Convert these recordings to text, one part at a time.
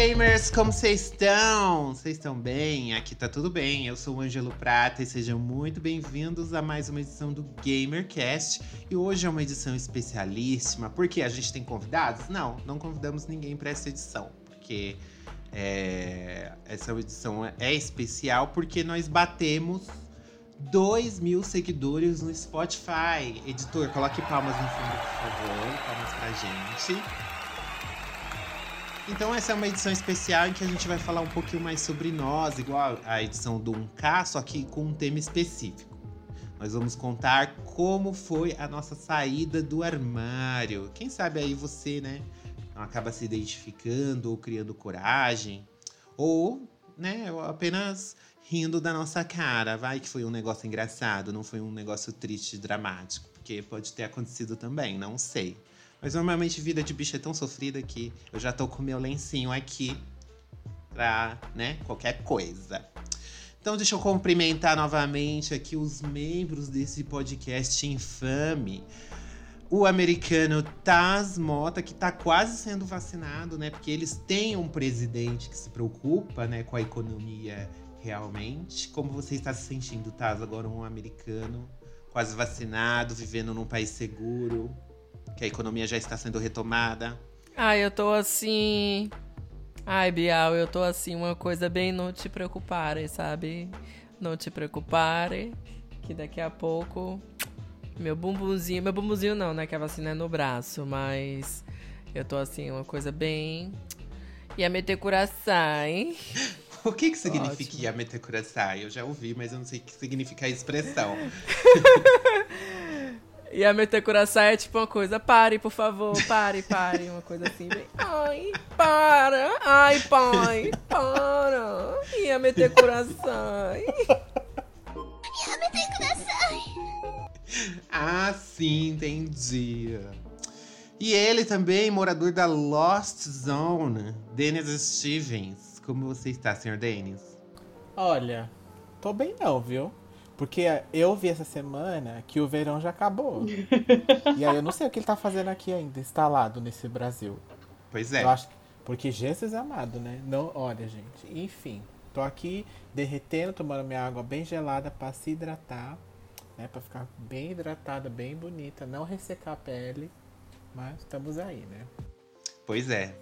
gamers, como vocês estão? Vocês estão bem? Aqui tá tudo bem. Eu sou o Ângelo Prata e sejam muito bem-vindos a mais uma edição do GamerCast. E hoje é uma edição especialíssima, porque a gente tem convidados? Não, não convidamos ninguém para essa edição, porque é, essa edição é especial porque nós batemos 2 mil seguidores no Spotify. Editor, coloque palmas no fundo, por favor. Palmas pra gente. Então essa é uma edição especial em que a gente vai falar um pouquinho mais sobre nós, igual a edição do 1K, só que com um tema específico. Nós vamos contar como foi a nossa saída do armário. Quem sabe aí você, né, acaba se identificando ou criando coragem, ou, né, apenas rindo da nossa cara. Vai que foi um negócio engraçado, não foi um negócio triste, dramático, porque pode ter acontecido também, não sei. Mas normalmente vida de bicho é tão sofrida que eu já tô com meu lencinho aqui pra, né, qualquer coisa. Então deixa eu cumprimentar novamente aqui os membros desse podcast infame. O americano Taz Mota, que tá quase sendo vacinado, né? Porque eles têm um presidente que se preocupa, né, com a economia realmente. Como você está se sentindo, Taz? Agora um americano quase vacinado, vivendo num país seguro que a economia já está sendo retomada? Ai, eu tô assim. Ai, Bial, eu tô assim, uma coisa bem não te preocupare, sabe? Não te preocupare, que daqui a pouco meu bumbumzinho, meu bumbumzinho não, né? Que a vacina é no braço, mas eu tô assim, uma coisa bem. Ia meter hein? O que que significa ia meter Eu já ouvi, mas eu não sei o que significa a expressão. E a meter coração é tipo uma coisa, pare, por favor, pare, pare. Uma coisa assim, bem, ai, para, ai, pai, para. E a meter coração. E a meter coração. Ah, sim, entendi. E ele também, morador da Lost Zone, Dennis Stevens. Como você está, senhor Dennis? Olha, tô bem não, viu? Porque eu vi essa semana que o verão já acabou. e aí eu não sei o que ele tá fazendo aqui ainda, instalado nesse Brasil. Pois é. Eu acho, porque Jesus amado, né? Não, olha, gente. Enfim, tô aqui derretendo, tomando minha água bem gelada para se hidratar, né? Para ficar bem hidratada, bem bonita, não ressecar a pele. Mas estamos aí, né? Pois é.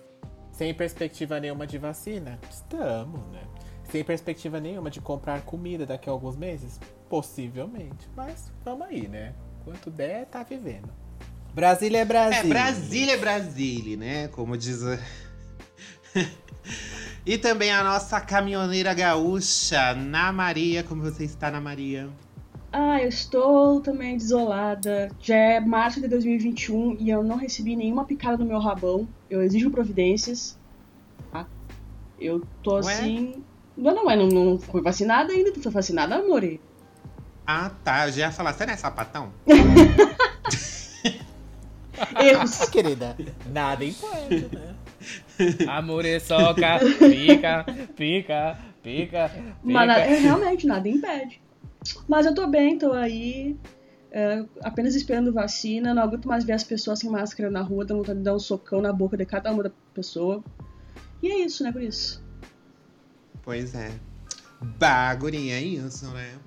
Sem perspectiva nenhuma de vacina? Estamos, né? Sem perspectiva nenhuma de comprar comida daqui a alguns meses? Possivelmente. Mas vamos aí, né? Quanto der, tá vivendo. Brasília é Brasília. É, Brasília é Brasília, né? Como diz. A... e também a nossa caminhoneira gaúcha, Na Maria. Como você está, Na Maria? Ah, eu estou também desolada. Já é março de 2021 e eu não recebi nenhuma picada no meu rabão. Eu exijo providências. Tá? Eu tô Ué? assim. Não, não, não, não fui vacinada ainda. Tu foi vacinada, amore? Ah, tá. Eu já ia falar, você não é sapatão? Erros. querida, nada impede, né? Amoreçoca, pica, pica, pica, pica. Mas é, realmente, nada impede. Mas eu tô bem, tô aí. É, apenas esperando vacina. Não aguento mais ver as pessoas sem máscara na rua, dando vontade de dar um socão na boca de cada uma da pessoa. E é isso, né, por isso. Pois é. Bagurinha é isso, né?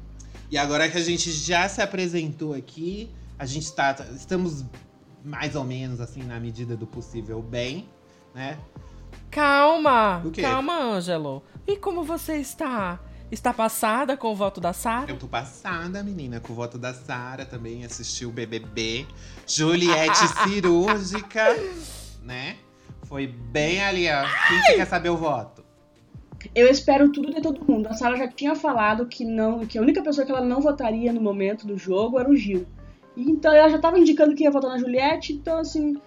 E agora que a gente já se apresentou aqui, a gente tá, estamos mais ou menos assim na medida do possível bem, né? Calma, calma, Ângelo. E como você está? Está passada com o voto da Sara? Eu tô passada, menina, com o voto da Sara. Também assisti o BBB. Juliette cirúrgica, né? Foi bem ali, ó. Quem você quer saber o voto? Eu espero tudo de todo mundo. A Sara já tinha falado que não, que a única pessoa que ela não votaria no momento do jogo era o Gil. E, então ela já estava indicando que ia votar na Juliette, então assim,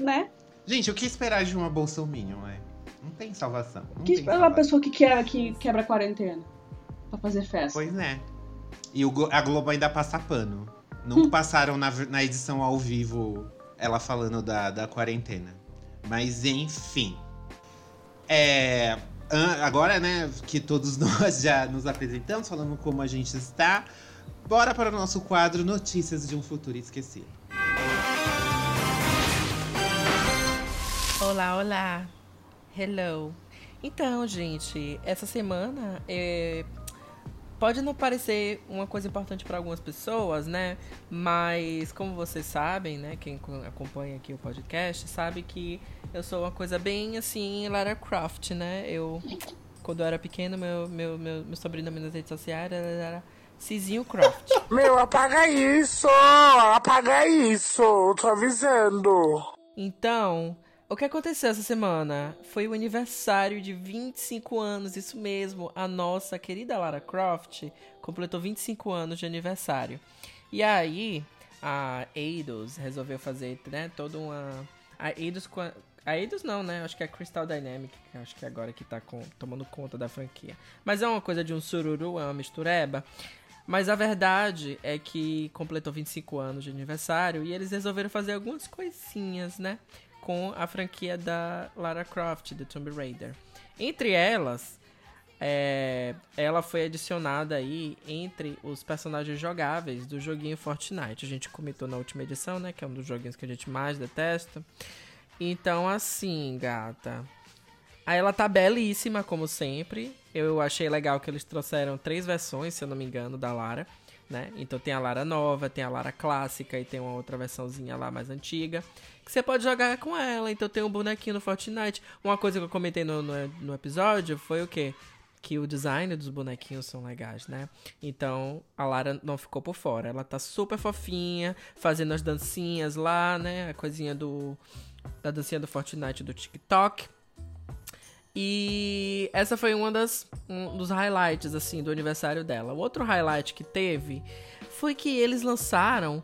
né? Gente, o que esperar de uma Bolsominion, é? Não tem salvação. Não que esperar uma pessoa que quebra, que quebra a quarentena pra fazer festa. Pois é. E o, a Globo ainda passa pano. Não passaram na, na edição ao vivo ela falando da, da quarentena. Mas enfim. É, agora, né, que todos nós já nos apresentamos, falando como a gente está, bora para o nosso quadro Notícias de um Futuro Esquecido. Olá, olá. Hello. Então, gente, essa semana é, pode não parecer uma coisa importante para algumas pessoas, né? Mas como vocês sabem, né, quem acompanha aqui o podcast sabe que eu sou uma coisa bem assim, Lara Croft, né? Eu quando eu era pequeno, meu meu meu, meu sobrenome nas redes sociais era Cizinho Croft. Meu, apaga isso! Apaga isso! Tô avisando. Então, o que aconteceu essa semana foi o aniversário de 25 anos, isso mesmo. A nossa querida Lara Croft completou 25 anos de aniversário. E aí, a Eidos resolveu fazer, né, toda uma. A Eidos. A Eidos não, né? Acho que é a Crystal Dynamic, acho que é agora que tá com... tomando conta da franquia. Mas é uma coisa de um sururu, é uma mistureba. Mas a verdade é que completou 25 anos de aniversário e eles resolveram fazer algumas coisinhas, né? Com a franquia da Lara Croft, The Tomb Raider. Entre elas, é, ela foi adicionada aí entre os personagens jogáveis do joguinho Fortnite. A gente comentou na última edição, né? Que é um dos joguinhos que a gente mais detesta. Então, assim, gata. Aí ela tá belíssima, como sempre. Eu achei legal que eles trouxeram três versões, se eu não me engano, da Lara. Né? Então tem a Lara nova, tem a Lara clássica e tem uma outra versãozinha lá mais antiga que você pode jogar com ela. Então tem um bonequinho no Fortnite. Uma coisa que eu comentei no, no, no episódio foi o quê? que o design dos bonequinhos são legais, né? Então a Lara não ficou por fora. Ela tá super fofinha, fazendo as dancinhas lá, né? A coisinha do. Da dancinha do Fortnite do TikTok. E essa foi uma das um dos highlights assim do aniversário dela. O outro highlight que teve foi que eles lançaram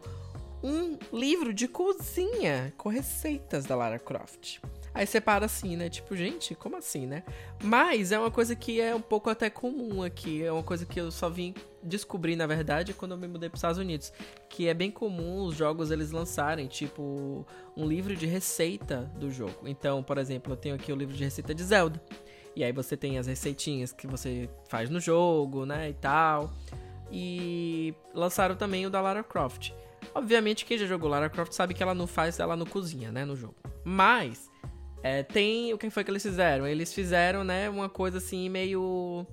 um livro de cozinha com receitas da Lara Croft. Aí você para assim, né? Tipo, gente, como assim, né? Mas é uma coisa que é um pouco até comum aqui. É uma coisa que eu só vim descobrir, na verdade, quando eu me mudei para os Estados Unidos. Que é bem comum os jogos eles lançarem, tipo, um livro de receita do jogo. Então, por exemplo, eu tenho aqui o livro de receita de Zelda. E aí você tem as receitinhas que você faz no jogo, né? E tal. E lançaram também o da Lara Croft. Obviamente, quem já jogou Lara Croft sabe que ela não faz, ela não cozinha, né, no jogo. Mas, é, tem. O que foi que eles fizeram? Eles fizeram, né, uma coisa assim, meio.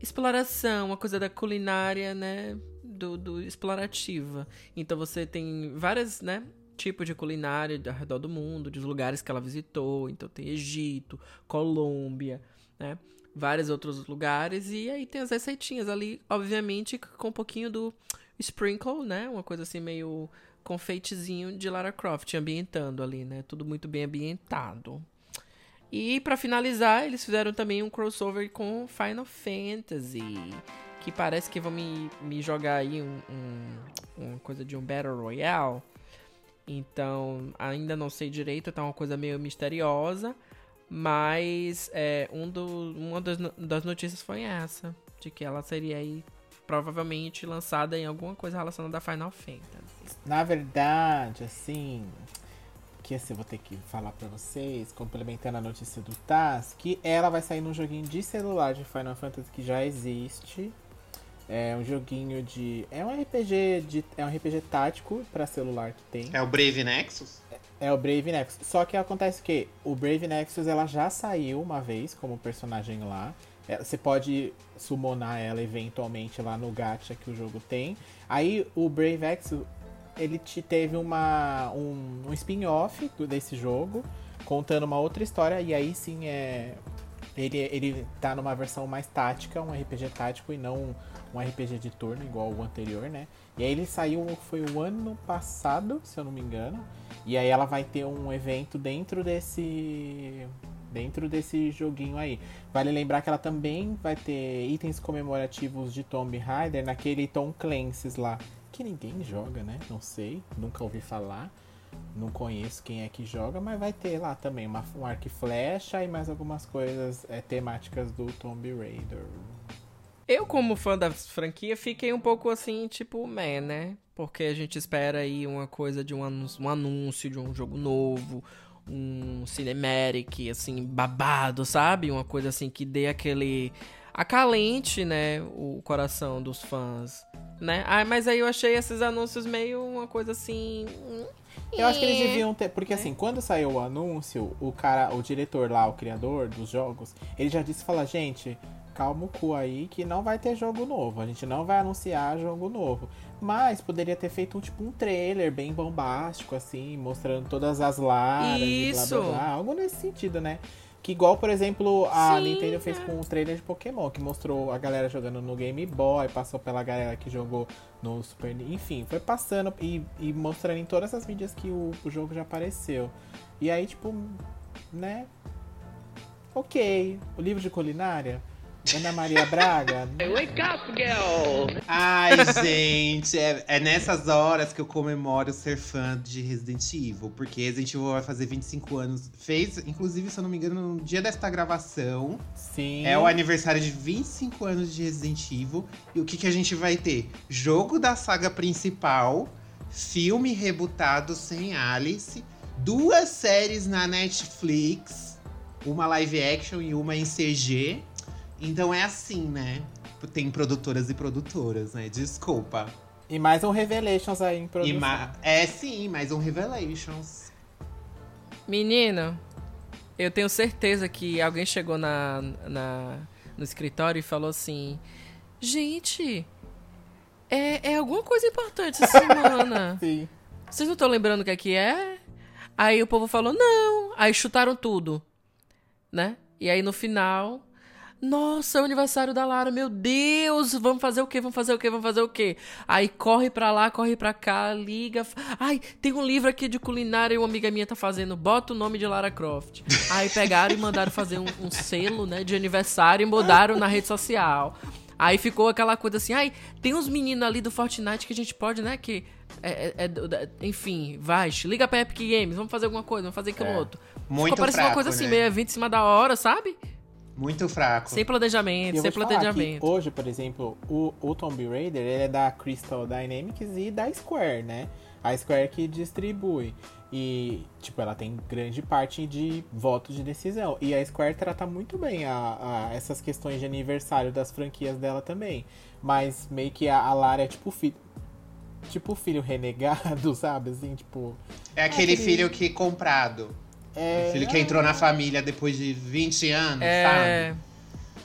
Exploração, uma coisa da culinária, né? Do, do explorativa. Então você tem várias, né? Tipos de culinária ao redor do mundo, dos lugares que ela visitou. Então tem Egito, Colômbia, né? Vários outros lugares. E aí tem as receitinhas ali, obviamente, com um pouquinho do sprinkle, né? Uma coisa assim meio confeitezinho de Lara Croft ambientando ali, né? Tudo muito bem ambientado. E para finalizar, eles fizeram também um crossover com Final Fantasy, que parece que vão me, me jogar aí um, um, uma coisa de um Battle Royale. Então, ainda não sei direito, tá uma coisa meio misteriosa. Mas é, um do, uma das, das notícias foi essa, de que ela seria aí provavelmente lançada em alguma coisa relacionada a Final Fantasy. Na verdade, assim, que assim, vou ter que falar para vocês, complementando a notícia do Taz, que ela vai sair num joguinho de celular de Final Fantasy que já existe. É um joguinho de. É um RPG de. É um RPG tático para celular que tem. É o Brave Nexus? É, é o Brave Nexus. Só que acontece que o Brave Nexus ela já saiu uma vez como personagem lá. É, você pode summonar ela eventualmente lá no gacha que o jogo tem. Aí o Brave X, ele te teve uma, um, um spin-off desse jogo, contando uma outra história, e aí sim é. Ele, ele tá numa versão mais tática, um RPG tático, e não um RPG de turno, igual o anterior, né? E aí ele saiu, foi o ano passado, se eu não me engano. E aí ela vai ter um evento dentro desse dentro desse joguinho aí. Vale lembrar que ela também vai ter itens comemorativos de Tomb Raider naquele Tom Clancy's lá, que ninguém joga, né? Não sei, nunca ouvi falar. Não conheço quem é que joga, mas vai ter lá também uma, um arco e flecha e mais algumas coisas é, temáticas do Tomb Raider. Eu, como fã da franquia, fiquei um pouco assim, tipo, meh, né? Porque a gente espera aí uma coisa de um anúncio, um anúncio de um jogo novo, um cinematic, assim, babado, sabe? Uma coisa assim que dê aquele. acalente, né? O coração dos fãs, né? Ah, mas aí eu achei esses anúncios meio uma coisa assim. Eu acho que eles é. deviam ter. Porque assim, quando saiu o anúncio, o cara, o diretor lá, o criador dos jogos, ele já disse fala, gente, calma o cu aí que não vai ter jogo novo. A gente não vai anunciar jogo novo. Mas poderia ter feito um tipo um trailer bem bombástico, assim, mostrando todas as laras e blá Isso. blá blá. Algo nesse sentido, né? Que igual, por exemplo, a Sim, Nintendo fez é. com o trailer de Pokémon, que mostrou a galera jogando no Game Boy, passou pela galera que jogou no Super Enfim, foi passando e, e mostrando em todas as mídias que o, o jogo já apareceu. E aí, tipo, né? Ok. O livro de culinária? Ana Maria Braga? Ai, gente, é, é nessas horas que eu comemoro ser fã de Resident Evil. Porque Resident Evil vai fazer 25 anos. Fez, inclusive, se eu não me engano, no dia desta gravação. Sim. É o aniversário de 25 anos de Resident Evil. E o que, que a gente vai ter? Jogo da saga principal, filme rebutado sem Alice, duas séries na Netflix, uma live action e uma em CG. Então é assim, né? Tem produtoras e produtoras, né? Desculpa. E mais um Revelations aí em E produção. ma- é sim, mais um Revelations. Menino, eu tenho certeza que alguém chegou na, na- no escritório e falou assim: Gente, é, é alguma coisa importante essa semana. Sim. Vocês não estão lembrando o que é que é? Aí o povo falou, não. Aí chutaram tudo. Né? E aí no final. Nossa, é o aniversário da Lara, meu Deus! Vamos fazer o quê? Vamos fazer o quê? Vamos fazer o quê? Aí corre pra lá, corre pra cá, liga. Ai, tem um livro aqui de culinária e uma amiga minha tá fazendo. Bota o nome de Lara Croft. Aí pegaram e mandaram fazer um, um selo, né, de aniversário e mudaram na rede social. Aí ficou aquela coisa assim, ai, tem uns meninos ali do Fortnite que a gente pode, né, que... É, é- é enfim, vai, liga pra Epic Games, vamos fazer alguma coisa, vamos fazer aquilo É. outro. Muito Ficou parecendo fraco, uma coisa assim, né? meio evento em cima da hora, sabe? Muito fraco. Sem planejamento, sem planejamento. hoje, por exemplo, o, o Tomb Raider ele é da Crystal Dynamics e da Square, né? A Square que distribui. E, tipo, ela tem grande parte de voto de decisão. E a Square trata muito bem a, a- essas questões de aniversário das franquias dela também. Mas meio que a, a Lara é tipo filho. Tipo filho renegado, sabe? Assim, tipo. É aquele aquele- filho que comprado. É, O filho que entrou na família depois de 20 anos, É. sabe?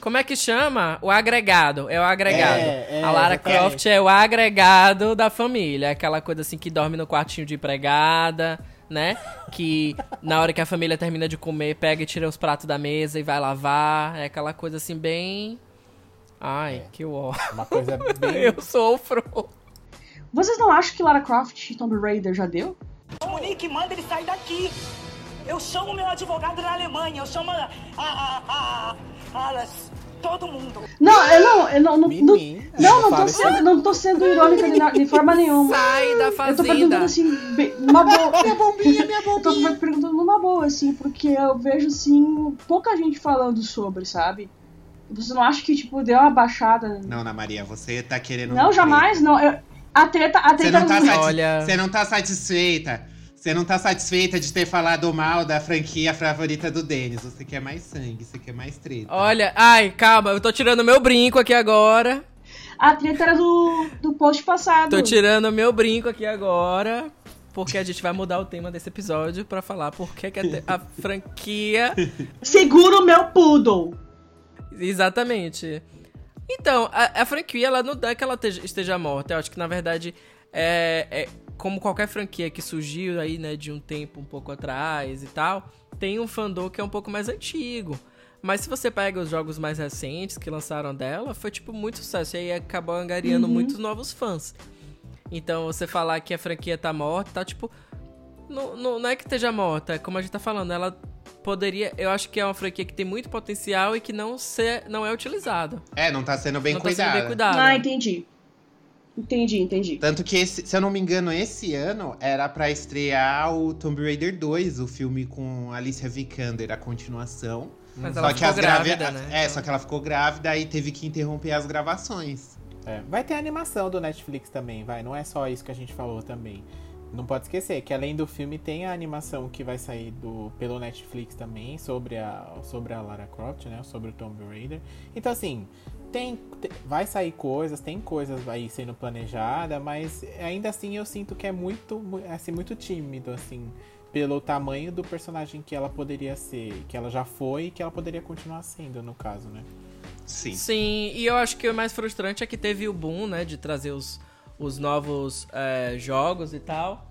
Como é que chama? O agregado. É o agregado. É, é, a Lara. Croft é o agregado da família. Aquela coisa assim que dorme no quartinho de empregada, né? Que na hora que a família termina de comer, pega e tira os pratos da mesa e vai lavar. É aquela coisa assim bem. Ai, É. que ó. Uma coisa bem. Eu sofro. Vocês não acham que Lara Croft e Tomb Raider já deu? O Monique manda ele sair daqui. Eu chamo meu advogado na Alemanha, eu chamo a. a. a. a, a todo mundo. Não, eu não, eu não, não, não, não, não tô sendo, não tô sendo irônica de, de forma nenhuma. Sai da Eu tô fazenda. perguntando assim, numa boa. minha bombinha, minha bombinha. Eu tô perguntando numa boa, assim, porque eu vejo, assim, pouca gente falando sobre, sabe? Você não acha que, tipo, deu uma baixada? Não, Ana Maria, você tá querendo. Não, jamais, não. Eu- a treta, a Você treta não, tá não- satis- Olha- você não tá satisfeita. Você não tá satisfeita de ter falado mal da franquia favorita do Denis. Você quer mais sangue, você quer mais treta. Olha, ai, calma, eu tô tirando meu brinco aqui agora. A treta era do, do post passado. Tô tirando meu brinco aqui agora. Porque a gente vai mudar o tema desse episódio pra falar por que que a, a franquia. Segura o meu poodle. Exatamente. Então, a, a franquia, ela não é que ela esteja, esteja morta. Eu acho que, na verdade, é, é como qualquer franquia que surgiu aí, né, de um tempo um pouco atrás e tal, tem um fandom que é um pouco mais antigo. Mas se você pega os jogos mais recentes que lançaram dela, foi, tipo, muito sucesso. E aí acabou angariando muitos novos fãs. Então, você falar que a franquia tá morta, tá, tipo... Não, não, não é que esteja morta, é como a gente tá falando, ela poderia... Eu acho que é uma franquia que tem muito potencial e que não, se, não é utilizada. É, não tá sendo bem não tá cuidado. sendo bem cuidado. Ah, entendi. Entendi, entendi. Tanto que, esse- se eu não me engano, esse ano era pra estrear o Tomb Raider 2, o filme com Alicia Vikander, a continuação. Mas Só ela que ficou as gravi- grávida, né? É, só que ela ficou grávida e teve que interromper as gravações. É, Vai ter animação do Netflix também, vai. Não é só isso que a gente falou também. Não pode esquecer que além do filme tem a animação que vai sair do, pelo Netflix também sobre a, sobre a Lara Croft, né? Sobre o Tomb Raider. Então assim, tem, te- vai sair coisas, tem coisas aí sendo planejada, mas ainda assim eu sinto que é muito, mu- assim, muito tímido, assim, pelo tamanho do personagem que ela poderia ser, que ela já foi e que ela poderia continuar sendo, no caso, né? Sim. Sim, e eu acho que o mais frustrante é que teve o boom, né, de trazer os, os novos é, jogos e tal.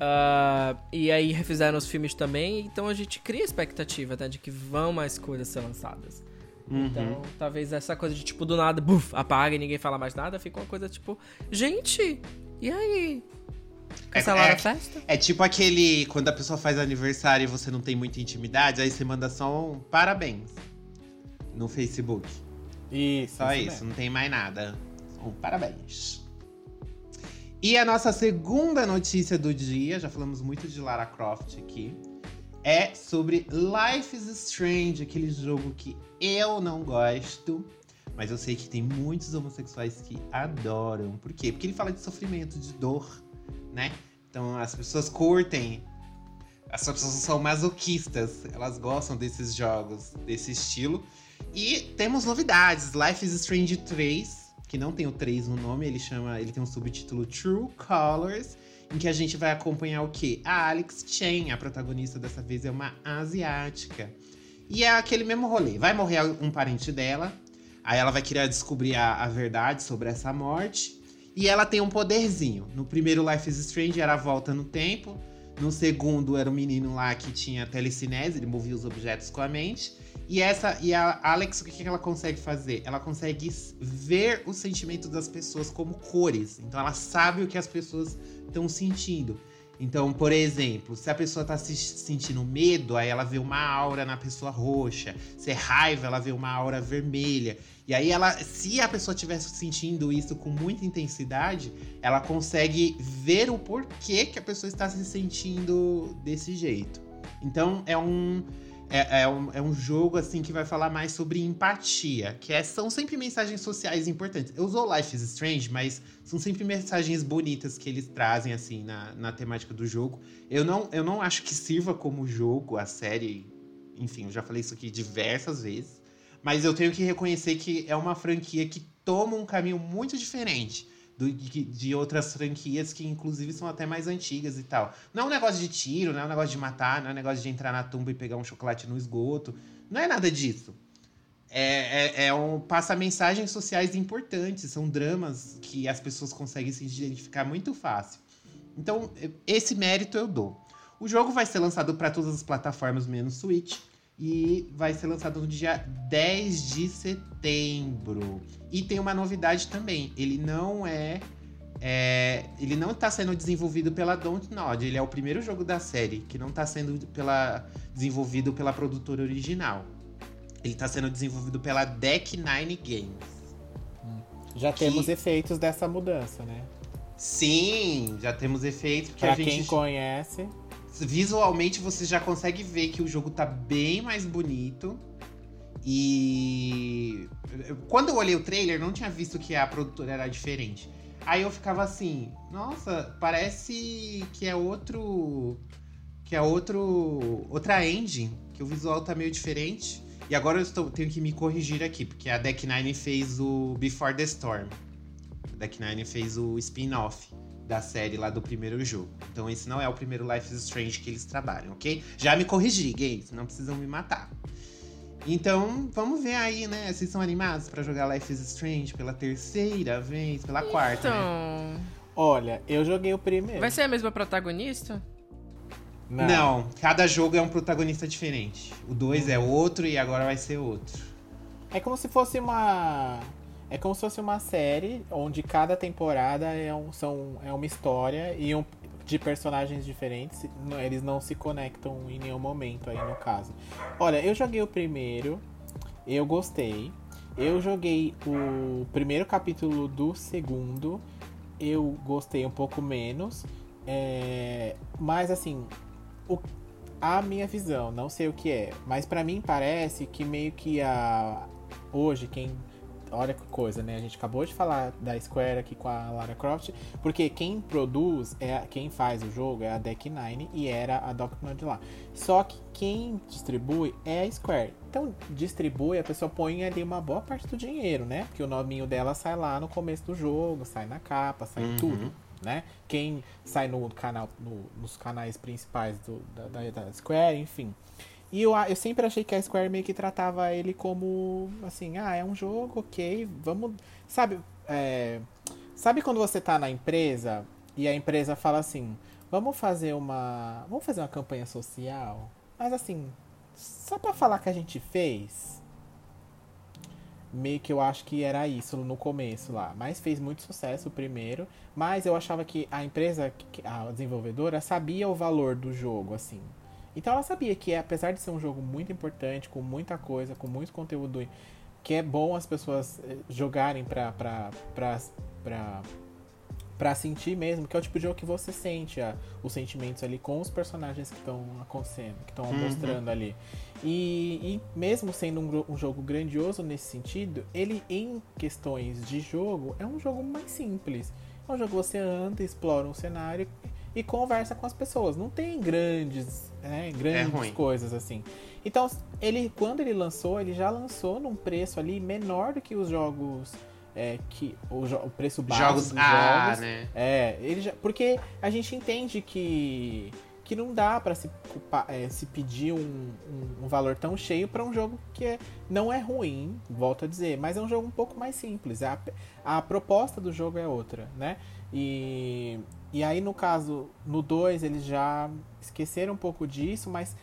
Ah, e aí refizeram os filmes também, então a gente cria expectativa, né, de que vão mais coisas ser lançadas. Uhum. Então, talvez essa coisa de tipo, do nada, buf, apaga e ninguém fala mais nada, fica uma coisa tipo, gente, e aí? Cancelaram É- a festa? É tipo aquele. Quando a pessoa faz aniversário e você não tem muita intimidade, aí você manda só um parabéns no Facebook. Isso, Só isso isso, mesmo. não tem mais nada. Um parabéns. E a nossa segunda notícia do dia, já falamos muito de Lara Croft aqui, é sobre Life is Strange, aquele jogo que eu não gosto, mas eu sei que tem muitos homossexuais que adoram. Por quê? Porque ele fala de sofrimento, de dor, né? Então as pessoas curtem. As pessoas são masoquistas, elas gostam desses jogos, desse estilo. E temos novidades. Life is Strange 3, que não tem o 3 no nome, ele chama, ele tem um subtítulo True Colors, em que a gente vai acompanhar o quê? A Alex Chen, a protagonista dessa vez é uma asiática. E é aquele mesmo rolê. Vai morrer um parente dela, aí ela vai querer descobrir a, a verdade sobre essa morte. E ela tem um poderzinho. No primeiro Life is Strange era a volta no tempo. No segundo era o menino lá que tinha telecinese, ele movia os objetos com a mente. E essa e a Alex, o que, que ela consegue fazer? Ela consegue ver os sentimentos das pessoas como cores. Então ela sabe o que as pessoas estão sentindo. Então, por exemplo, se a pessoa tá se sentindo medo, aí ela vê uma aura na pessoa roxa. Se é raiva, ela vê uma aura vermelha. E aí ela, se a pessoa estiver sentindo isso com muita intensidade, ela consegue ver o porquê que a pessoa está se sentindo desse jeito. Então é um é, é um, é um jogo assim que vai falar mais sobre empatia, que é- são sempre mensagens sociais importantes. Eu usou Life is Strange, mas são sempre mensagens bonitas que eles trazem assim na, na temática do jogo. Eu não, eu não acho que sirva como jogo a série. Enfim, eu já falei isso aqui diversas vezes. Mas eu tenho que reconhecer que é uma franquia que toma um caminho muito diferente do- de, de outras franquias que, inclusive, são até mais antigas e tal. Não é um negócio de tiro, não é um negócio de matar, não é um negócio de entrar na tumba e pegar um chocolate no esgoto. Não é nada disso. É, é, é um, passa mensagens sociais importantes, são dramas que as pessoas conseguem se identificar muito fácil. Então, esse mérito eu dou. O jogo vai ser lançado para todas as plataformas menos Switch e vai ser lançado no dia 10 de setembro. E tem uma novidade também, ele não é, é ele não está sendo desenvolvido pela Dontnod, ele é o primeiro jogo da série que não está sendo pela, desenvolvido pela produtora original. Ele está sendo desenvolvido pela Deck Nine Games. Já Que- temos efeitos dessa mudança, né? Sim, já temos efeitos porque Pra a gente quem conhece, visualmente você já consegue ver que o jogo tá bem mais bonito. E quando eu olhei o trailer, não tinha visto que a produtora era diferente. Aí eu ficava assim, nossa, parece que é outro que é outro outra engine, que o visual tá meio diferente. E agora eu estou, tenho que me corrigir aqui, porque a Deck Nine fez o Before the Storm. A Deck Nine fez o spin-off da série lá do primeiro jogo. Então esse não é o primeiro Life is Strange que eles trabalham, ok? Já me corrigi, gays, não precisam me matar. Então, vamos ver aí, né? Vocês são animados pra jogar Life is Strange pela terceira vez, pela quarta, né? Então. olha, eu joguei o primeiro. Vai ser a mesma protagonista? Não. cada jogo é um protagonista diferente. O 2 é outro e agora vai ser outro. É como se fosse uma. É como se fosse uma série onde cada temporada é, um, são, é uma história e um, de personagens diferentes. Eles não se conectam em nenhum momento aí no caso. Olha, eu joguei o primeiro, eu gostei. Eu joguei o primeiro capítulo do segundo, eu gostei um pouco menos. É, mas assim, o- a minha visão, não sei o que é, mas pra mim parece que meio que a hoje quem olha que coisa, né? A gente acabou de falar da Square aqui com a Lara Croft, porque quem produz, é quem faz o jogo é a Deck Nine e era a Docknod lá. Só que quem distribui é a Square. Então, distribui, a pessoa põe ali uma boa parte do dinheiro, né? Porque o nominho dela sai lá no começo do jogo, sai na capa, sai Uhum. tudo. Né? Quem sai no canal, no- nos canais principais do- da- da Square, enfim. E eu, eu sempre achei que a Square meio que tratava ele como assim, ah, é um jogo, ok, vamos. Sabe, é, sabe quando você tá na empresa e a empresa fala assim, vamos fazer uma. Vamos fazer uma campanha social? Mas assim, só pra falar que a gente fez. Meio que eu acho que era isso no começo lá. Mas fez muito sucesso o primeiro. Mas eu achava que a empresa, a desenvolvedora, sabia o valor do jogo, assim. Então ela sabia que apesar de ser um jogo muito importante, com muita coisa, com muito conteúdo, que é bom as pessoas eh, jogarem pra, pra, pra, pra, pra sentir mesmo, que é o tipo de jogo que você sente a- os sentimentos ali com os personagens que estão acontecendo, que estão Uhum. mostrando ali. E, e mesmo sendo um, um jogo grandioso nesse sentido, ele em questões de jogo é um jogo mais simples. É um jogo que você anda, explora um cenário e conversa com as pessoas. Não tem grandes, né, grandes ruim. coisas assim. Então, ele quando ele lançou, ele já lançou num preço ali menor do que os jogos é, que o, o preço básico Jogos dos A, jogos. né? É, ele já, porque a gente entende que que não dá pra se, é, se pedir um, um- um valor tão cheio pra um jogo que é- não é ruim, volto a dizer, mas é um jogo um pouco mais simples. A, a proposta do jogo é outra, né? E, e aí, no caso, no 2, eles já esqueceram um pouco disso, mas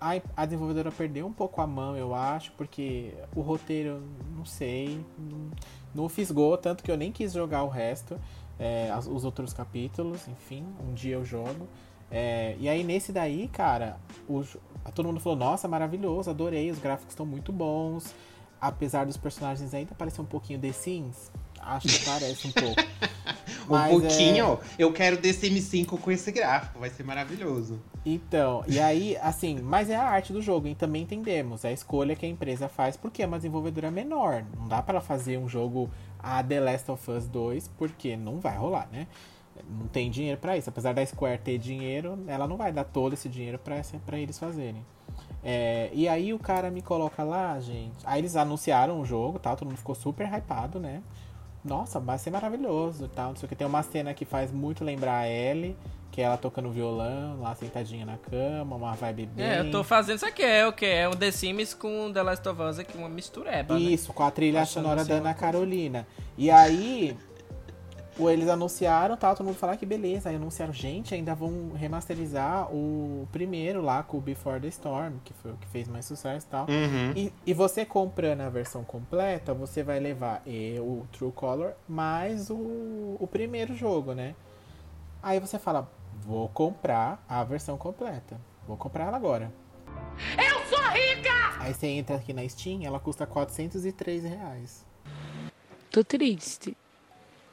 a, a desenvolvedora perdeu um pouco a mão, eu acho, porque o roteiro, não sei, não, não fisgou, tanto que eu nem quis jogar o resto, é, os outros capítulos, enfim, um dia eu jogo. É, e aí nesse daí, cara, o todo mundo falou, nossa, maravilhoso, adorei, os gráficos estão muito bons. Apesar dos personagens ainda parecer um pouquinho The Sims, acho que parece um pouco. Um Mas, é, pouquinho. Eu quero DCM5 com esse gráfico, vai ser maravilhoso. Então, e aí, assim, mas é a arte do jogo, e também entendemos, é a escolha que a empresa faz, porque é uma desenvolvedora menor. Não dá pra ela fazer um jogo a The Last of Us 2, porque não vai rolar, né? Não tem dinheiro pra isso. Apesar da Square ter dinheiro, ela não vai dar todo esse dinheiro pra eles fazerem. É, e aí o cara me coloca lá, gente. Aí eles anunciaram o jogo, tal, todo mundo ficou super hypado, né? Nossa, vai ser maravilhoso tal. Não sei o que. Tem uma cena que faz muito lembrar a Ellie, que é ela tocando violão, lá sentadinha na cama, uma vibe bem. É, eu tô fazendo isso aqui, é o que? É um The Sims com The Last of Us aqui, uma mistureba, né? Isso, com a trilha sonora assim da Ana. Carolina. E aí, o- eles anunciaram, tal, todo mundo falar que beleza. Aí anunciaram, gente, ainda vão remasterizar o primeiro lá com o Before the Storm, que foi o que fez mais sucesso e tal. Uhum. E, e você comprando a versão completa, você vai levar e, o True Color mais o, o primeiro jogo, né? Aí você fala, vou comprar a versão completa. Vou comprar ela agora. Eu sou rica! Aí você entra aqui na Steam, ela custa 403 reais. Tô triste.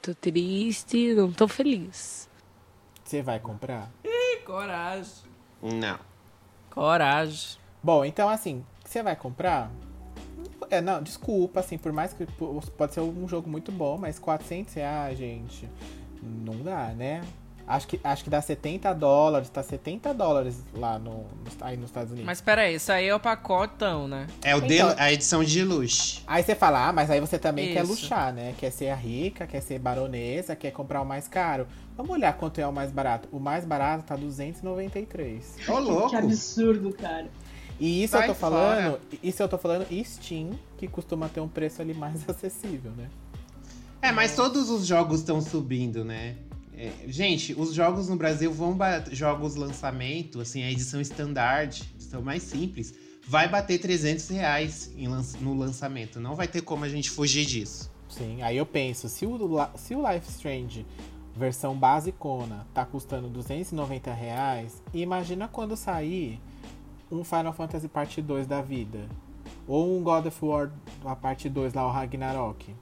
Tô triste, não tô feliz. Você vai comprar? Ih, coragem. Não. Coragem. Bom, então assim, você vai comprar? É, não, desculpa, assim, por mais que pode ser um jogo muito bom, mas 400 reais, gente, não dá, né? Acho que, acho que dá 70 dólares, tá 70 dólares lá no, no- aí nos Estados Unidos. Mas pera aí, isso aí é o pacotão, né? É o de- Então- a edição de luxo. Aí você fala, ah, mas aí você também quer Isso. luxar, né? Quer ser a rica, quer ser baronesa, quer comprar o mais caro. Vamos olhar quanto é o mais barato. O mais barato tá 293. Ô, louco. Que absurdo, cara. E isso Sai eu tô falando, fora. isso eu tô falando Steam, que costuma ter um preço ali mais acessível, né? É, mas todos os jogos estão subindo, né? É, gente, os jogos no Brasil vão. Jogos lançamento, assim, a edição standard, edição mais simples, vai bater 300 reais lan- no lançamento. Não vai ter como a gente fugir disso. Sim, aí eu penso, se o, se o Life Strange versão basicona tá custando 290 reais, imagina quando sair um Final Fantasy Parte 2 da vida. Ou um God of War, a parte 2 lá, o Ragnarok.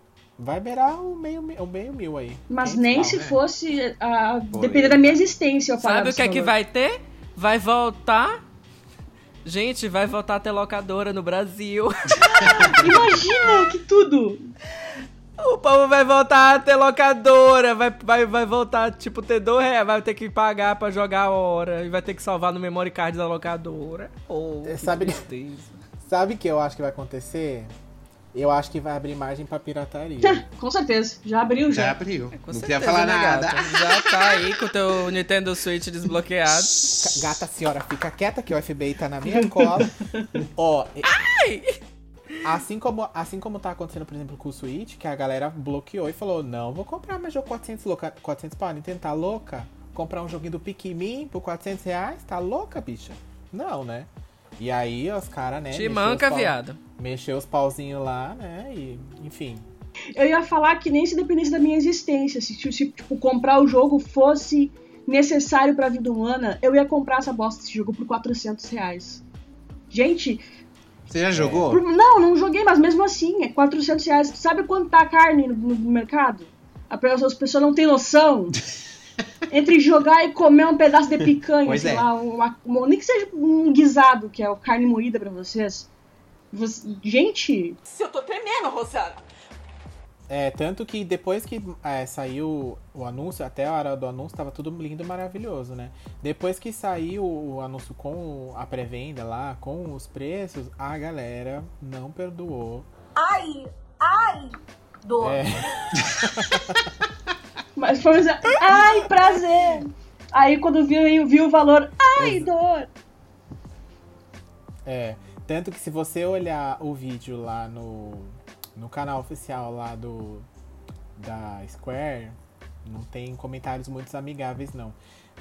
Vai beirar o meio, o meio mil aí. Mas 500 nem se né? fosse a depender da minha existência eu pagar Sabe o que é que vai ter? Vai voltar Gente, vai voltar a ter locadora no Brasil. Imagina que tudo! O povo vai voltar a ter locadora, vai, vai, vai voltar, tipo, ter dois reais, vai ter que pagar pra jogar a hora, e vai ter que salvar no memory card da locadora. Oh, É, que sabe-. Sabe o que eu acho que vai acontecer? Eu acho que vai abrir margem pra pirataria. Com certeza, já abriu Já já. abriu. É, não certeza, queria falar né, nada. gata? Já tá aí com o teu Nintendo Switch desbloqueado. Gata senhora, fica quieta que o FBI tá na minha cola. Ó, e- assim como, assim como tá acontecendo, por exemplo, com o Switch, que a galera bloqueou e falou: Não, vou comprar mais jogo 400, louca, 400 pau. Nintendo tá louca? Comprar um joguinho do Pikmin por 400 reais? Tá louca, bicha? Não, né? E aí os caras, né? Te manca, pau- viado. Mexeu os pauzinhos lá, né? E, enfim. Eu ia falar que nem se dependesse da minha existência. Se, se, tipo, comprar o jogo fosse necessário pra vida humana, eu ia comprar essa bosta desse jogo por 400 reais. Gente, Você já jogou? por- não, não joguei, mas mesmo assim, é 400 reais. Sabe quanto tá a carne no, no mercado? As pessoas não têm noção. Entre jogar e comer um pedaço de picanha, Pois sei é. lá, uma, uma- nem que seja um guisado, que é o carne moída pra vocês. Você- gente, Se eu tô tremendo, Rosana. É, tanto que depois que é, saiu o anúncio, até a hora do anúncio tava tudo lindo e maravilhoso, né? Depois que saiu o anúncio com a pré-venda lá, com os preços, a galera não perdoou. Ai, ai, dor. É, Mas foi dizer, ai, prazer. Aí quando viu, viu o valor, ai, dor. é. Tanto que se você olhar o vídeo lá no, no canal oficial lá do da Square, não tem comentários muito amigáveis, não.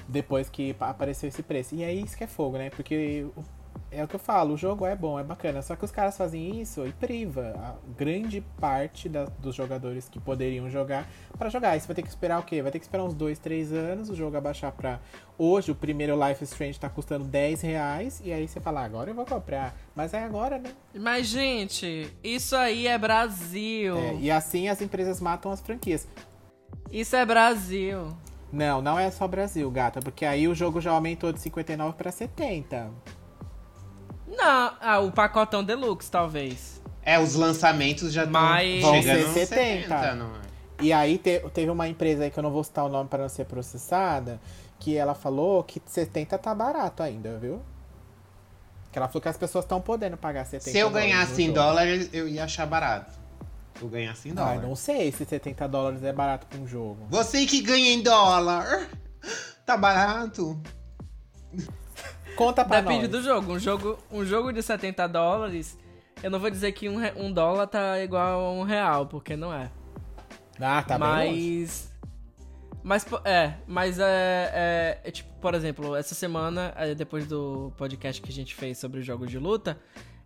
Depois que pa- apareceu esse preço. E é isso que é fogo, né? Porque o- é o que eu falo, o jogo é bom, é bacana. Só que os caras fazem isso e priva a grande parte da- dos jogadores que poderiam jogar pra jogar. Aí você vai ter que esperar o quê? Vai ter que esperar uns 2, 3 anos o jogo abaixar pra. Hoje o primeiro Life is Strange tá custando 10 reais. E aí você fala, "Ah, agora eu vou comprar. Mas é agora, né? Mas, gente, isso aí é Brasil. É, e assim as empresas matam as franquias. Isso é Brasil. Não, não é só Brasil, gata, porque aí o jogo já aumentou de 59 pra 70. Não, ah, o pacotão deluxe, talvez. É, os lançamentos já estão Mas- Vão chegando ser nos 70. não é? E aí te- teve uma empresa aí que eu não vou citar o nome para não ser processada, que ela falou que 70 tá barato ainda, viu? Que ela falou que as pessoas estão podendo pagar 70 Se eu ganhasse em dólares, eu ia achar barato. Eu ganhasse em Ah, dólar. não sei se 70 dólares é barato pra um jogo. Você que ganha em dólar. Tá barato? Conta pra Depende nós. do jogo. Um jogo, um jogo de 70 dólares, eu não vou dizer que um, um dólar tá igual a um real, porque não é. Ah, tá bem longe. mas. Mas, po- é, mas é, é, é Tipo, por exemplo, essa semana, é, depois do podcast que a gente fez sobre os jogos de luta,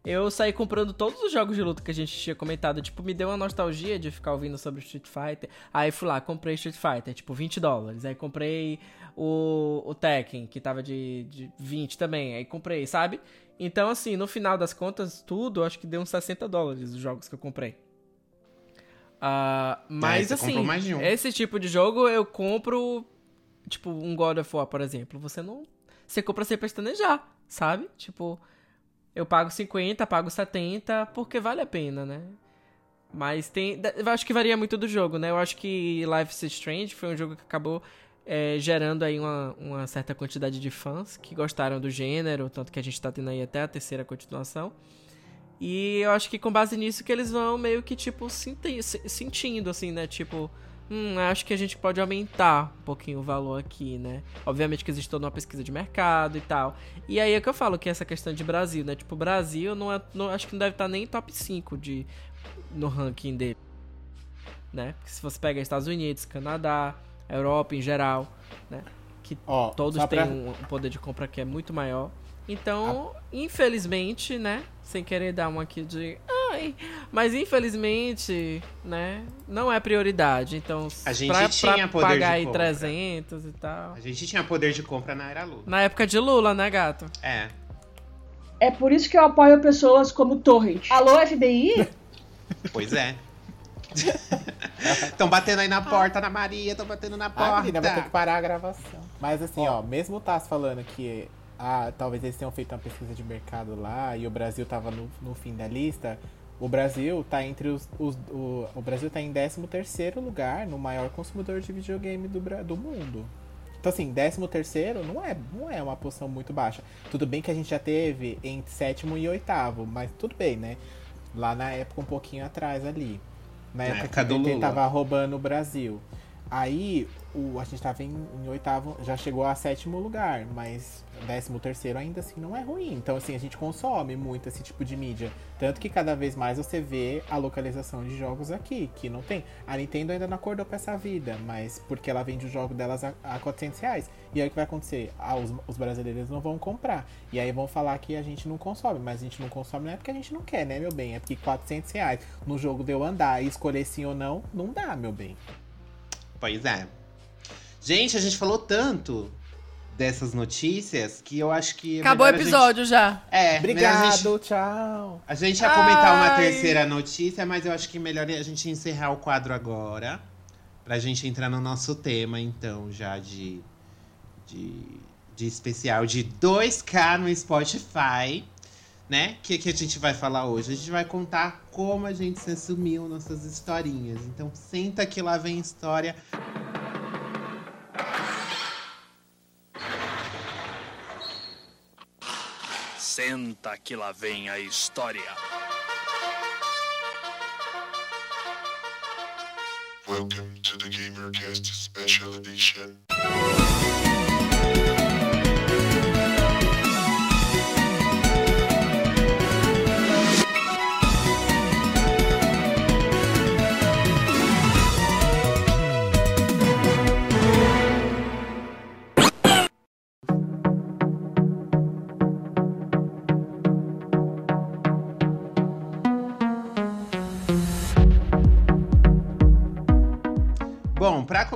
eu saí comprando todos os jogos de luta que a gente tinha comentado. Tipo, me deu uma nostalgia de ficar ouvindo sobre Street Fighter. Aí fui lá, comprei Street Fighter, tipo, 20 dólares. Aí comprei o, o Tekken, que tava de, de 20 também. Aí comprei, sabe? Então, assim, no final das contas, tudo, acho que deu uns 60 dólares os jogos que eu comprei. Ah, mas você assim, um. esse tipo de jogo eu compro, tipo, um God of War, por exemplo. Você não. Você compra sem pestanejar, sabe? Tipo, eu pago 50, pago 70, porque vale a pena, né? Mas tem. Eu acho que varia muito do jogo, né? Eu acho que Life is Strange foi um jogo que acabou é, gerando aí uma, uma certa quantidade de fãs que gostaram do gênero, tanto que a gente tá tendo aí até a terceira continuação. E eu acho que com base nisso que eles vão meio que, tipo, senti- se- sentindo, assim, né? Tipo, hum, acho que a gente pode aumentar um pouquinho o valor aqui, né? Obviamente que existe toda uma pesquisa de mercado e tal. E aí é que eu falo que essa questão de Brasil, né? Tipo, Brasil não é. Não, acho que não deve estar nem top 5 de, no ranking dele. Né? Porque se você pega Estados Unidos, Canadá, Europa em geral, né? Que Ó, todos têm pra- um, poder de compra que é muito maior. Então, infelizmente, né? Sem querer dar uma aqui de. Ai, mas infelizmente, né? Não é prioridade. Então, A gente pra, tinha pra poder pagar de aí compra. 300 e tal. A gente tinha poder de compra na era Lula. Na época de Lula, né, gato? É. É por isso que eu apoio pessoas como Torrent. Alô, FBI? Pois é. Estão batendo aí na porta, Ana Maria, estão batendo na Ah, porta. menina, vai ter que parar a gravação. Mas assim, ó, mesmo o Tass falando que ah, talvez eles tenham feito uma pesquisa de mercado lá e o Brasil estava no, no fim da lista. O Brasil está entre os, os o, o Brasil tá em 13 terceiro lugar no maior consumidor de videogame do, do mundo. Então, assim, 13 terceiro não é, não é uma posição muito baixa. Tudo bem que a gente já teve em sétimo e oitavo, mas tudo bem, né? Lá na época, um pouquinho atrás ali. Na, na época, época que o PT tava roubando o Brasil. Aí o, a gente estava em, em, oitavo, já chegou a sétimo lugar, mas décimo terceiro ainda assim não é ruim. Então, assim, a gente consome muito esse tipo de mídia. Tanto que cada vez mais você vê a localização de jogos aqui, que não tem. A Nintendo ainda não acordou com essa vida, mas porque ela vende o jogo delas a, a 400 reais. E aí o que vai acontecer? Ah, os, os, brasileiros não vão comprar. E aí vão falar que a gente não consome, mas a gente não consome não é porque a gente não quer, né, meu bem? É porque 400 reais no jogo de eu andar e escolher sim ou não, não dá, meu bem. Pois é. Gente, a gente falou tanto dessas notícias que eu acho que. Acabou o episódio gente... já. É, obrigado, gente... tchau. A gente ia comentar Ai. uma terceira notícia, mas eu acho que melhor a gente encerrar o quadro agora. Pra gente entrar no nosso tema, então, já de. De, de especial de 2K no Spotify. Né? O que, que a gente vai falar hoje? A gente vai contar como a gente se assumiu nossas historinhas. Então, senta que lá vem história. Senta que lá vem a história. Welcome to the GamerCast Special Edition.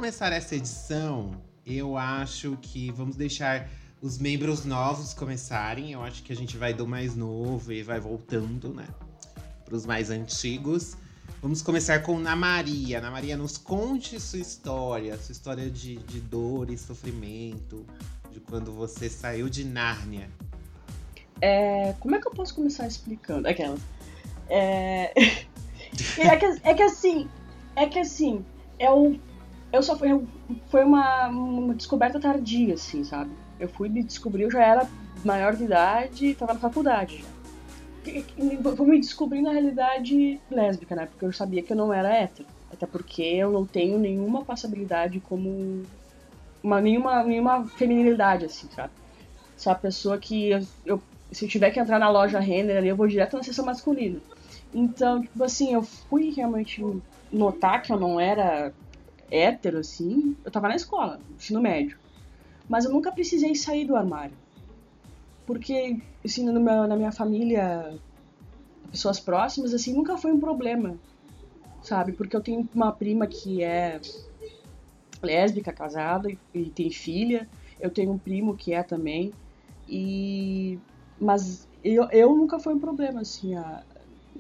Começar essa edição, eu acho que vamos deixar os membros novos começarem. Eu acho que a gente vai do mais novo e vai voltando, né? Para os mais antigos. Vamos começar com Ana Maria. Ana Maria, nos conte sua história, sua história de, de dor e sofrimento, de quando você saiu de Nárnia. É, como é que eu posso começar explicando? Aquelas. É, é, que, é que assim, é que assim, é o eu só fui. Foi uma, uma descoberta tardia, assim, sabe? Eu fui me descobrir, eu já era maior de idade, tava na faculdade já. Vou me descobrir na realidade lésbica, né? Porque eu sabia que eu não era hétero. Até porque eu não tenho nenhuma passabilidade como. Uma, nenhuma, nenhuma feminilidade, assim, sabe? Sou a pessoa que eu, eu, se eu tiver que entrar na loja Renner ali, eu vou direto na sessão masculina. Então, tipo assim, eu fui realmente notar que eu não era hétero, assim, eu tava na escola, ensino médio. Mas eu nunca precisei sair do armário. Porque, assim, meu, na minha família, pessoas próximas, assim, nunca foi um problema, sabe? Porque eu tenho uma prima que é lésbica, casada e tem filha. Eu tenho um primo que é também. E... Mas eu, eu nunca foi um problema, assim, a,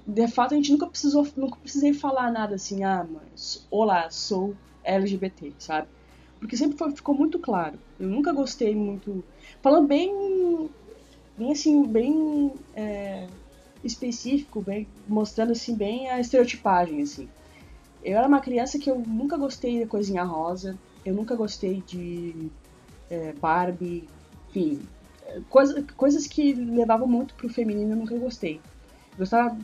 de fato a gente nunca precisou nunca precisei falar nada assim ah mas olá sou LGBT, sabe? Porque sempre foi, ficou muito claro. Eu nunca gostei muito. Falando bem. Bem assim, bem. É, específico, bem, mostrando assim bem a estereotipagem, assim. Eu era uma criança que eu nunca gostei de coisinha rosa, eu nunca gostei de é, Barbie, enfim, coisa, coisas que levavam muito pro feminino eu nunca gostei. Gostava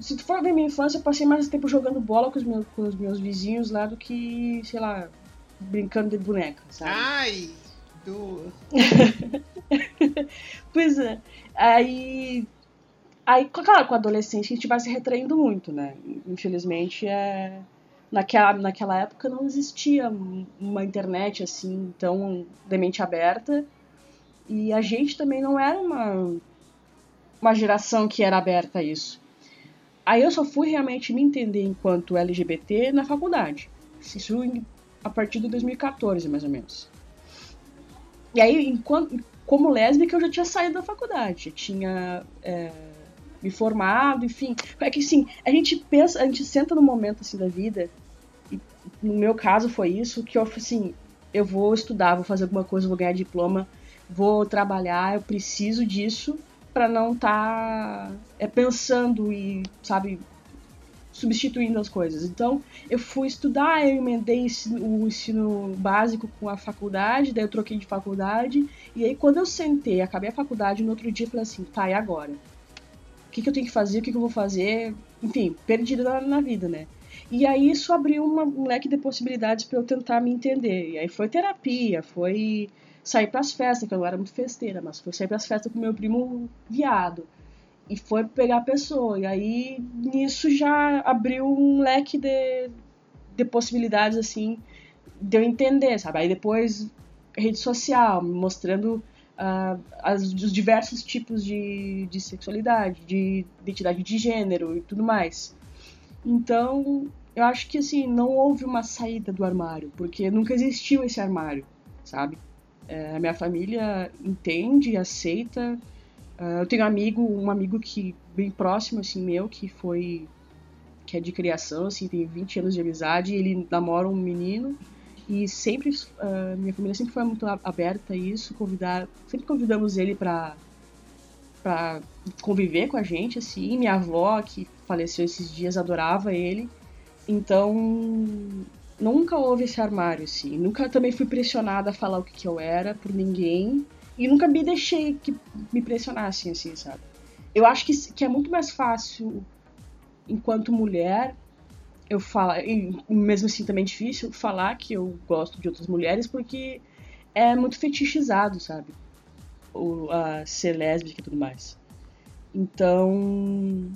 se tu for ver minha infância, eu passei mais tempo jogando bola com os meus, com os meus vizinhos lá do que, sei lá, brincando de boneca, sabe? Ai! Do... pois é. Aí. Aí, claro, com a adolescência a gente vai se retraindo muito, né? Infelizmente, é... naquela, naquela época não existia uma internet assim tão de mente aberta. E a gente também não era uma, uma geração que era aberta a isso. Aí eu só fui realmente me entender enquanto LGBT na faculdade. Isso a partir de 2014, mais ou menos. E aí, enquanto, como lésbica, eu já tinha saído da faculdade, tinha é, me formado, enfim. É que assim, a gente pensa, a gente senta no momento assim da vida, e no meu caso foi isso, que eu assim, eu vou estudar, vou fazer alguma coisa, vou ganhar diploma, vou trabalhar, eu preciso disso para não estar tá, é, pensando e, sabe, substituindo as coisas. Então, eu fui estudar, eu emendei o ensino básico com a faculdade, daí eu troquei de faculdade, e aí quando eu sentei, acabei a faculdade, no outro dia eu falei assim, tá, e agora? O que, que eu tenho que fazer, o que, que eu vou fazer? Enfim, perdida na, na vida, né? E aí isso abriu uma, um leque de possibilidades para eu tentar me entender. E aí foi terapia, foi sair para as festas, que eu não era muito festeira, mas foi sair para as festas com meu primo viado e foi pegar a pessoa. E aí nisso já abriu um leque de, de possibilidades assim de eu entender, sabe? Aí depois rede social, mostrando uh, as, os diversos tipos de, de sexualidade, de identidade de gênero e tudo mais. Então, eu acho que assim, não houve uma saída do armário, porque nunca existiu esse armário, sabe? É, a minha família entende, aceita, Uh, eu tenho um amigo, um amigo que bem próximo assim meu, que foi que é de criação, assim, tem 20 anos de amizade, ele namora um menino e sempre uh, minha família sempre foi muito aberta a isso, convidar, sempre convidamos ele para para conviver com a gente assim, minha avó que faleceu esses dias adorava ele. Então, nunca houve esse armário assim, nunca também fui pressionada a falar o que, que eu era por ninguém e nunca me deixei que me pressionassem, assim, sabe? Eu acho que, que é muito mais fácil, enquanto mulher, eu falar, e mesmo assim também é difícil, falar que eu gosto de outras mulheres, porque é muito fetichizado, sabe? O, a ser lésbica e tudo mais. Então.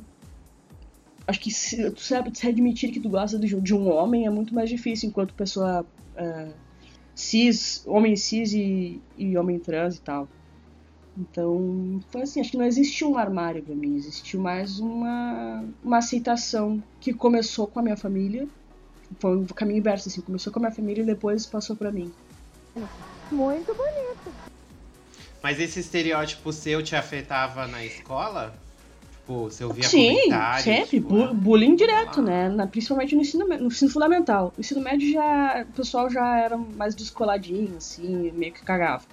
Acho que se, tu sabe se admitir que tu gosta de, de um homem é muito mais difícil enquanto pessoa. Uh, cis, homem cis e, e homem trans e tal. Então, foi assim, acho que não existiu um armário para mim, existiu mais uma, uma aceitação que começou com a minha família. Foi um caminho inverso, assim, começou com a minha família e depois passou para mim. Muito bonito. Mas esse estereótipo seu te afetava na escola? Tipo, você ouvia Sim, comentários? sempre. Tipo, Bu bullying direto, ah. né? Na, principalmente no ensino, no ensino fundamental. No ensino médio já. O pessoal já era mais descoladinho, assim, meio que cagava.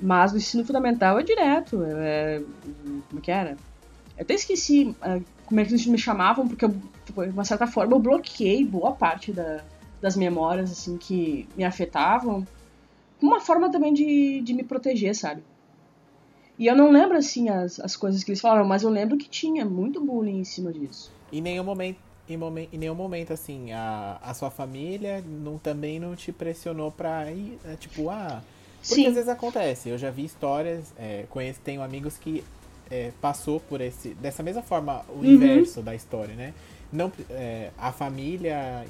Mas no ensino fundamental é direto. É, como é que era? Eu até esqueci é, como é que eles me chamavam, porque eu, tipo, de uma certa forma eu bloqueei boa parte da, das memórias, assim, que me afetavam. Uma forma também de, de me proteger, sabe? E eu não lembro, assim, as, as coisas que eles falaram, mas eu lembro que tinha muito bullying em cima disso. Em nenhum momento, em, momen, em nenhum momento, assim, a, a sua família não, também não te pressionou pra ir, é, tipo, ah... Porque Sim. às vezes acontece. Eu já vi histórias, é, conheço, tenho amigos que é, passou por esse... Dessa mesma forma, o uhum. inverso da história, né? Não, é, a família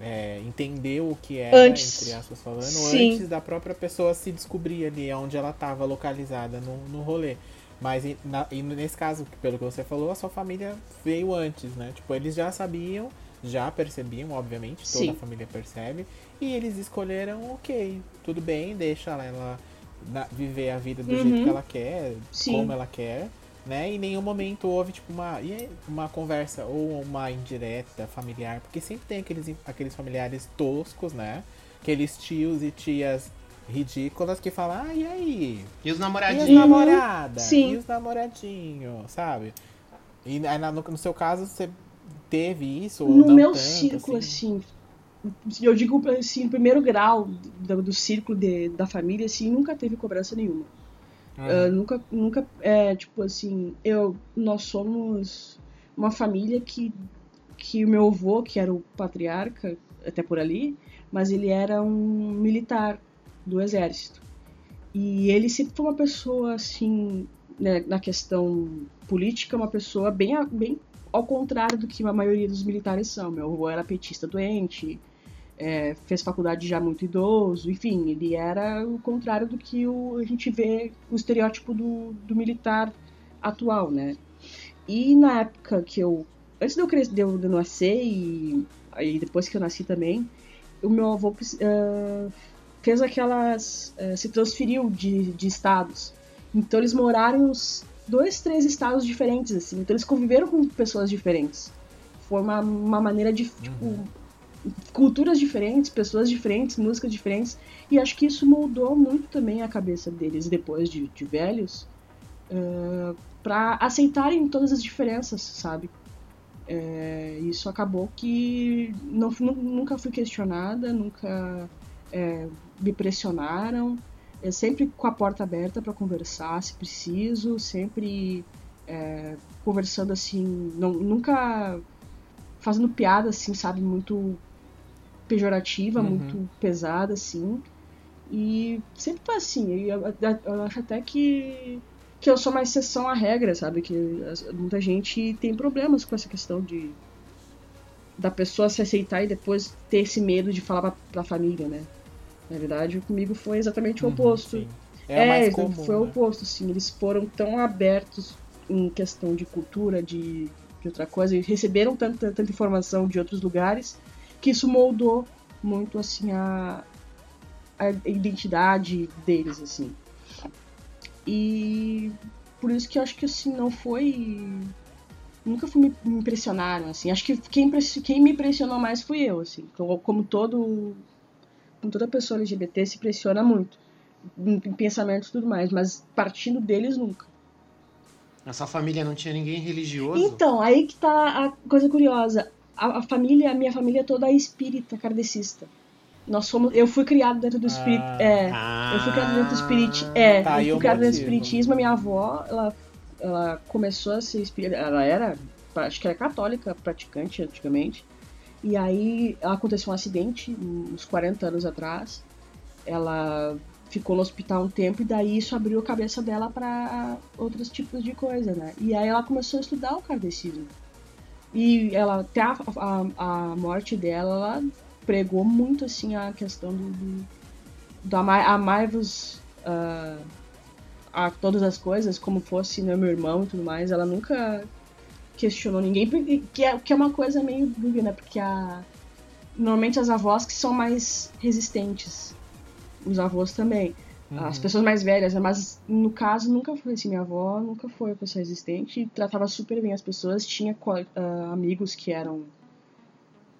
é, é, entender o que era, antes. entre aspas falando, Sim. antes da própria pessoa se descobrir ali onde ela estava localizada no, no rolê. Mas na, e nesse caso, pelo que você falou, a sua família veio antes, né? Tipo, eles já sabiam, já percebiam, obviamente, toda Sim. a família percebe. E eles escolheram, ok, tudo bem, deixa ela na, viver a vida do uhum. jeito que ela quer, Sim. como ela quer né? Em nenhum momento houve tipo uma, uma conversa ou uma indireta familiar, porque sempre tem aqueles, aqueles familiares toscos, né? Aqueles tios e tias ridículas que falam, ah, e aí? E os namoradinhos? E os namoradas? Sim. E os namoradinhos, sabe? E aí, no, no seu caso, você teve isso? Ou no não meu tanto, círculo, assim? assim, eu digo assim, primeiro grau do, do círculo de, da família, assim, nunca teve cobrança nenhuma. Uh, nunca, nunca, é, tipo assim, eu, nós somos uma família que, que o meu avô, que era o patriarca, até por ali, mas ele era um militar do exército. E ele sempre foi uma pessoa, assim, né, na questão política, uma pessoa bem, bem ao contrário do que a maioria dos militares são. Meu avô era petista doente, é, fez faculdade já muito idoso, enfim, ele era o contrário do que o, a gente vê o estereótipo do, do militar atual, né? E na época que eu. Antes de eu, crescer, de eu, de eu nascer e aí depois que eu nasci também, o meu avô uh, fez aquelas. Uh, se transferiu de, de estados. Então eles moraram em uns dois, três estados diferentes, assim. Então eles conviveram com pessoas diferentes. Foi uma, uma maneira de, tipo, culturas diferentes, pessoas diferentes, músicas diferentes. E acho que isso moldou muito também a cabeça deles depois de, de velhos uh, para aceitarem todas as diferenças, sabe? É, isso acabou que não, nunca fui questionada, nunca é, me pressionaram, é, sempre com a porta aberta para conversar se preciso, sempre é, conversando assim, não, nunca fazendo piada assim, sabe, muito pejorativa, uhum. muito pesada assim. E sempre foi assim. Eu, eu, acho até que que eu sou uma exceção à regra, sabe? Que muita gente tem problemas com essa questão de da pessoa se aceitar e depois ter esse medo de falar pra, pra família, né? Na verdade, comigo foi exatamente o uhum, oposto. Uhum, é, é comum, foi o né? oposto, sim. Eles foram tão abertos em questão de cultura, de, de outra coisa, e receberam tanta, tanta informação de outros lugares, que isso moldou muito, assim, a, a identidade deles, assim. E por isso que eu acho que assim, não foi. Nunca fui, me impressionaram, assim. Acho que quem, quem me impressionou mais fui eu, assim. Como todo. Como toda pessoa LGBT se impressiona muito. Em, pensamentos e tudo mais. Mas partindo deles, nunca. Na sua família não tinha ninguém religioso? Então, aí que tá a coisa curiosa. A, a família, a minha família toda é espírita, kardecista. Nós fomos, eu fui criado dentro do espírito, ah, é, ah, eu fui criado dentro do espírito, é, tá, eu fui criado dentro do espiritismo. Minha avó, ela, ela começou a ser espírita, ela era, acho que era católica, praticante antigamente. E aí aconteceu um acidente uns 40 anos atrás. Ela ficou no hospital um tempo e daí isso abriu a cabeça dela para outros tipos de coisa, né? E aí ela começou a estudar o kardecismo. E ela até a, a, a morte dela, ela pregou muito assim a questão do, do, do amar, amar-vos uh, a todas as coisas, como fosse né, meu irmão e tudo mais. Ela nunca questionou ninguém, que, é, que é uma coisa meio dúvida, né? Porque a, normalmente as avós que são mais resistentes, os avós também. Uhum. As pessoas mais velhas, mas no caso nunca foi assim. Minha avó nunca foi uma pessoa resistente e tratava super bem as pessoas. Tinha uh, amigos que eram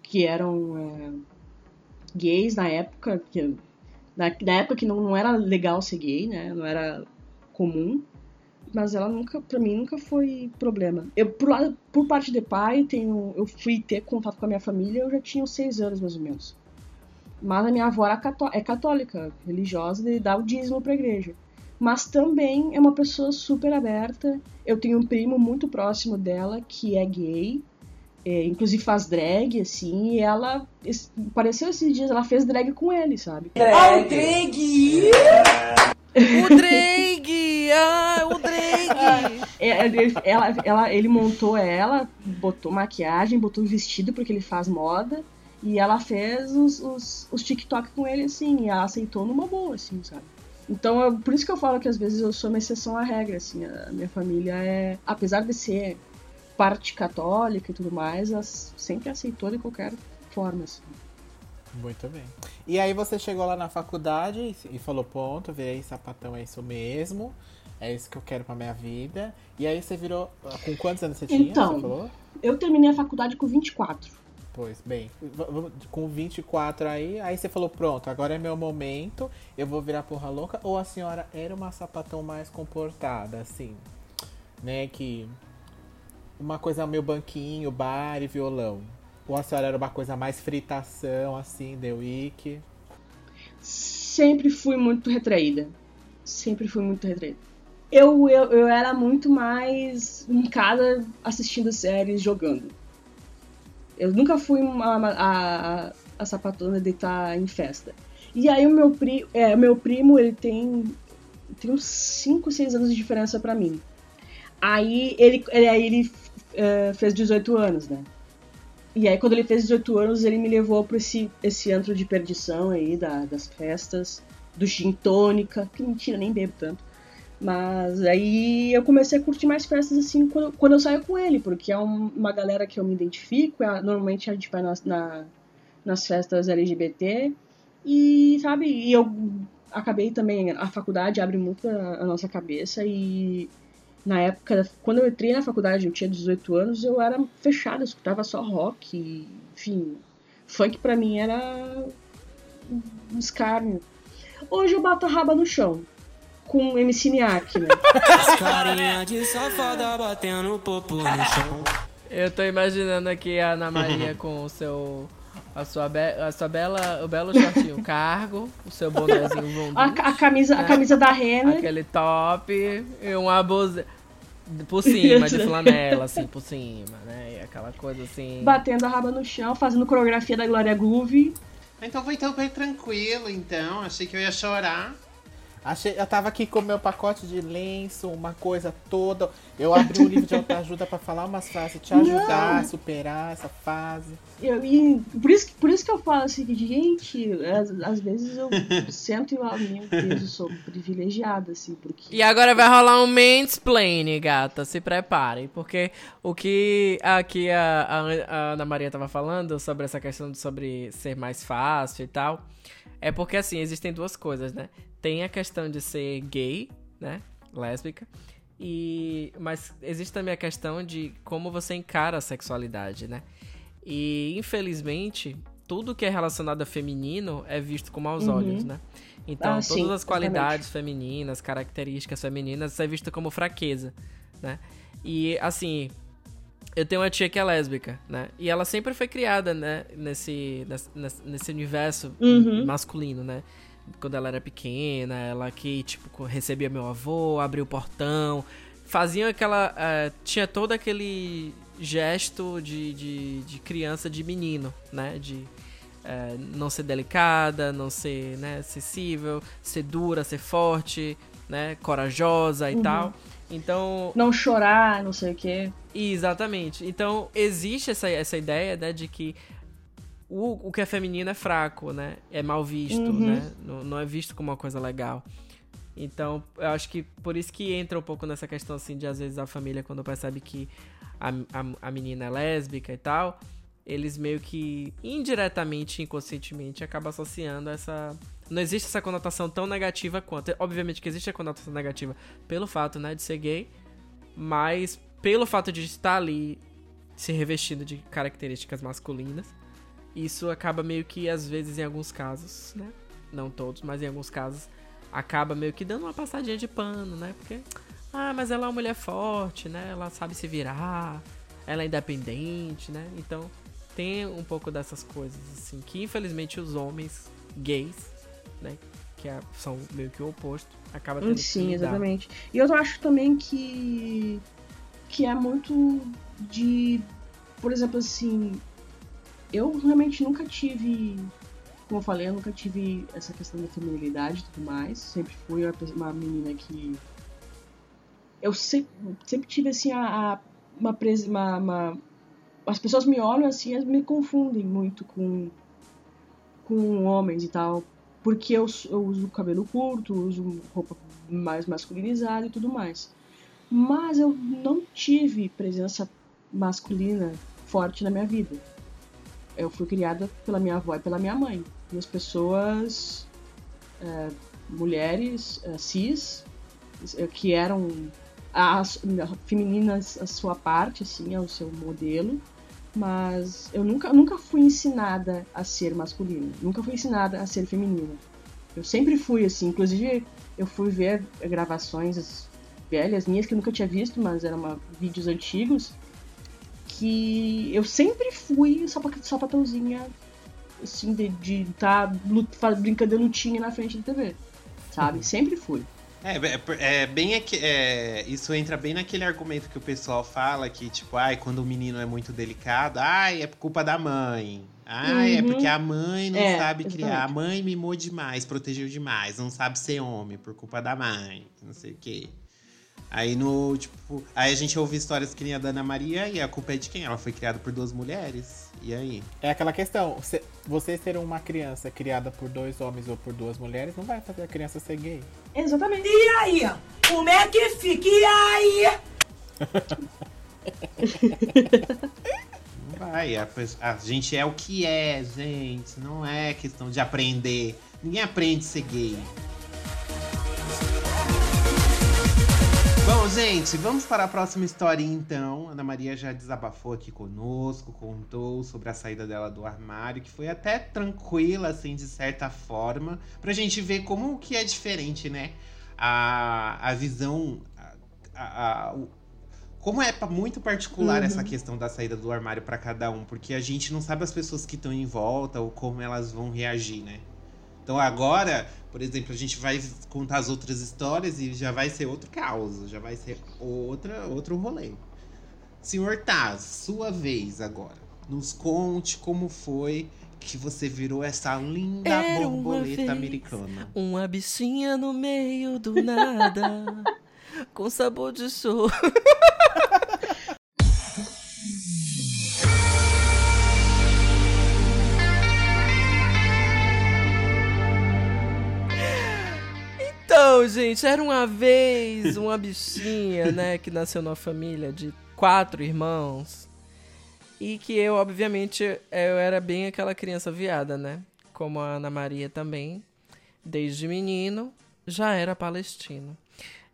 que eram uh, gays na época, que, na, na época que não, não era legal ser gay, né? Não era comum. Mas ela nunca, pra mim, nunca foi problema. Eu, por, por parte de pai, tenho, eu fui ter contato com a minha família, eu já tinha uns seis anos, mais ou menos. Mas a minha avó cató é católica, religiosa, e dá o dízimo pra igreja. Mas também é uma pessoa super aberta. Eu tenho um primo muito próximo dela que é gay, é, inclusive faz drag, assim, e ela esse, apareceu esses dias, ela fez drag com ele, sabe? Drag. Ah, o drag! o drag! Ah, o drag! É, ele, ela, ela, ele montou ela, botou maquiagem, botou vestido porque ele faz moda, e ela fez os, os, os TikTok com ele, assim, e ela aceitou numa boa, assim, sabe? Então, eu, por isso que eu falo que às vezes eu sou uma exceção à regra, assim, a minha família é, apesar de ser parte católica e tudo mais, ela sempre aceitou de qualquer forma. Assim. Muito bem. E aí você chegou lá na faculdade e falou, ponto, virei sapatão, é isso mesmo. É isso que eu quero pra minha vida. E aí você virou. Com quantos anos você tinha? Então, você eu terminei a faculdade com 24. Pois bem, com 24 aí, aí você falou, pronto, agora é meu momento, eu vou virar porra louca. Ou a senhora era uma sapatão mais comportada, assim, né? Que uma coisa meio banquinho, bar e violão? Ou a senhora era uma coisa mais fritação, assim, The Week? Sempre fui muito retraída. Sempre fui muito retraída. Eu, eu, eu era muito mais em casa assistindo séries, jogando. Eu nunca fui uma, a, a, a sapatona de estar em festa. E aí o meu, pri, é, meu primo, ele tem, tem uns 5, 6 anos de diferença para mim. Aí ele, ele, aí ele uh, fez 18 anos, né? E aí, quando ele fez 18 anos, ele me levou para esse, esse antro de perdição aí, da, das festas, do gin tônica, que mentira, nem bebo tanto. Mas aí eu comecei a curtir mais festas assim quando, quando eu saio com ele, porque é um, uma galera que eu me identifico, é, normalmente a gente vai nas, na, nas festas LGBT, e sabe, e eu acabei também, a faculdade abre muito a, a nossa cabeça e na época, quando eu entrei na faculdade, eu tinha 18 anos, eu era fechada, eu escutava só rock, enfim, Funk pra mim era um escárnio. Hoje eu bato a raba no chão. Com MC Niak, né? Carinha de safada batendo popo no chão. Eu tô imaginando aqui a Ana Maria com o seu. A sua, be a sua bela, o belo shortinho cargo, o seu bonézinho vondu, A, a camisa, a camisa da Renner. aquele top e uma blusa por cima, de flanela, assim, por cima, né? E aquela coisa assim. Batendo a raba no chão, fazendo coreografia da Glória Groove. Então foi tão bem tranquilo, então. Achei que eu ia chorar. Achei, eu tava aqui com meu pacote de lenço, uma coisa toda. Eu abri um livro de autoajuda pra falar umas frases, te ajudar a superar essa fase. Eu, e por, isso, que- por isso que eu falo assim, gente, às, às vezes eu sento e falo, meu Deus, eu sou privilegiada, assim, porque. E agora vai rolar um mansplaining, gata. Se preparem. Porque o que aqui a, a, a Ana Maria tava falando sobre essa questão de sobre ser mais fácil e tal. É porque, assim, existem duas coisas, né? Tem a questão de ser gay, né? Lésbica. E... Mas existe também a questão de como você encara a sexualidade, né? E, infelizmente, tudo que é relacionado a feminino é visto com maus Uhum. olhos, né? Então, Ah, todas sim, as qualidades femininas, características femininas, isso é visto como fraqueza, né? E, assim, eu tenho uma tia que é lésbica, né? E ela sempre foi criada, né? Nesse, nesse, nesse universo Uhum. masculino, né? Quando ela era pequena, ela que, tipo, recebia meu avô, abria o portão, faziam aquela... eh, tinha todo aquele gesto de, de, de criança, de menino, né? De eh, não ser delicada, não ser né, acessível, ser dura, ser forte, né? Corajosa e Uhum. tal. Então, Não chorar, não sei o quê. Exatamente. Então, existe essa, essa ideia, né, de que o, o que é feminino é fraco, né? É mal visto, Uhum. né? Não, não é visto como uma coisa legal. Então, eu acho que por isso que entra um pouco nessa questão, assim, de às vezes a família, quando percebe que a, a, a menina é lésbica e tal, eles meio que indiretamente, inconscientemente, acabam associando essa. Não existe essa conotação tão negativa quanto. Obviamente que existe a conotação negativa pelo fato, né, de ser gay, mas pelo fato de estar ali se revestindo de características masculinas, isso acaba meio que, às vezes, em alguns casos, né? Não todos, mas em alguns casos, acaba meio que dando uma passadinha de pano, né? Porque, ah, mas ela é uma mulher forte, né? Ela sabe se virar, ela é independente, né? Então, tem um pouco dessas coisas, assim, que infelizmente os homens gays, né? Que é- são meio que o oposto, acaba tendo que Sim, exatamente. E eu acho também que. que é muito de. Por exemplo, assim. Eu realmente nunca tive. Como eu falei, eu nunca tive essa questão da feminilidade e tudo mais. Sempre fui uma, menina que. Eu sempre, sempre tive assim a. a- uma, pres- uma, uma- As pessoas me olham assim, elas me confundem muito com. com homens e tal porque eu, eu uso cabelo curto, uso roupa mais masculinizada e tudo mais. Mas eu não tive presença masculina forte na minha vida. Eu fui criada pela minha avó e pela minha mãe. Duas pessoas, é, mulheres é, cis, é, que eram as, femininas a sua parte, assim, ao seu modelo. Mas eu nunca, nunca fui ensinada a ser masculina. Nunca fui ensinada a ser feminina. Eu sempre fui assim. Inclusive, eu fui ver gravações velhas minhas que eu nunca tinha visto, mas eram uma- vídeos antigos. Que eu sempre fui sapa- sapatãozinha, assim, de estar tá, brincando de lutinha na frente da TV. Sabe? Sempre fui. É, é, é bem aqui, é, isso entra bem naquele argumento que o pessoal fala que, tipo, ai, quando o menino é muito delicado, ai, é culpa da mãe. Ai, é Uhum. porque a mãe não É, sabe criar. A exatamente. mãe mimou demais, protegeu demais, não sabe ser homem por culpa da mãe, não sei o quê. Aí no, tipo, aí a gente ouve histórias que nem a da Ana Maria e a culpa é de quem? Ela foi criada por duas mulheres. E aí? É aquela questão, se- você ser uma criança criada por dois homens ou por duas mulheres não vai fazer a criança ser gay. Exatamente. E aí? Como é que fica? E aí? Não vai, a, a gente é o que é, gente. Não é questão de aprender. Ninguém aprende a ser gay. Bom, gente, vamos para a próxima historinha então. Ana Maria já desabafou aqui conosco, contou sobre a saída dela do armário, que foi até tranquila, assim, de certa forma, pra gente ver como que é diferente, né? A, a visão. A, a- o- como é muito particular Uhum. essa questão da saída do armário pra cada um, porque a gente não sabe as pessoas que estão em volta ou como elas vão reagir, né? Então agora, por exemplo, a gente vai contar as outras histórias e já vai ser outro caos, já vai ser outra, outro rolê. Senhor Taz, sua vez agora. Nos conte como foi que você virou essa linda Era uma borboleta vez americana. Uma bichinha no meio do nada, com sabor de show. Então, gente, era uma vez uma bichinha, né, que nasceu numa família de quatro irmãos. E que eu, obviamente, eu era bem aquela criança viada, né? Como a Ana Maria também. Desde menino, já era palestino.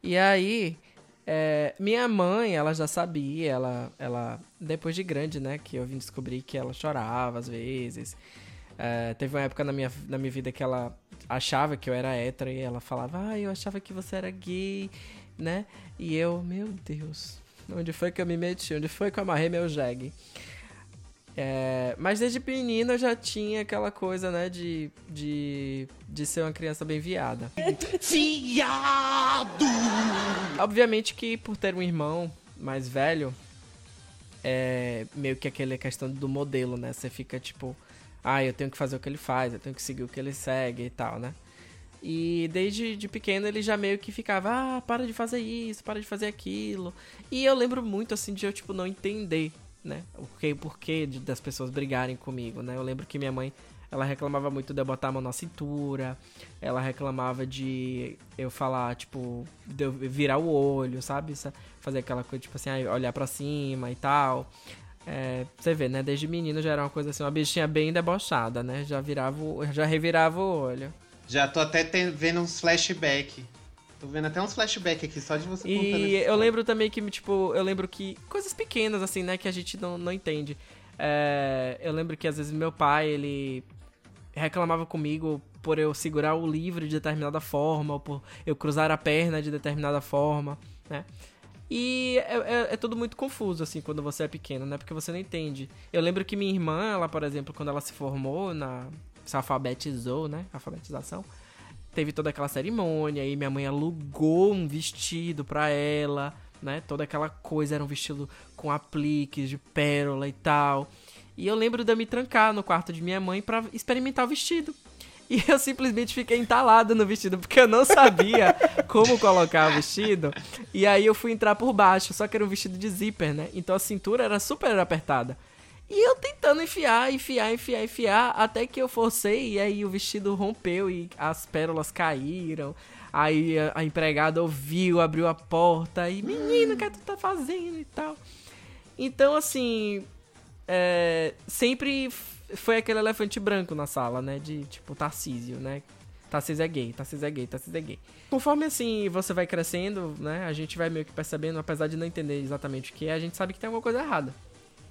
E aí, é, minha mãe, ela já sabia, ela, ela, depois de grande, né, que eu vim descobrir que ela chorava às vezes. É, teve uma época na minha, na minha vida que ela achava que eu era hétero e ela falava, ah, eu achava que você era gay, né? E eu, meu Deus, onde foi que eu me meti? Onde foi que eu amarrei meu jegue? É, mas desde pequenino eu já tinha aquela coisa, né, de, de, de ser uma criança bem viada. Viado! Obviamente que por ter um irmão mais velho, é meio que aquela questão do modelo, né? Você fica tipo, ah, eu tenho que fazer o que ele faz, eu tenho que seguir o que ele segue e tal, né? E desde de pequeno ele já meio que ficava, ah, para de fazer isso, para de fazer aquilo. E eu lembro muito assim de eu, tipo, não entender, né? O que, porquê das pessoas brigarem comigo, né? Eu lembro que minha mãe, ela reclamava muito de eu botar a mão na cintura, ela reclamava de eu falar, tipo, de eu virar o olho, sabe? Sa- Fazer aquela coisa, tipo assim, ah, olhar pra cima e tal. É, você vê, né? Desde menino já era uma coisa assim, uma bichinha bem debochada, né? Já virava, o- já revirava o olho. Já tô até ten- vendo uns flashback. Tô vendo até uns flashback aqui, só de você contando essa E eu história. lembro também que, tipo, eu lembro que. Coisas pequenas, assim, né, que a gente não, não entende. É, eu lembro que às vezes meu pai, ele reclamava comigo por eu segurar o livro de determinada forma, ou por eu cruzar a perna de determinada forma, né? E é, é- é tudo muito confuso, assim, quando você é pequeno, né? Porque você não entende. Eu lembro que minha irmã, ela, por exemplo, quando ela se formou, na, se alfabetizou, né? Alfabetização teve toda aquela cerimônia e minha mãe alugou um vestido pra ela, né? Toda aquela coisa era um vestido com apliques de pérola e tal. E eu lembro de eu me trancar no quarto de minha mãe pra experimentar o vestido. E eu simplesmente fiquei entalada no vestido, porque eu não sabia como colocar o vestido. E aí eu fui entrar por baixo, só que era um vestido de zíper, né? Então a cintura era super apertada. E eu tentando enfiar, enfiar, enfiar, enfiar, até que eu forcei e aí o vestido rompeu e as pérolas caíram. Aí a, a empregada ouviu, abriu a porta e, menino, o que tu tá fazendo e tal. Então, assim, é, sempre foi aquele elefante branco na sala, né? De, tipo, Tarcísio, né? Tarcísio é gay, Tarcísio é gay, Tarcísio é gay. Conforme, assim, você vai crescendo, né? A gente vai meio que percebendo, apesar de não entender exatamente o que é, a gente sabe que tem alguma coisa errada.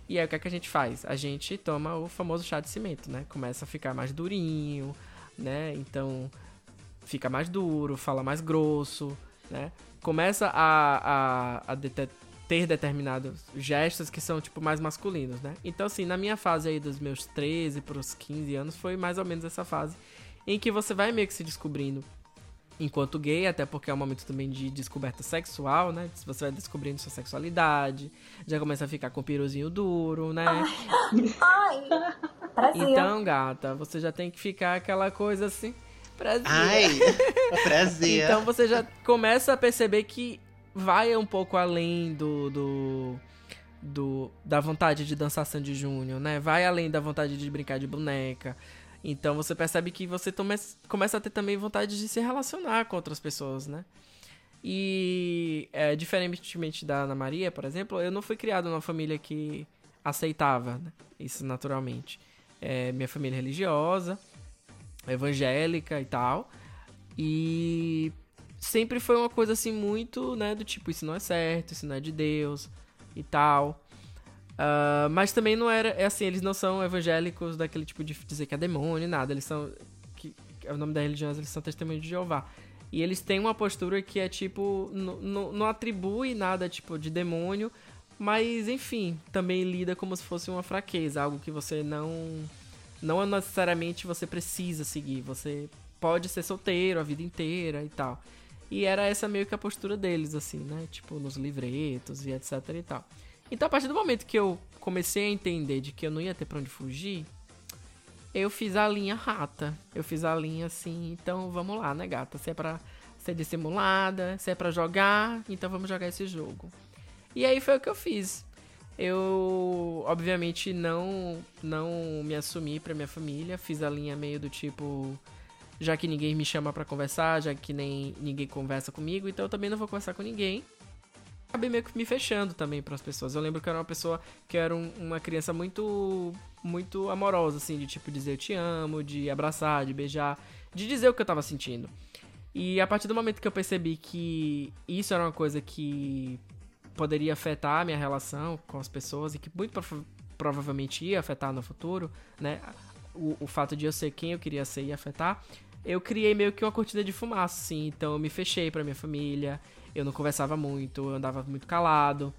E aí o que é que a gente faz? A gente toma o famoso chá de cimento, né? Começa a ficar mais durinho, né? Então fica mais duro, fala mais grosso, né? Começa a, a, a ter determinados gestos que são, tipo, mais masculinos, né? Então, assim, na minha fase aí dos meus 13 pros 15 anos, foi mais ou menos essa fase em que você vai meio que se descobrindo enquanto gay, até porque é um momento também de descoberta sexual, né? Você vai descobrindo sua sexualidade, já começa a ficar com o piruzinho duro, né? Ai, Brasil. Então, gata, você já tem que ficar aquela coisa assim. Prazer. Ai, prazer. então você já começa a perceber que vai um pouco além do. do, do- da vontade de dançar Sandy Júnior, né? Vai além da vontade de brincar de boneca. Então você percebe que você tome- começa a ter também vontade de se relacionar com outras pessoas, né? E é, diferentemente da Ana Maria, por exemplo, eu não fui criado numa família que aceitava né? isso naturalmente. É, minha família é religiosa, evangélica e tal. E sempre foi uma coisa assim muito, né, do tipo, isso não é certo, isso não é de Deus e tal. Uh, mas também não era, é assim, eles não são evangélicos daquele tipo de dizer que é demônio, nada, eles são, que, é o nome da religião, eles são testemunhos de Jeová. E eles têm uma postura que é tipo, não atribui nada tipo de demônio, mas enfim, também lida como se fosse uma fraqueza, algo que você não não necessariamente você precisa seguir, você pode ser solteiro a vida inteira e tal. E era essa meio que a postura deles, assim, né? Tipo, nos livretos e etc e tal. Então, a partir do momento que eu comecei a entender de que eu não ia ter pra onde fugir, eu fiz a linha rata. Eu fiz a linha assim, então vamos lá, né, gata? Se é pra ser dissimulada, se é pra jogar, então vamos jogar esse jogo. E aí foi o que eu fiz. Eu, obviamente, não não me assumi pra minha família. Fiz a linha meio do tipo já que ninguém me chama para conversar, já que nem ninguém conversa comigo, então eu também não vou conversar com ninguém. Acabei meio que me fechando também para as pessoas. Eu lembro que eu era uma pessoa que era um, uma criança muito muito amorosa assim, de tipo dizer eu te amo, de abraçar, de beijar, de dizer o que eu tava sentindo. E a partir do momento que eu percebi que isso era uma coisa que poderia afetar a minha relação com as pessoas e que muito prov provavelmente ia afetar no futuro, né? O, o fato de eu ser quem eu queria ser ia afetar eu criei meio que uma cortina de fumaça, assim. Então eu me fechei pra minha família, eu não conversava muito, eu andava muito calado.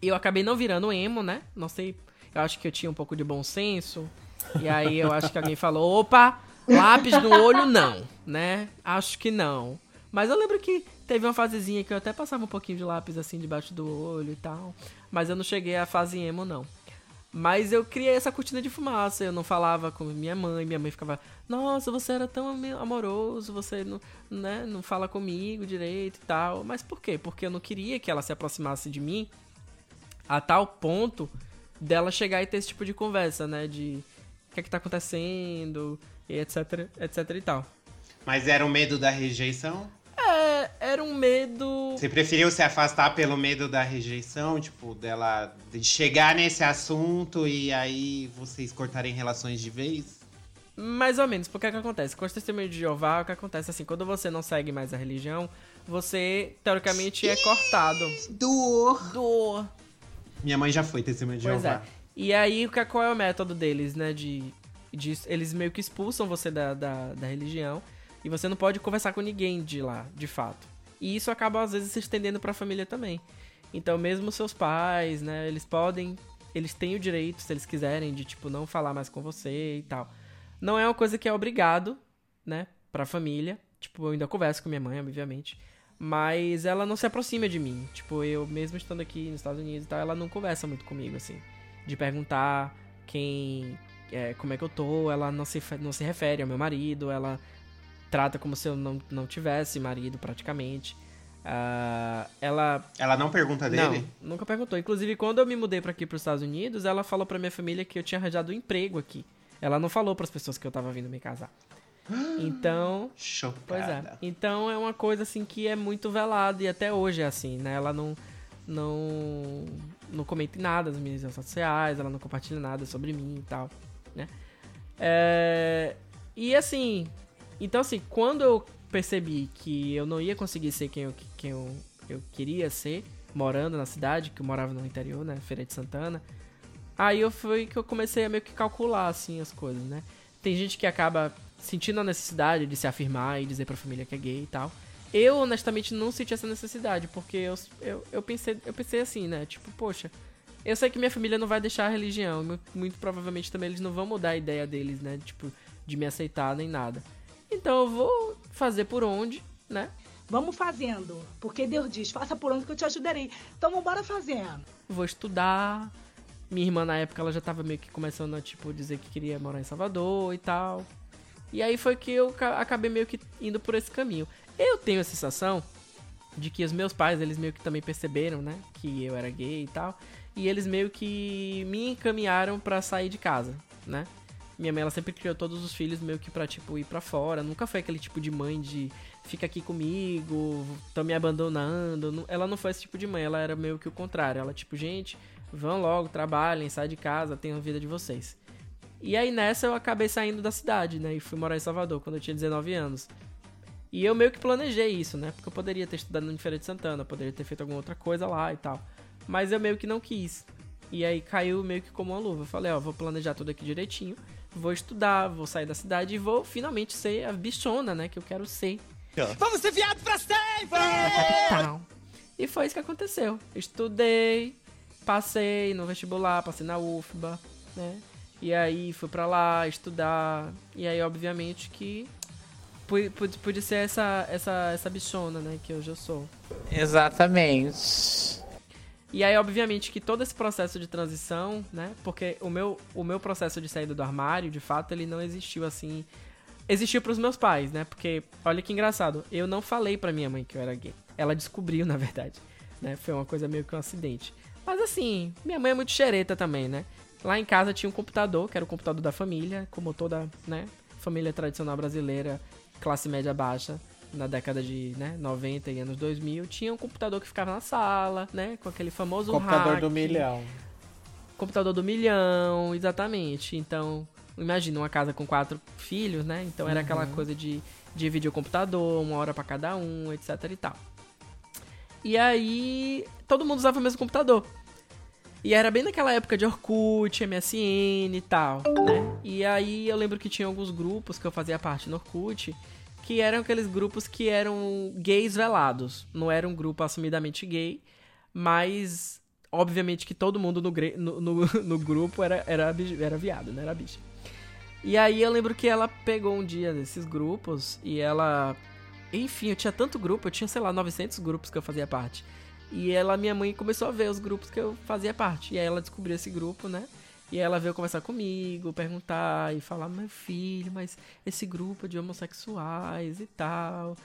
E eu acabei não virando emo, né? Não sei, eu acho que eu tinha um pouco de bom senso. E aí eu acho que alguém falou: opa, lápis no olho não, né? Acho que não. Mas eu lembro que teve uma fasezinha que eu até passava um pouquinho de lápis assim debaixo do olho e tal. Mas eu não cheguei à fase emo, não. Mas eu criei essa cortina de fumaça, eu não falava com minha mãe, minha mãe ficava, nossa, você era tão amoroso, você não, né, não fala comigo direito e tal. Mas por quê? Porque eu não queria que ela se aproximasse de mim a tal ponto dela chegar e ter esse tipo de conversa, né? De o que é que tá acontecendo, e etc, etc e tal. Mas era o medo da rejeição? É, era um medo. Você preferiu se afastar pelo medo da rejeição, tipo, dela de chegar nesse assunto e aí vocês cortarem relações de vez? Mais ou menos, porque é que acontece? Com os testemunhos de Jeová, o que acontece assim, quando você não segue mais a religião, você, teoricamente, é cortado. Dor! Dor! Minha mãe já foi testemunha de pois Jeová. É. E aí, qual é o método deles, né? De, de, eles meio que expulsam você da, da, da religião e você não pode conversar com ninguém de lá, de fato. E isso acaba às vezes se estendendo para a família também. Então, mesmo seus pais, né, eles podem, eles têm o direito, se eles quiserem, de tipo não falar mais com você e tal. Não é uma coisa que é obrigado, né, para a família. Tipo, eu ainda converso com minha mãe, obviamente, mas ela não se aproxima de mim. Tipo, eu mesmo estando aqui nos Estados Unidos e tal, ela não conversa muito comigo assim, de perguntar quem é, como é que eu tô, ela não se, não se refere ao meu marido, ela trata como se eu não, não tivesse marido, praticamente. Uh, ela. Ela não pergunta dele? Não, nunca perguntou. Inclusive, quando eu me mudei para aqui, para os Estados Unidos, ela falou para minha família que eu tinha arranjado um emprego aqui. Ela não falou para as pessoas que eu tava vindo me casar. Então. Chocada. Pois é. Então é uma coisa assim que é muito velada e até hoje é assim, né? Ela não. Não. Não comenta nada nas minhas redes sociais, ela não compartilha nada sobre mim e tal, né? É, e assim, então, assim, quando eu percebi que eu não ia conseguir ser quem eu, quem eu, eu queria ser, morando na cidade, que eu morava no interior, né? Feira de Santana. Aí eu fui que eu comecei a meio que calcular, assim, as coisas, né? Tem gente que acaba sentindo a necessidade de se afirmar e dizer pra família que é gay e tal. Eu, honestamente, não senti essa necessidade, porque eu, eu, eu, pensei, eu pensei assim, né? Tipo, poxa, eu sei que minha família não vai deixar a religião. Muito, muito provavelmente também eles não vão mudar a ideia deles, né? Tipo, de me aceitar nem nada. Então eu vou fazer por onde, né? Vamos fazendo, porque Deus diz, faça por onde que eu te ajudarei. Então vamos embora fazendo. Vou estudar. Minha irmã na época ela já tava meio que começando a tipo dizer que queria morar em Salvador e tal. E aí foi que eu acabei meio que indo por esse caminho. Eu tenho a sensação de que os meus pais, eles meio que também perceberam, né, que eu era gay e tal, e eles meio que me encaminharam para sair de casa, né? Minha mãe, ela sempre criou todos os filhos meio que pra, tipo, ir pra fora. Nunca foi aquele tipo de mãe de fica aqui comigo, tô me abandonando. Ela não foi esse tipo de mãe, ela era meio que o contrário. Ela, tipo, gente, vão logo, trabalhem, sai de casa, tenham a vida de vocês. E aí nessa eu acabei saindo da cidade, né? E fui morar em Salvador quando eu tinha 19 anos. E eu meio que planejei isso, né? Porque eu poderia ter estudado no Feira de Santana, poderia ter feito alguma outra coisa lá e tal. Mas eu meio que não quis. E aí caiu meio que como uma luva. Eu falei, ó, vou planejar tudo aqui direitinho, vou estudar, vou sair da cidade e vou finalmente ser a bichona, né? Que eu quero ser. Vamos ser viado pra sempre! Capital. E foi isso que aconteceu. Estudei, passei no vestibular, passei na UFBA, né? E aí fui pra lá estudar. E aí, obviamente, que pude, pude, pude ser essa, essa, essa bichona, né? Que hoje eu sou. Exatamente. E aí, obviamente, que todo esse processo de transição, né? Porque o meu, o meu processo de saída do armário, de fato, ele não existiu assim. Existiu pros meus pais, né? Porque, olha que engraçado, eu não falei pra minha mãe que eu era gay. Ela descobriu, na verdade. Né? Foi uma coisa meio que um acidente. Mas assim, minha mãe é muito xereta também, né? Lá em casa tinha um computador, que era o computador da família, como toda, né, família tradicional brasileira, classe média baixa, na década de, né, 90 e anos 2000, tinha um computador que ficava na sala, né, com aquele famoso Computador hack, do milhão. Computador do milhão, exatamente. Então, imagina uma casa com quatro filhos, né? Então era aquela Uhum. coisa de dividir o computador, uma hora pra cada um, etc e tal. E aí, todo mundo usava o mesmo computador. E era bem naquela época de Orkut, MSN e tal, né? E aí eu lembro que tinha alguns grupos que eu fazia parte no Orkut, que eram aqueles grupos que eram gays velados. Não era um grupo assumidamente gay, mas obviamente que todo mundo no, no, no, no grupo era, era, era viado, né? Era bicha. E aí eu lembro que ela pegou um dia desses grupos e ela. Enfim, eu tinha tanto grupo, eu tinha, sei lá, 900 grupos que eu fazia parte. E ela, minha mãe, começou a ver os grupos que eu fazia parte. E aí ela descobriu esse grupo, né? E ela veio conversar comigo, perguntar e falar: meu filho, mas esse grupo de homossexuais e tal.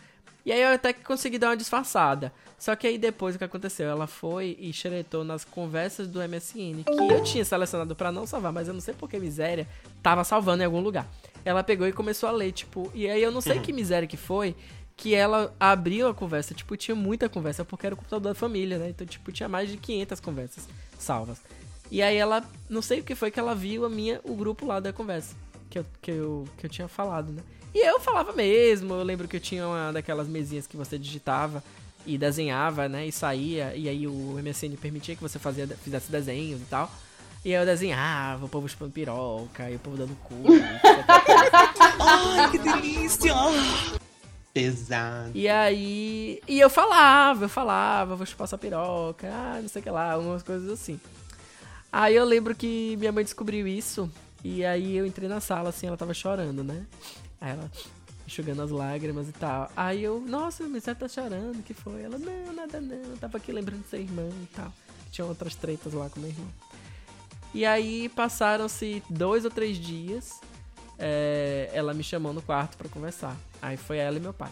E aí eu até que consegui dar uma disfarçada. Só que aí depois o que aconteceu? Ela foi e xeretou nas conversas do MSN, que eu tinha selecionado pra não salvar, mas eu não sei por que miséria, tava salvando em algum lugar. Ela pegou e começou a ler, tipo, e aí eu não sei que miséria que foi, que ela abriu a conversa, tipo, tinha muita conversa, porque era o computador da família, né? Então, tipo, tinha mais de 500 conversas salvas. E aí ela, não sei o que foi que ela viu a minha, o grupo lá da conversa, que eu, que eu, que eu tinha falado, né? E eu falava mesmo, eu lembro que eu tinha uma daquelas mesinhas que você digitava e desenhava, né? E saía, e aí o MSN permitia que você fazia, fizesse desenhos e tal. E aí eu desenhava, o povo chupando piroca, e o povo dando cu. Ai, que delícia! Pesado. E aí. E eu falava, eu falava, vou chupar essa piroca, ah, não sei o que lá, umas coisas assim. Aí eu lembro que minha mãe descobriu isso. E aí eu entrei na sala, assim, ela tava chorando, né? Aí ela enxugando as lágrimas e tal. Aí eu, nossa, mas você tá chorando, que foi? Ela, não, nada não, eu tava aqui lembrando de ser irmã e tal. Tinha outras tretas lá com meu irmão. E aí passaram-se dois ou três dias. é, ela me chamou no quarto pra conversar. Aí foi ela e meu pai.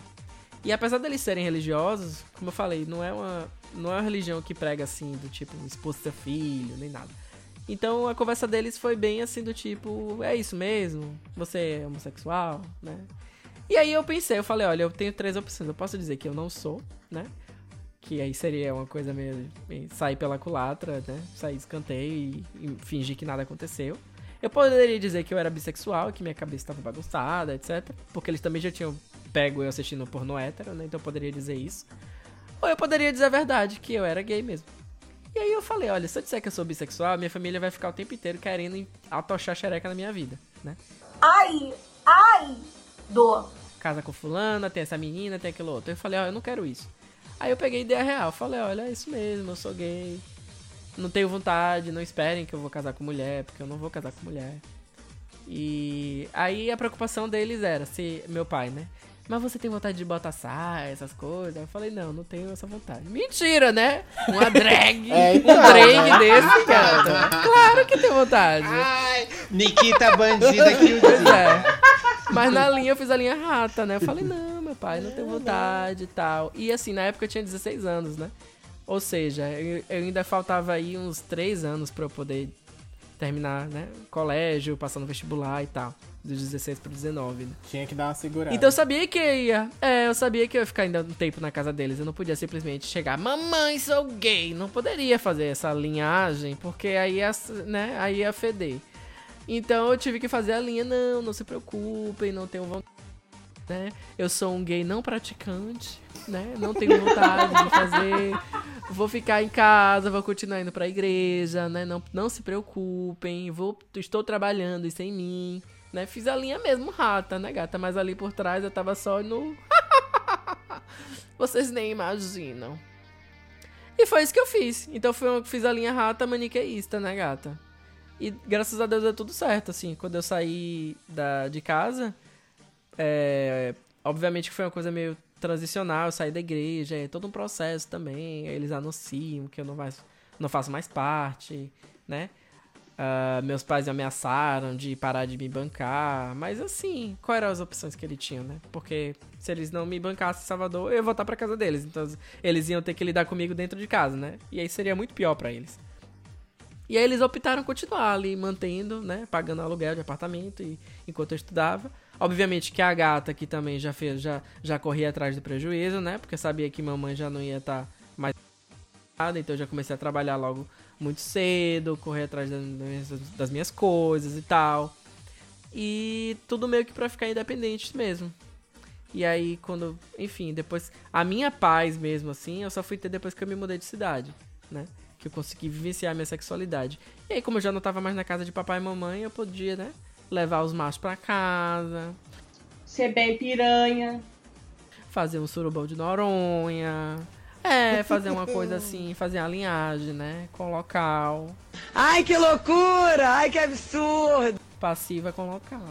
E apesar deles serem religiosos, como eu falei, não é uma, não é uma religião que prega assim, do tipo, expor seu filho, nem nada. Então a conversa deles foi bem assim, do tipo, é isso mesmo? Você é homossexual, né? E aí eu pensei, eu falei, olha, eu tenho três opções. Eu posso dizer que eu não sou, né? Que aí seria uma coisa meio, sair pela culatra, né? Sair escanteio e, e fingir que nada aconteceu. Eu poderia dizer que eu era bissexual, que minha cabeça estava bagunçada, etc. Porque eles também já tinham pego eu assistindo pornô hétero, né? Então eu poderia dizer isso. Ou eu poderia dizer a verdade, que eu era gay mesmo. E aí eu falei, olha, se eu disser que eu sou bissexual, minha família vai ficar o tempo inteiro querendo atochar xereca na minha vida, né? Ai, ai, dor. Casa com fulana, tem essa menina, tem aquilo outro. Eu falei, ó, eu não quero isso. Aí eu peguei ideia real, falei, olha, é isso mesmo, eu sou gay. Não tenho vontade, não esperem que eu vou casar com mulher, porque eu não vou casar com mulher. E aí a preocupação deles era, se meu pai, né? Mas você tem vontade de botar saia, essas coisas? Eu falei, não, não tenho essa vontade. Mentira, né? Uma drag, É, um então, drag né? desse, cara. Claro que tem vontade. Ai, Nikita bandida que o Pois dia. é. Mas na linha eu fiz a linha rata, né? Eu falei, não, meu pai, não tenho vontade e tal. E assim, na época eu tinha 16 anos, né? Ou seja, eu, eu ainda faltava aí uns 3 anos pra eu poder terminar, né? Colégio, passar no vestibular e tal. Dos 16 pro 19, né? Tinha que dar uma segurada. Então eu sabia que ia. É, eu sabia que eu ia ficar ainda um tempo na casa deles. Eu não podia simplesmente chegar, mamãe, sou gay. Não poderia fazer essa linhagem, porque aí ia, né, aí ia feder. Então eu tive que fazer a linha, não, não se preocupem, não tenho vontade. né? Eu sou um gay não praticante, né? Não tenho vontade de fazer. Vou ficar em casa, vou continuar indo pra igreja, né? Não, não se preocupem, vou, estou trabalhando isso em mim, né? Fiz a linha mesmo rata, né, gata? Mas ali por trás eu tava só no. Vocês nem imaginam. E foi isso que eu fiz. Então foi eu fiz a linha rata maniqueísta, né, gata? E graças a Deus deu tudo certo, assim. Quando eu saí da, de casa, é, obviamente que foi uma coisa meio transicional, eu saí da igreja, é todo um processo também. Eles anunciam que eu não, não faço mais parte, né? Uh, meus pais me ameaçaram de parar de me bancar, mas assim, quais eram as opções que ele tinha, né? Porque se eles não me bancassem em Salvador, eu ia voltar para casa deles, então eles iam ter que lidar comigo dentro de casa, né? E aí seria muito pior para eles. E aí eles optaram continuar ali mantendo, né, pagando aluguel de apartamento e, enquanto eu estudava. Obviamente que a gata aqui também já fez, já já corria atrás do prejuízo, né? Porque sabia que mamãe já não ia estar tá mais então eu já comecei a trabalhar logo muito cedo, correr atrás das minhas coisas e tal. E tudo meio que pra ficar independente mesmo. E aí, quando. Enfim, depois. A minha paz mesmo, assim, eu só fui ter depois que eu me mudei de cidade, né? Que eu consegui vivenciar minha sexualidade. E aí, como eu já não tava mais na casa de papai e mamãe, eu podia, né? Levar os machos pra casa. Ser bem piranha. Fazer um surubão de Noronha. É, fazer uma coisa assim, fazer a linhagem, né? Com local. Ai, que loucura! Ai, que absurdo! Passiva com local.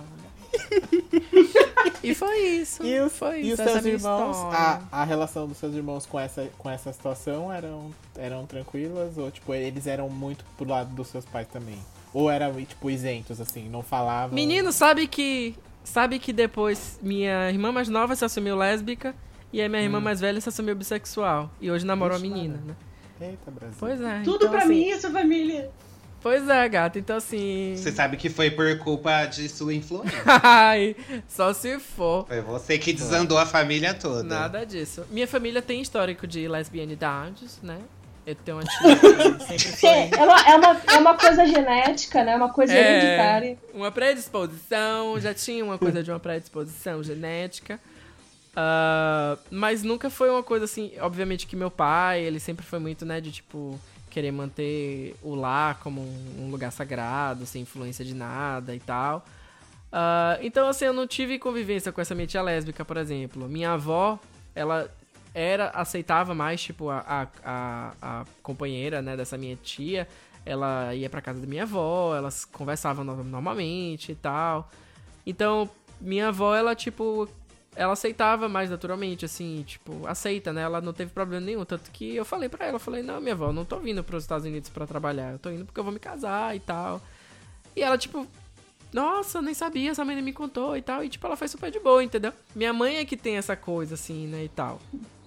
e foi isso. E, os, foi e isso, os seus irmãos, a, a relação dos seus irmãos com essa, com essa situação eram, eram tranquilas? Ou, tipo, eles eram muito pro lado dos seus pais também? Ou eram, tipo, isentos, assim, não falavam? Menino, sabe que... Sabe que depois minha irmã mais nova se assumiu lésbica e a minha irmã hum. mais velha se assumiu bissexual. E hoje namora uma menina, né? Eita, Brasil. Pois é. Tudo então, pra assim... mim, essa família. Pois é, gata. Então, assim. Você sabe que foi por culpa de sua influência. Ai, só se for. Foi você que desandou a família toda. Nada disso. Minha família tem histórico de lesbianidades, né? Eu tenho uma tia que sempre foi... É uma, é, uma, é uma coisa genética, né? Uma coisa é, hereditária. Uma predisposição, já tinha uma coisa de uma predisposição genética. Uh, mas nunca foi uma coisa assim. Obviamente que meu pai, ele sempre foi muito, né, de tipo, querer manter o lar como um, lugar sagrado, sem influência de nada e tal. Uh, então, assim, eu não tive convivência com essa minha tia lésbica, por exemplo. Minha avó, ela era, aceitava mais, tipo, a, a, a companheira, né, dessa minha tia. Ela ia pra casa da minha avó, elas conversavam normalmente e tal. Então, minha avó, ela, tipo, ela aceitava mais naturalmente, assim, tipo, aceita, né? Ela não teve problema nenhum. Tanto que eu falei pra ela, eu falei, não, minha avó, eu não tô vindo pros Estados Unidos para trabalhar, eu tô indo porque eu vou me casar e tal. E ela, tipo, nossa, nem sabia, essa menina me contou e tal. E, tipo, ela foi super de boa, entendeu? Minha mãe é que tem essa coisa, assim, né, e tal.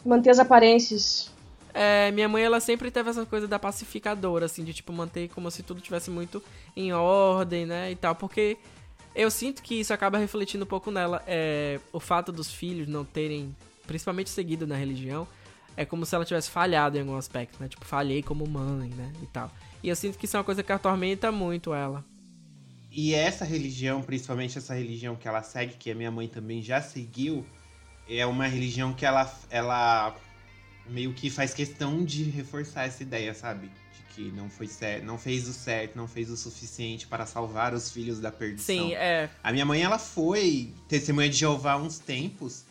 Manter as aparências. É, minha mãe, ela sempre teve essa coisa da pacificadora, assim, de, tipo, manter como se tudo tivesse muito em ordem, né, e tal. Porque eu sinto que isso acaba refletindo um pouco nela. É, o fato dos filhos não terem, principalmente seguido na religião, é como se ela tivesse falhado em algum aspecto, né? Tipo, falhei como mãe, né? E tal. E eu sinto que isso é uma coisa que atormenta muito ela. E essa religião, principalmente essa religião que ela segue, que a minha mãe também já seguiu, é uma religião que ela, ela meio que faz questão de reforçar essa ideia, sabe? Que não foi certo, não fez o certo, não fez o suficiente para salvar os filhos da perdição. Sim, é. A minha mãe, ela foi testemunha de Jeová há uns tempos.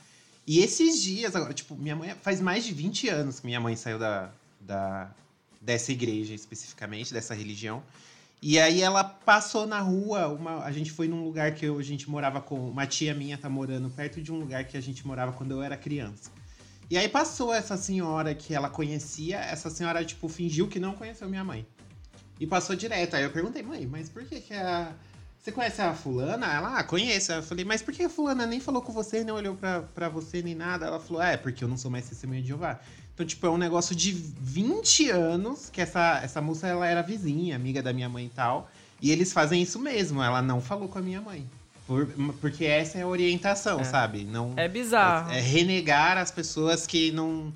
E esses dias, agora, tipo, minha mãe faz mais de 20 anos que minha mãe saiu da, da dessa igreja especificamente, dessa religião. E aí ela passou na rua, uma, a gente foi num lugar que eu, a gente morava com uma tia minha tá morando perto de um lugar que a gente morava quando eu era criança. E aí passou essa senhora que ela conhecia, essa senhora, tipo, fingiu que não conheceu minha mãe. E passou direto. Aí eu perguntei, mãe, mas por que que a... Você conhece a fulana? Ela, ah, conheço. Eu falei, mas por que a fulana nem falou com você, nem olhou pra, você, nem nada? Ela falou, é, porque eu não sou mais testemunha de Jeová. Então, tipo, é um negócio de 20 anos que essa, essa moça, ela era vizinha, amiga da minha mãe e tal. E eles fazem isso mesmo, ela não falou com a minha mãe. Por, porque essa é a orientação, é. sabe? Não, é bizarro. É, é, renegar as pessoas que não,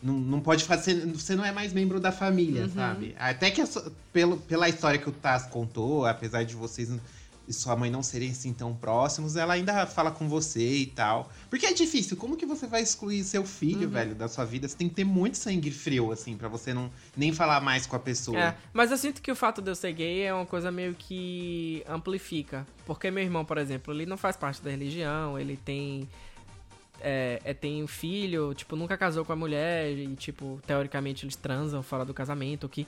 não, não pode fazer. Você não é mais membro da família, uhum. sabe? Até que pelo, pela história que o Taz contou, apesar de vocês e sua mãe não serem assim tão próximos, ela ainda fala com você e tal. Porque é difícil, como que você vai excluir seu filho, Uhum. velho, da sua vida? Você tem que ter muito sangue frio, assim, pra você não nem falar mais com a pessoa. É, mas eu sinto que o fato de eu ser gay é uma coisa meio que amplifica. Porque meu irmão, por exemplo, ele não faz parte da religião, ele tem. É, é, tem um filho, tipo, nunca casou com a mulher e, tipo, teoricamente eles transam fora do casamento, o que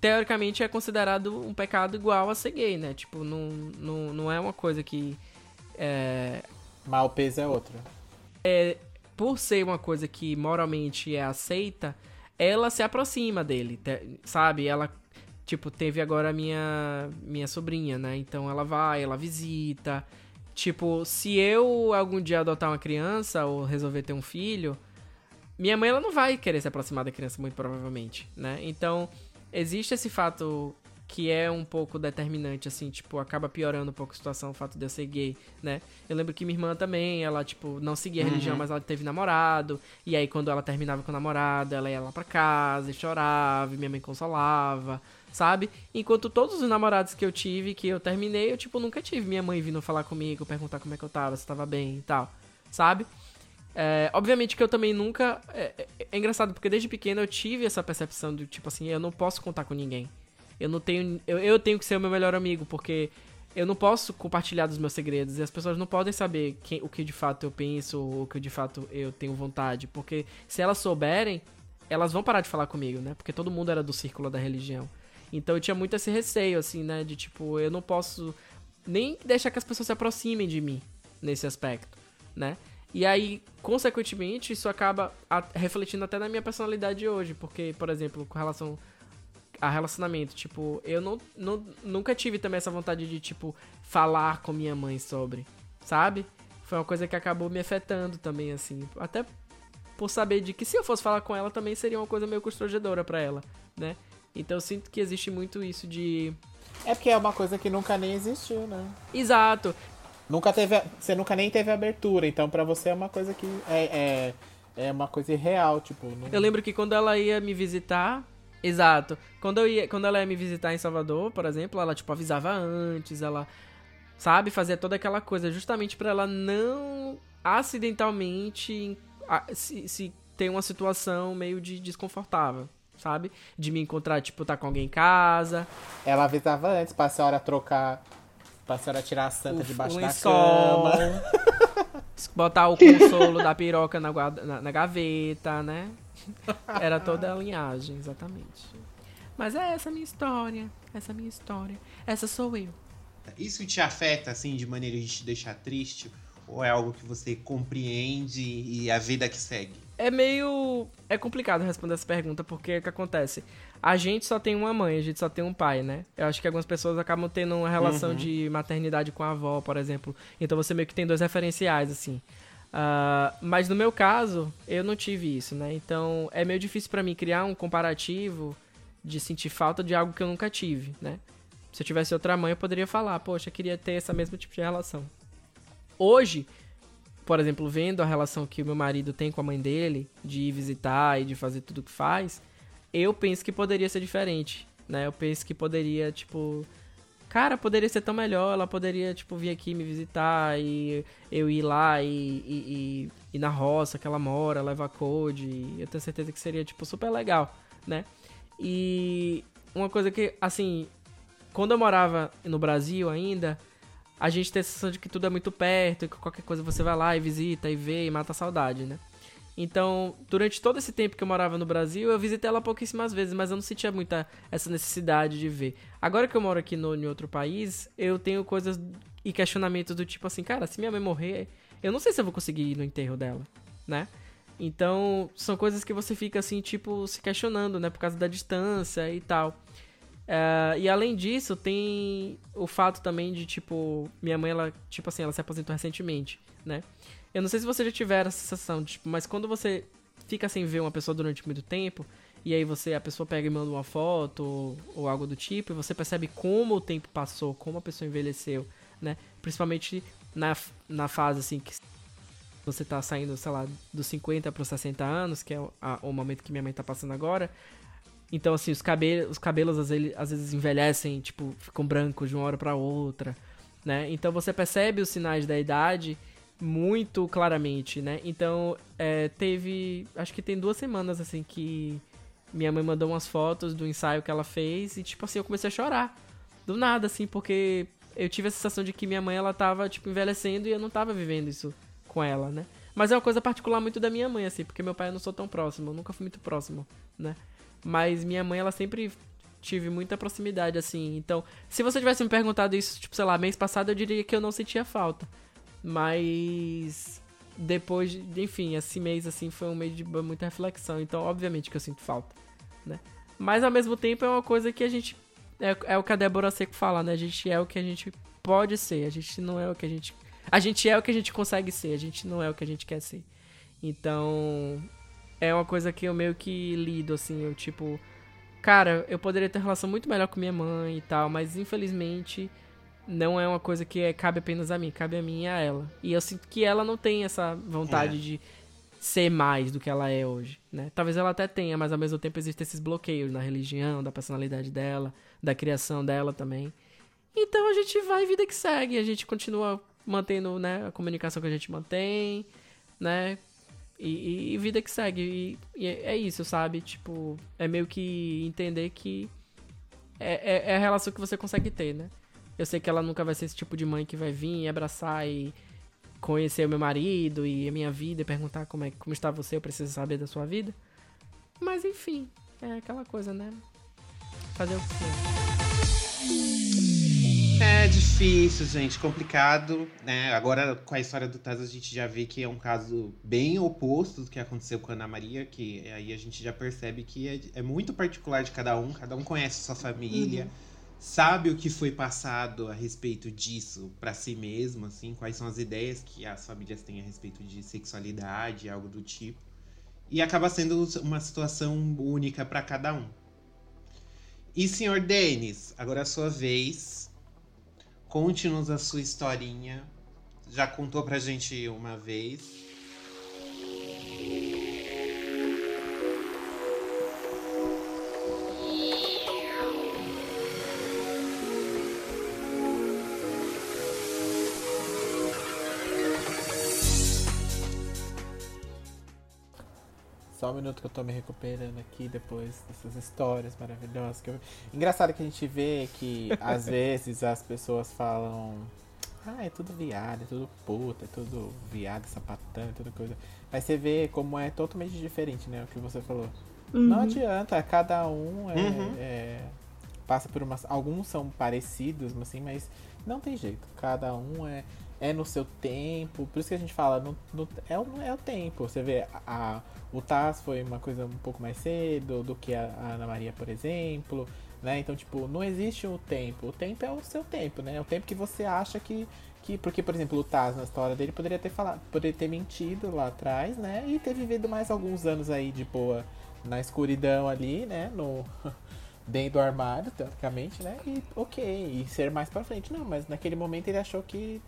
teoricamente é considerado um pecado igual a ser gay, né? Tipo, não, não, não é uma coisa que. É, Mas o peso é outro. é, por ser uma coisa que moralmente é aceita, ela se aproxima dele, sabe? Ela, tipo, teve agora a minha, minha sobrinha, né? Então ela vai, ela visita. Tipo, se eu algum dia adotar uma criança ou resolver ter um filho, minha mãe ela não vai querer se aproximar da criança, muito provavelmente, né? Então, existe esse fato que é um pouco determinante, assim, tipo, acaba piorando um pouco a situação, o fato de eu ser gay, né? Eu lembro que minha irmã também, ela, tipo, não seguia a Uhum. religião, mas ela teve namorado, e aí quando ela terminava com o namorado, ela ia lá pra casa e chorava, e minha mãe consolava, sabe? Enquanto todos os namorados que eu tive, que eu terminei, eu, tipo, nunca tive minha mãe vindo falar comigo, perguntar como é que eu tava, se tava bem e tal, sabe? É, obviamente que eu também nunca. É, é- é engraçado, porque desde pequeno eu tive essa percepção de tipo assim, eu não posso contar com ninguém. Eu não tenho. Eu, eu tenho que ser o meu melhor amigo, porque eu não posso compartilhar dos meus segredos. E as pessoas não podem saber quem, o que de fato eu penso, ou o que de fato eu tenho vontade. Porque se elas souberem, elas vão parar de falar comigo, né? Porque todo mundo era do círculo da religião. Então eu tinha muito esse receio, assim, né? De tipo, eu não posso nem deixar que as pessoas se aproximem de mim nesse aspecto, né? E aí, consequentemente, isso acaba refletindo até na minha personalidade hoje, porque, por exemplo, com relação a relacionamento, tipo, eu não, não, nunca tive também essa vontade de, tipo, falar com minha mãe sobre, sabe? Foi uma coisa que acabou me afetando também, assim, até por saber de que se eu fosse falar com ela também seria uma coisa meio constrangedora pra ela, né? Então eu sinto que existe muito isso de. É porque é uma coisa que nunca nem existiu, né? Exato. Nunca teve, você nunca nem teve abertura, então pra você é uma coisa que é, é, é uma coisa irreal, tipo. não- Eu lembro que quando ela ia me visitar. Exato. Quando, eu ia, quando ela ia me visitar em Salvador, por exemplo, ela, tipo, avisava antes, ela. Sabe? Fazia toda aquela coisa, justamente pra ela não acidentalmente se, se ter uma situação meio de desconfortável, sabe? De me encontrar, tipo, tá com alguém em casa. Ela avisava antes pra senhora trocar. Pra senhora tirar a santa o debaixo da lençol, cama. Botar o consolo da piroca na, guarda- na, na gaveta, né? Era toda a linhagem, exatamente. Mas é essa a minha história. Essa é a minha história. Essa sou eu. Isso te afeta, assim, de maneira de te deixar triste? Ou é algo que você compreende e a vida que segue? É meio. É complicado responder essa pergunta, porque o que acontece? A gente só tem uma mãe, a gente só tem um pai, né? Eu acho que algumas pessoas acabam tendo uma relação Uhum. de maternidade com a avó, por exemplo. Então você meio que tem dois referenciais, assim. Ah, mas no meu caso, eu não tive isso, né? Então é meio difícil pra mim criar um comparativo de sentir falta de algo que eu nunca tive, né? Se eu tivesse outra mãe, eu poderia falar, poxa, eu queria ter essa mesmo tipo de relação. Hoje, por exemplo, vendo a relação que o meu marido tem com a mãe dele, de ir visitar e de fazer tudo que faz, eu penso que poderia ser diferente, né? Eu penso que poderia, tipo, cara, poderia ser tão melhor, ela poderia, tipo, vir aqui me visitar e eu ir lá e, e, e na roça que ela mora, levar code, eu tenho certeza que seria, tipo, super legal, né? E uma coisa que, assim, quando eu morava no Brasil ainda, a gente tem a sensação de que tudo é muito perto, e que qualquer coisa você vai lá e visita e vê e mata a saudade, né? Então, durante todo esse tempo que eu morava no Brasil, eu visitei ela pouquíssimas vezes, mas eu não sentia muita essa necessidade de ver. Agora que eu moro aqui no, em outro país, eu tenho coisas e questionamentos do tipo assim, cara, se minha mãe morrer, eu não sei se eu vou conseguir ir no enterro dela, né? Então, são coisas que você fica assim, tipo, se questionando, né? Por causa da distância e tal. É, e além disso, tem o fato também de, tipo, minha mãe, ela, tipo assim, ela se aposentou recentemente, né? Eu não sei se você já tiver essa sensação, tipo, mas quando você fica sem ver uma pessoa durante muito tempo, e aí você, a pessoa pega e manda uma foto ou, ou algo do tipo, e você percebe como o tempo passou, como a pessoa envelheceu, né? Principalmente na, na fase, assim, que você tá saindo, sei lá, dos 50 para os 60 anos, que é o, a- o momento que minha mãe tá passando agora. Então, assim, os cabelos, os cabelos às vezes, às vezes envelhecem, tipo, ficam brancos de uma hora pra outra. né? Então você percebe os sinais da idade muito claramente, né? Então, é, teve. Acho que tem duas semanas, assim, que minha mãe mandou umas fotos do ensaio que ela fez e, tipo assim, eu comecei a chorar. Do nada, assim, porque eu tive a sensação de que minha mãe, ela tava, tipo, envelhecendo e eu não tava vivendo isso com ela, né? Mas é uma coisa particular muito da minha mãe, assim, porque meu pai eu não sou tão próximo, eu nunca fui muito próximo, né? Mas minha mãe, ela sempre tive muita proximidade, assim. Então, se você tivesse me perguntado isso, tipo, sei lá, mês passado, eu diria que eu não sentia falta. Mas depois, de, enfim, esse mês assim foi um mês de muita reflexão, então obviamente que eu sinto falta, né? Mas ao mesmo tempo é uma coisa que a gente é, é o que a Débora Seco fala, né? A gente é o que a gente pode ser, a gente não é o que a gente a gente é o que a gente consegue ser, a gente não é o que a gente quer ser. Então, é uma coisa que eu meio que lido assim, eu tipo, cara, eu poderia ter relação muito melhor com minha mãe e tal, mas infelizmente não é uma coisa que é, cabe apenas a mim, cabe a mim e a ela. E eu sinto que ela não tem essa vontade é. de ser mais do que ela é hoje, né? Talvez ela até tenha, mas ao mesmo tempo existem esses bloqueios na religião, da personalidade dela, da criação dela também. Então a gente vai vida que segue, a gente continua mantendo, né, a comunicação que a gente mantém, né? E, e vida que segue. E, e, é isso, sabe? Tipo, é meio que entender que é, é, é a relação que você consegue ter, né? Eu sei que ela nunca vai ser esse tipo de mãe que vai vir e abraçar e conhecer o meu marido e a minha vida e perguntar como, é, como está você, eu preciso saber da sua vida. Mas enfim, é aquela coisa, né? Fazer o quê? É difícil, gente, complicado, né? Agora, com a história do Taz, a gente já vê que é um caso bem oposto do que aconteceu com a Ana Maria, que aí a gente já percebe que é, é muito particular de cada um, cada um conhece sua família. Uhum sabe o que foi passado a respeito disso para si mesmo, assim, quais são as ideias que as famílias têm a respeito de sexualidade, algo do tipo. E acaba sendo uma situação única para cada um. E senhor Denis, agora é a sua vez. Conte-nos a sua historinha. Já contou pra gente uma vez. Só um minuto que eu tô me recuperando aqui depois dessas histórias maravilhosas. Que eu... Engraçado que a gente vê que às vezes as pessoas falam. Ah, é tudo viado, é tudo puta, é tudo viado, sapatão, é tudo coisa. Mas você vê como é totalmente diferente, né? O que você falou. Uhum. Não adianta, cada um é, uhum. é, passa por umas. Alguns são parecidos, assim, mas não tem jeito. Cada um é, é no seu tempo. Por isso que a gente fala, no, no é, o, é o tempo. Você vê, a, o Taz foi uma coisa um pouco mais cedo do que a, a Ana Maria, por exemplo. Né? Então, tipo, não existe o tempo. O tempo é o seu tempo, né? É o tempo que você acha que. que porque, por exemplo, o Taz, na história dele, poderia ter falado, poderia ter mentido lá atrás, né? E ter vivido mais alguns anos aí de boa na escuridão ali, né? No. dentro do armário, teoricamente, né? E ok, e ser mais pra frente. Não, mas naquele momento ele achou que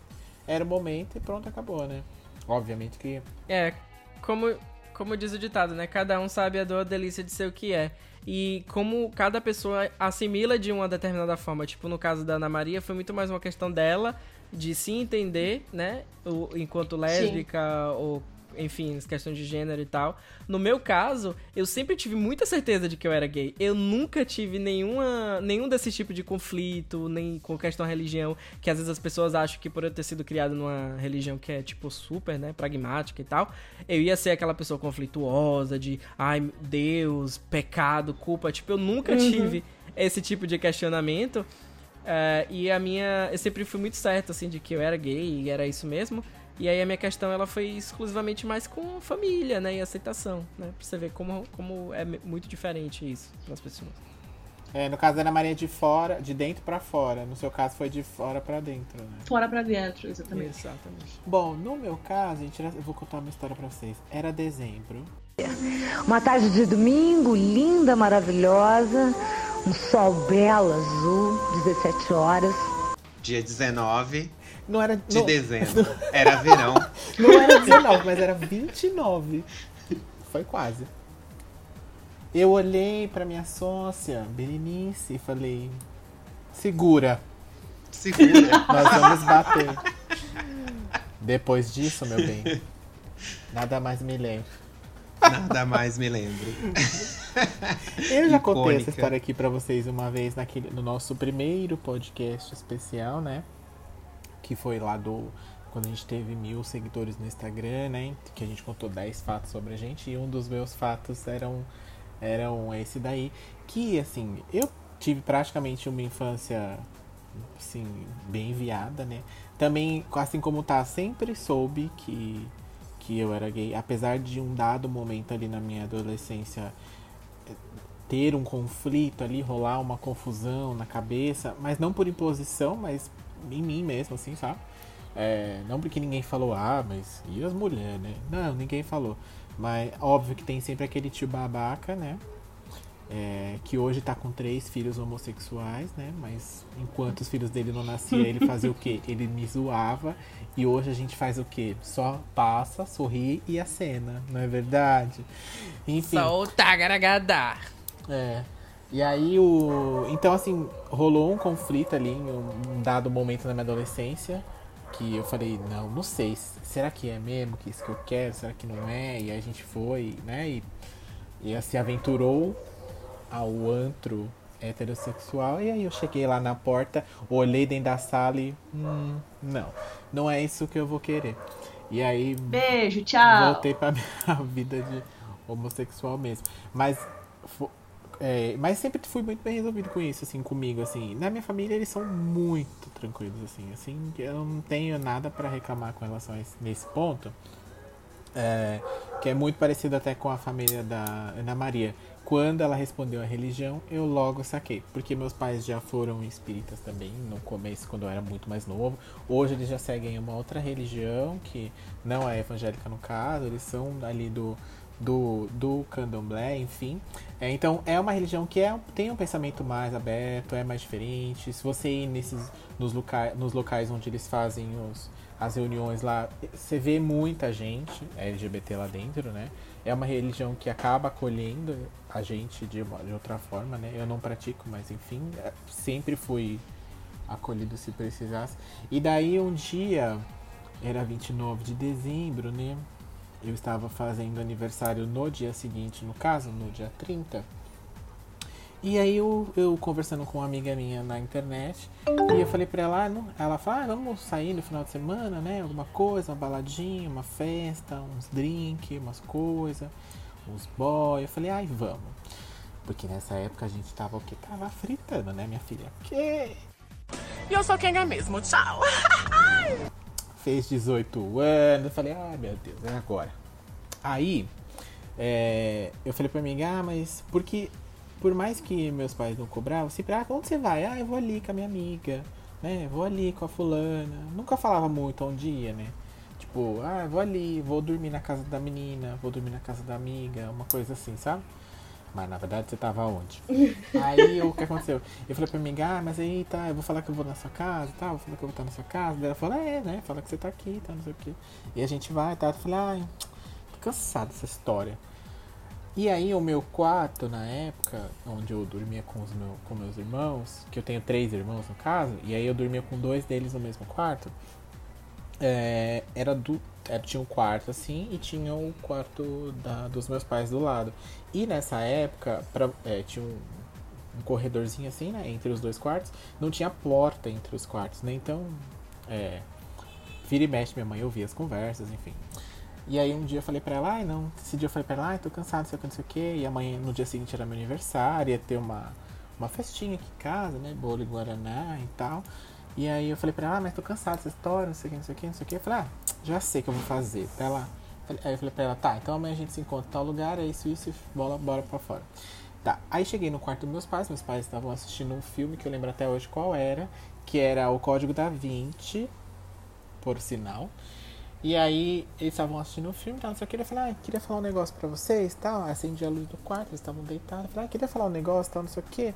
era o momento e pronto, acabou, né? Obviamente que. É, como, como diz o ditado, né? Cada um sabe a dor, a delícia de ser o que é. E como cada pessoa assimila de uma determinada forma. Tipo, no caso da Ana Maria, foi muito mais uma questão dela de se entender, né? O, enquanto lésbica Sim. ou enfim, as questões de gênero e tal. No meu caso, eu sempre tive muita certeza de que eu era gay. Eu nunca tive nenhuma, nenhum desse tipo de conflito, nem com questão religião, que às vezes as pessoas acham que por eu ter sido criado numa religião que é, tipo, super, né, pragmática e tal, eu ia ser aquela pessoa conflituosa, de, ai, Deus, pecado, culpa. Tipo, eu nunca uhum. tive esse tipo de questionamento. Uh, e a minha. Eu sempre fui muito certo, assim, de que eu era gay e era isso mesmo. E aí a minha questão ela foi exclusivamente mais com família, né? E aceitação, né? Pra você ver como, como é muito diferente isso para as pessoas. É, no caso da Ana Maria de fora, de dentro para fora. No seu caso foi de fora para dentro, né? Fora para dentro, exatamente. Exatamente. Bom, no meu caso, gente, eu vou contar uma história para vocês. Era dezembro. Uma tarde de domingo, linda, maravilhosa, um sol belo, azul, 17 horas. Dia 19. Não era. De não, dezembro. Era verão. Não era 19, mas era 29. Foi quase. Eu olhei pra minha sócia, Berenice, e falei: Segura. Segura. Nós vamos bater. Depois disso, meu bem, nada mais me lembro. Nada mais me lembro. Eu já contei Icônica. essa história aqui pra vocês uma vez naquele, no nosso primeiro podcast especial, né? Que foi lá do. Quando a gente teve mil seguidores no Instagram, né? Que a gente contou 10 fatos sobre a gente. E um dos meus fatos eram, eram esse daí. Que, assim, eu tive praticamente uma infância, assim, bem viada, né? Também, assim como tá, sempre soube que, que eu era gay. Apesar de um dado momento ali na minha adolescência ter um conflito ali, rolar uma confusão na cabeça, mas não por imposição, mas em mim mesmo, assim, sabe? É, não porque ninguém falou, ah, mas e as mulheres, né? Não, ninguém falou. Mas óbvio que tem sempre aquele tio babaca, né? É, que hoje tá com três filhos homossexuais, né? Mas enquanto os filhos dele não nasciam, ele fazia o quê? Ele me zoava. E hoje a gente faz o quê? Só passa, sorri e acena, não é verdade? Enfim. Só o tagaragadá. É. E aí o. Então assim, rolou um conflito ali em um dado momento na minha adolescência. Que eu falei, não, não sei, será que é mesmo que isso que eu quero? Será que não é? E aí a gente foi, né? E, e se aventurou ao antro heterossexual. E aí eu cheguei lá na porta, olhei dentro da sala e. Hum, não, não é isso que eu vou querer. E aí. Beijo, tchau. Voltei pra minha vida de homossexual mesmo. Mas. É, mas sempre fui muito bem resolvido com isso, assim, comigo, assim. Na minha família eles são muito tranquilos, assim, assim, eu não tenho nada pra reclamar com relação a esse, nesse ponto. É, que é muito parecido até com a família da Ana Maria. Quando ela respondeu a religião, eu logo saquei. Porque meus pais já foram espíritas também, no começo, quando eu era muito mais novo. Hoje eles já seguem uma outra religião, que não é evangélica no caso, eles são ali do, do, do candomblé, enfim. É, então é uma religião que é, tem um pensamento mais aberto, é mais diferente. Se você ir nesses, nos, loca, nos locais onde eles fazem os, as reuniões lá, você vê muita gente LGBT lá dentro, né? É uma religião que acaba acolhendo a gente de, de outra forma, né? Eu não pratico, mas enfim, é, sempre fui acolhido se precisasse. E daí um dia, era 29 de dezembro, né? Eu estava fazendo aniversário no dia seguinte, no caso, no dia 30. E aí eu, eu conversando com uma amiga minha na internet, e eu falei pra ela, ah, não, ela falou, ah, vamos sair no final de semana, né? Alguma coisa, uma baladinha, uma festa, uns drink, umas coisas, uns boy. Eu falei, ai, vamos. Porque nessa época a gente tava o quê? Tava fritando, né, minha filha? Que? E eu sou quem é mesmo. Tchau. fez 18 anos. Eu falei, ai meu Deus, é agora. Aí, é, eu falei pra mim, ah, mas porque por mais que meus pais não cobravam, sempre, ah, onde você vai? Ah, eu vou ali com a minha amiga, né? Vou ali com a fulana. Nunca falava muito onde ia, né? Tipo, ah, vou ali, vou dormir na casa da menina, vou dormir na casa da amiga, uma coisa assim, sabe? Mas na verdade você tava onde? Aí o que aconteceu? Eu falei pra mim, ah, mas aí tá, eu vou falar que eu vou na sua casa e tal, vou falar que eu vou estar na sua casa. Daí ela falou, é, né? Fala que você tá aqui, tá, não sei o quê. E a gente vai, tá? Eu falei, ai, tô cansado dessa história. E aí o meu quarto, na época, onde eu dormia com os meu, com meus irmãos, que eu tenho três irmãos no caso, e aí eu dormia com dois deles no mesmo quarto, é, era do. Era, tinha um quarto assim e tinha o quarto da, dos meus pais do lado. E nessa época, pra, é, tinha um, um corredorzinho assim, né? Entre os dois quartos. Não tinha porta entre os quartos, né? Então, é, vira e mexe, minha mãe ouvia as conversas, enfim. E aí um dia eu falei pra ela, ai não, esse dia eu falei pra ela, ai tô cansado, sei o que, não sei o que. E amanhã, no dia seguinte era meu aniversário, ia ter uma, uma festinha aqui em casa, né? Bolo e Guaraná e tal. E aí eu falei pra ela, ah, mas tô cansado dessa história, não sei o que, não sei o que, não sei o que. Eu falei, ah, já sei o que eu vou fazer. Pra ela. Aí eu falei pra ela, tá, então amanhã a gente se encontra em tal lugar, é isso, isso, bola, bora pra fora. Tá, aí cheguei no quarto dos meus pais, meus pais estavam assistindo um filme que eu lembro até hoje qual era, que era o Código da Vinci, por sinal. E aí eles estavam assistindo um filme, tal, não sei o que. Eu falei, ah, queria falar um negócio pra vocês, tal. Acendi a luz do quarto, eles estavam deitados. Eu falei, ah, queria falar um negócio, tal, não sei o que.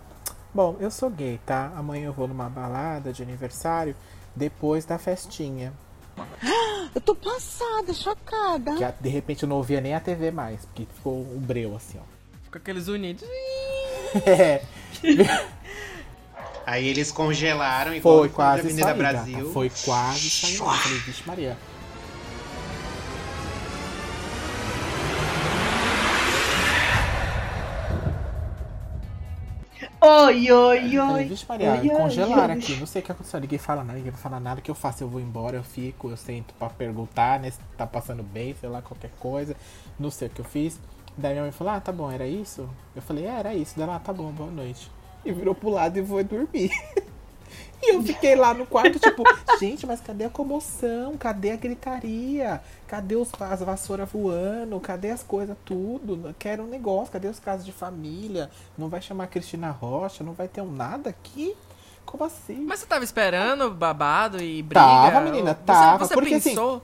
Bom, eu sou gay, tá? Amanhã eu vou numa balada de aniversário, depois da festinha. Eu tô passada, chocada. Que de repente eu não ouvia nem a TV mais, porque ficou um breu assim, ó. Com aqueles unidos. É. Aí eles congelaram e Foi quase Avenida sair, Brasil. gata. Foi quase sair. Eu falei, vixe Maria. Oi, oi, Eu falei, oi. vixe Maria, Oi, congelaram oi. aqui. Não sei o que aconteceu. Ninguém fala nada, ninguém vai falar nada. O que eu faço? Eu vou embora, eu fico, eu sento pra perguntar, né? Se tá passando bem, sei lá, qualquer coisa. Não sei o que eu fiz. Daí minha mãe falou, ah, tá bom, era isso? Eu falei, é, era isso. Daí ela, ah, tá bom, boa noite. E virou pro lado e foi dormir. E eu fiquei lá no quarto, tipo, gente, mas cadê a comoção? Cadê a gritaria? Cadê os, as vassouras voando? Cadê as coisas, tudo? Quero um negócio, cadê os casos de família? Não vai chamar a Cristina Rocha? Não vai ter um nada aqui? Como assim? Mas você tava esperando babado e briga? Tava, menina, Você- tava. Você, porque pensou? assim.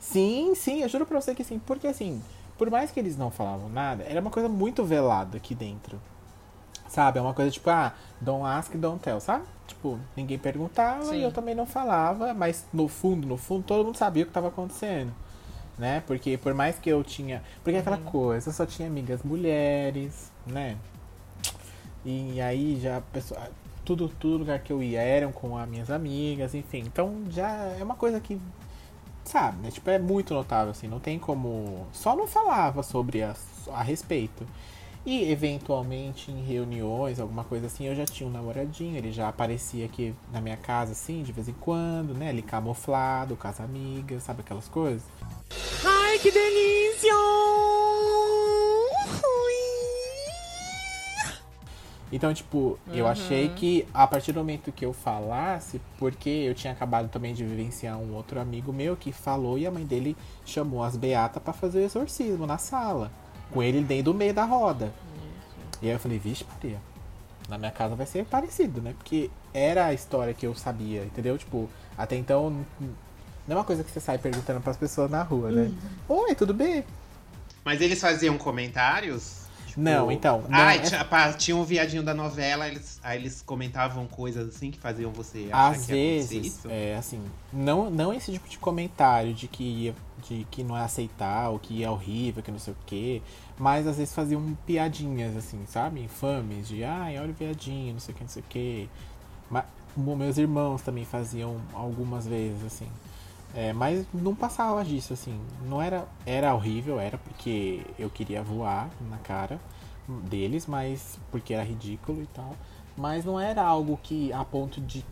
Sim, sim, eu juro pra você que sim. Porque assim, por mais que eles não falavam nada, era uma coisa muito velada aqui dentro. Sabe? É uma coisa tipo, ah, don't ask, don't tell, sabe? Tipo, ninguém perguntava Sim. e eu também não falava, mas no fundo, no fundo, todo mundo sabia o que tava acontecendo. Né? Porque por mais que eu tinha. Porque é aquela coisa, eu só tinha amigas mulheres, né? E aí já a pessoa, tudo, tudo lugar que eu ia eram com as minhas amigas, enfim. Então já é uma coisa que, sabe, né? Tipo, é muito notável, assim, não tem como. Só não falava sobre a, a respeito. E eventualmente em reuniões, alguma coisa assim, eu já tinha um namoradinho, ele já aparecia aqui na minha casa, assim, de vez em quando, né? Ele camuflado, com as amigas, sabe aquelas coisas? Ai, que delícia! Então, tipo, eu Uhum. achei que a partir do momento que eu falasse, porque eu tinha acabado também de vivenciar um outro amigo meu que falou e a mãe dele chamou as beatas pra fazer o exorcismo na sala, com ele dentro do meio da roda. E aí eu falei, vixe, Maria, na minha casa vai ser parecido, né? Porque era a história que eu sabia, entendeu? Tipo, até então, não é uma coisa que você sai perguntando pras pessoas na rua, né? Oi, tudo bem? Mas eles faziam comentários? Tipo, Não, então, não, Ah, é- tinha, pá, tinha um viadinho da novela, eles, aí eles comentavam coisas assim que faziam você achar Às que ia acontecer vezes, isso? é assim, não, não esse tipo de comentário de que, ia, de que não é aceitar, ou que é horrível, que não sei o quê, mas às vezes faziam piadinhas, assim, sabe? Infames, de ai, olha o viadinho, não sei o que, não sei o quê. Mas, meus irmãos também faziam algumas vezes, assim. É, mas não passava disso, assim. Não era. Era horrível, era porque eu queria voar na cara deles, mas. Porque era ridículo e tal. Mas não era algo que a ponto de.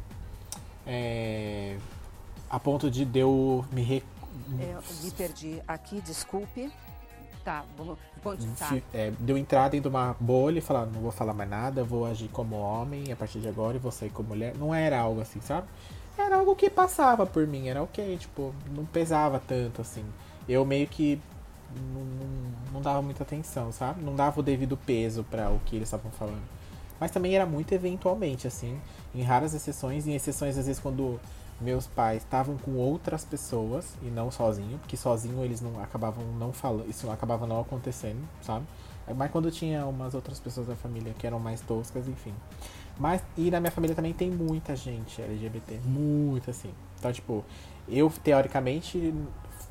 É, a ponto de eu me re, É, eu me perdi aqui, desculpe. Tá, vou continuar. fi- é, de eu entrar dentro de uma bolha e falar, não vou falar mais nada, vou agir como homem a partir de agora e vou sair como mulher. Não era algo assim, sabe? Era algo que passava por mim, era ok, tipo, não pesava tanto assim. Eu meio que não, não- não dava muita atenção, sabe? Não dava o devido peso para o que eles estavam falando. Mas também era muito eventualmente, assim, em raras exceções, em exceções às vezes quando meus pais estavam com outras pessoas e não sozinho, porque sozinho eles não acabavam não falando, isso acabava não acontecendo, sabe? Mas quando tinha umas outras pessoas da família que eram mais toscas, enfim. Mas, e na minha família também tem muita gente LGBT, muito assim. Então, tipo, eu teoricamente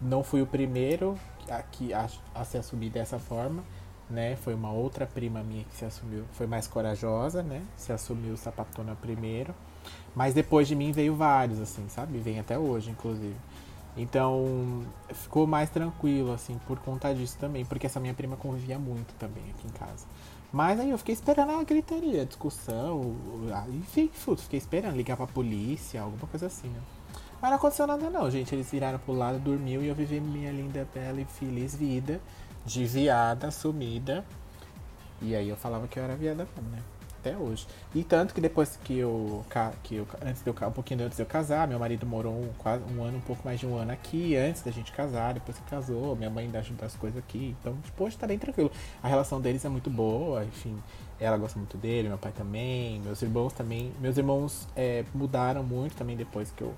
não fui o primeiro a, que, a, a se assumir dessa forma, né? Foi uma outra prima minha que se assumiu, foi mais corajosa, né? Se assumiu sapatona primeiro. Mas depois de mim veio vários, assim, sabe? Vem até hoje, inclusive. Então, ficou mais tranquilo, assim, por conta disso também. Porque essa minha prima convivia muito também aqui em casa. Mas aí eu fiquei esperando a gritaria, a discussão, enfim. Fiquei esperando ligar pra polícia, alguma coisa assim, né? Mas não aconteceu nada não, gente. Eles viraram pro lado, dormiu e eu vivi minha linda, bela e feliz vida de viada, sumida. E aí eu falava que eu era viada mesmo, né? Até hoje. E tanto que depois que eu, que eu antes de eu, um pouquinho antes de eu casar, meu marido morou um, quase um ano, um pouco mais de um ano aqui, antes da gente casar, depois que casou, minha mãe ainda ajuda as coisas aqui. Então, tipo, hoje tá bem tranquilo. A relação deles é muito boa, enfim. Ela gosta muito dele, meu pai também, meus irmãos também. Meus irmãos é, mudaram muito também depois que eu,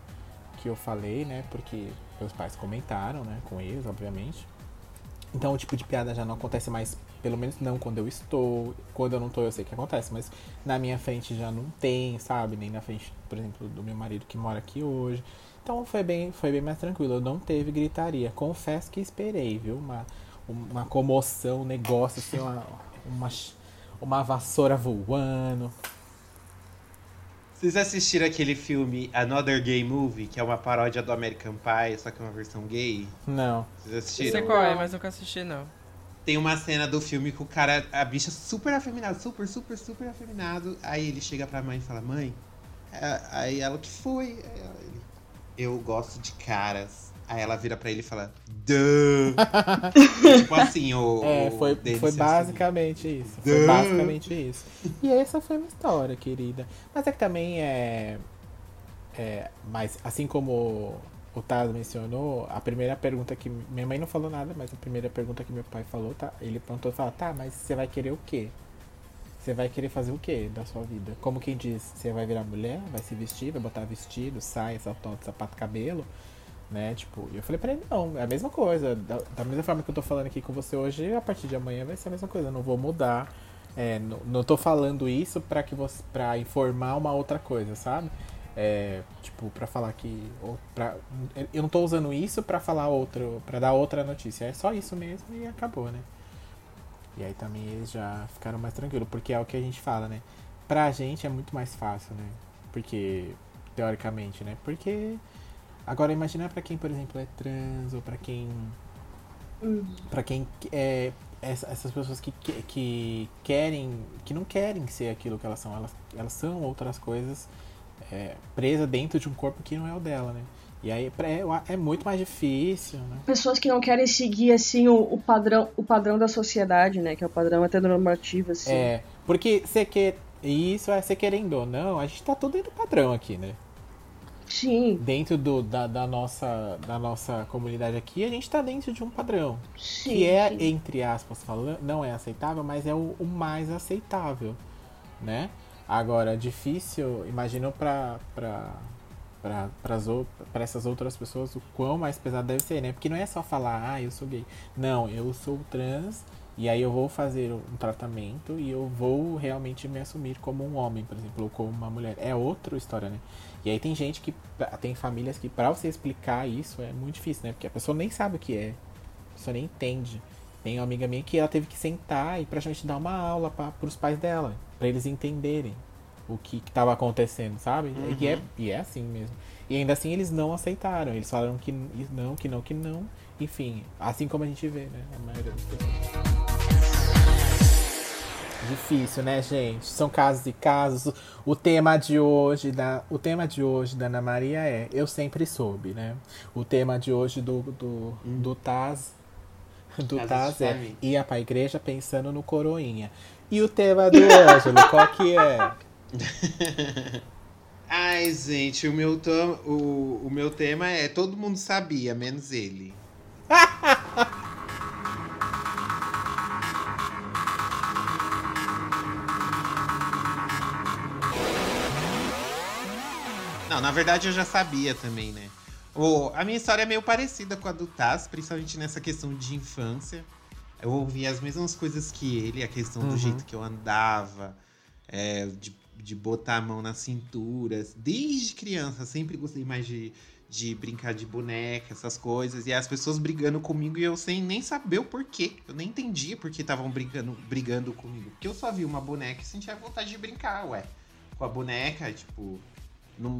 que eu falei, né? Porque meus pais comentaram, né? Com eles, obviamente. Então o tipo de piada já não acontece mais, pelo menos não quando eu estou. Quando eu não estou, eu sei que acontece, mas na minha frente já não tem, sabe? Nem na frente, por exemplo, do meu marido que mora aqui hoje. Então foi bem, foi bem mais tranquilo. Não teve gritaria. Confesso que esperei, viu? Uma, uma comoção, um negócio, assim, uma, uma, uma vassoura voando. Vocês assistiram aquele filme Another Gay Movie, que é uma paródia do American Pie, só que é uma versão gay? Não. Vocês Eu assistiram? sei qual é, mas nunca assisti, não. Tem uma cena do filme que o cara, a bicha super afeminada, super, super, super afeminado. Aí ele chega pra mãe e fala, mãe, é, aí ela, o que foi? Ela, ele, eu gosto de caras. Aí ela vira pra ele e fala, Duh! tipo assim, o. É, o foi, Denis foi assim. basicamente isso. Foi Duh. basicamente isso. E essa foi uma história, querida. Mas é que também é. é mas assim como o Taz mencionou, a primeira pergunta que. Minha mãe não falou nada, mas a primeira pergunta que meu pai falou, tá? Ele perguntou e falou, tá, mas você vai querer o quê? Você vai querer fazer o quê da sua vida? Como quem diz, você vai virar mulher, vai se vestir, vai botar vestido, saia, salto, sapato, cabelo, né? Tipo, e eu falei pra ele, não, é a mesma coisa. Da, da mesma forma que eu tô falando aqui com você hoje, a partir de amanhã vai ser a mesma coisa. Eu não vou mudar. É, não, não tô falando isso pra que você. para informar uma outra coisa, sabe? É, tipo, pra falar que. Pra, eu não tô usando isso pra falar outro. para dar outra notícia. É só isso mesmo e acabou, né? E aí também eles já ficaram mais tranquilos, porque é o que a gente fala, né? Pra gente é muito mais fácil, né? Porque, teoricamente, né? Porque. Agora imagina pra quem, por exemplo, é trans, ou pra quem. Pra quem é. essa- Essas pessoas que, que, que querem. que não querem ser aquilo que elas são. Elas, elas são outras coisas é, presa dentro de um corpo que não é o dela, né? E aí é, é muito mais difícil, né? Pessoas que não querem seguir, assim, o, o padrão o padrão da sociedade, né? Que é o padrão heteronormativo, assim. É, porque você quer. Isso é você querendo ou não, a gente tá tudo dentro do padrão aqui, né? Sim. Dentro do, da, da, nossa, da nossa comunidade aqui, a gente tá dentro de um padrão. Sim, que é, sim. entre aspas, falando, não é aceitável, mas é o, o mais aceitável, né? Agora, difícil, imagino pra, pra, ou- pra essas outras pessoas o quão mais pesado deve ser, né? Porque não é só falar, ah, eu sou gay. Não, eu sou trans e aí eu vou fazer um tratamento e eu vou realmente me assumir como um homem, por exemplo, ou como uma mulher. É outra história, né? E aí tem gente que, tem famílias que pra você explicar isso é muito difícil, né? Porque a pessoa nem sabe o que é. A pessoa nem entende. Tem uma amiga minha que ela teve que sentar e praticamente dar uma aula para os pais dela, para eles entenderem o que estava acontecendo, sabe? E, é, e é assim mesmo. E ainda assim eles não aceitaram. Eles falaram que não, que não, que não. Enfim, assim como a gente vê, né? A maioria das pessoas. Difícil, né, gente? São casos e casos. O tema de hoje da, o tema de hoje da Ana Maria é Eu Sempre Soube, né? O tema de hoje do, do, do Taz, do Taz Taz Family. Ia pra igreja pensando no coroinha. E o tema do Ângelo, qual que é? Ai, gente, o meu, tom, o, o meu tema é todo mundo sabia, menos ele. Não, na verdade eu já sabia também, né? O, a minha história é meio parecida com a do Taz, principalmente nessa questão de infância. Eu ouvi as mesmas coisas que ele, a questão do Uhum. jeito que eu andava, é, de, de botar a mão na cintura. Desde criança, sempre gostei mais de, de brincar de boneca, essas coisas. E as pessoas brigando comigo e eu sem nem saber o porquê. Eu nem entendia por que estavam brigando, brigando comigo. Porque eu só vi uma boneca e sentia vontade de brincar, ué. Com a boneca, tipo. Não,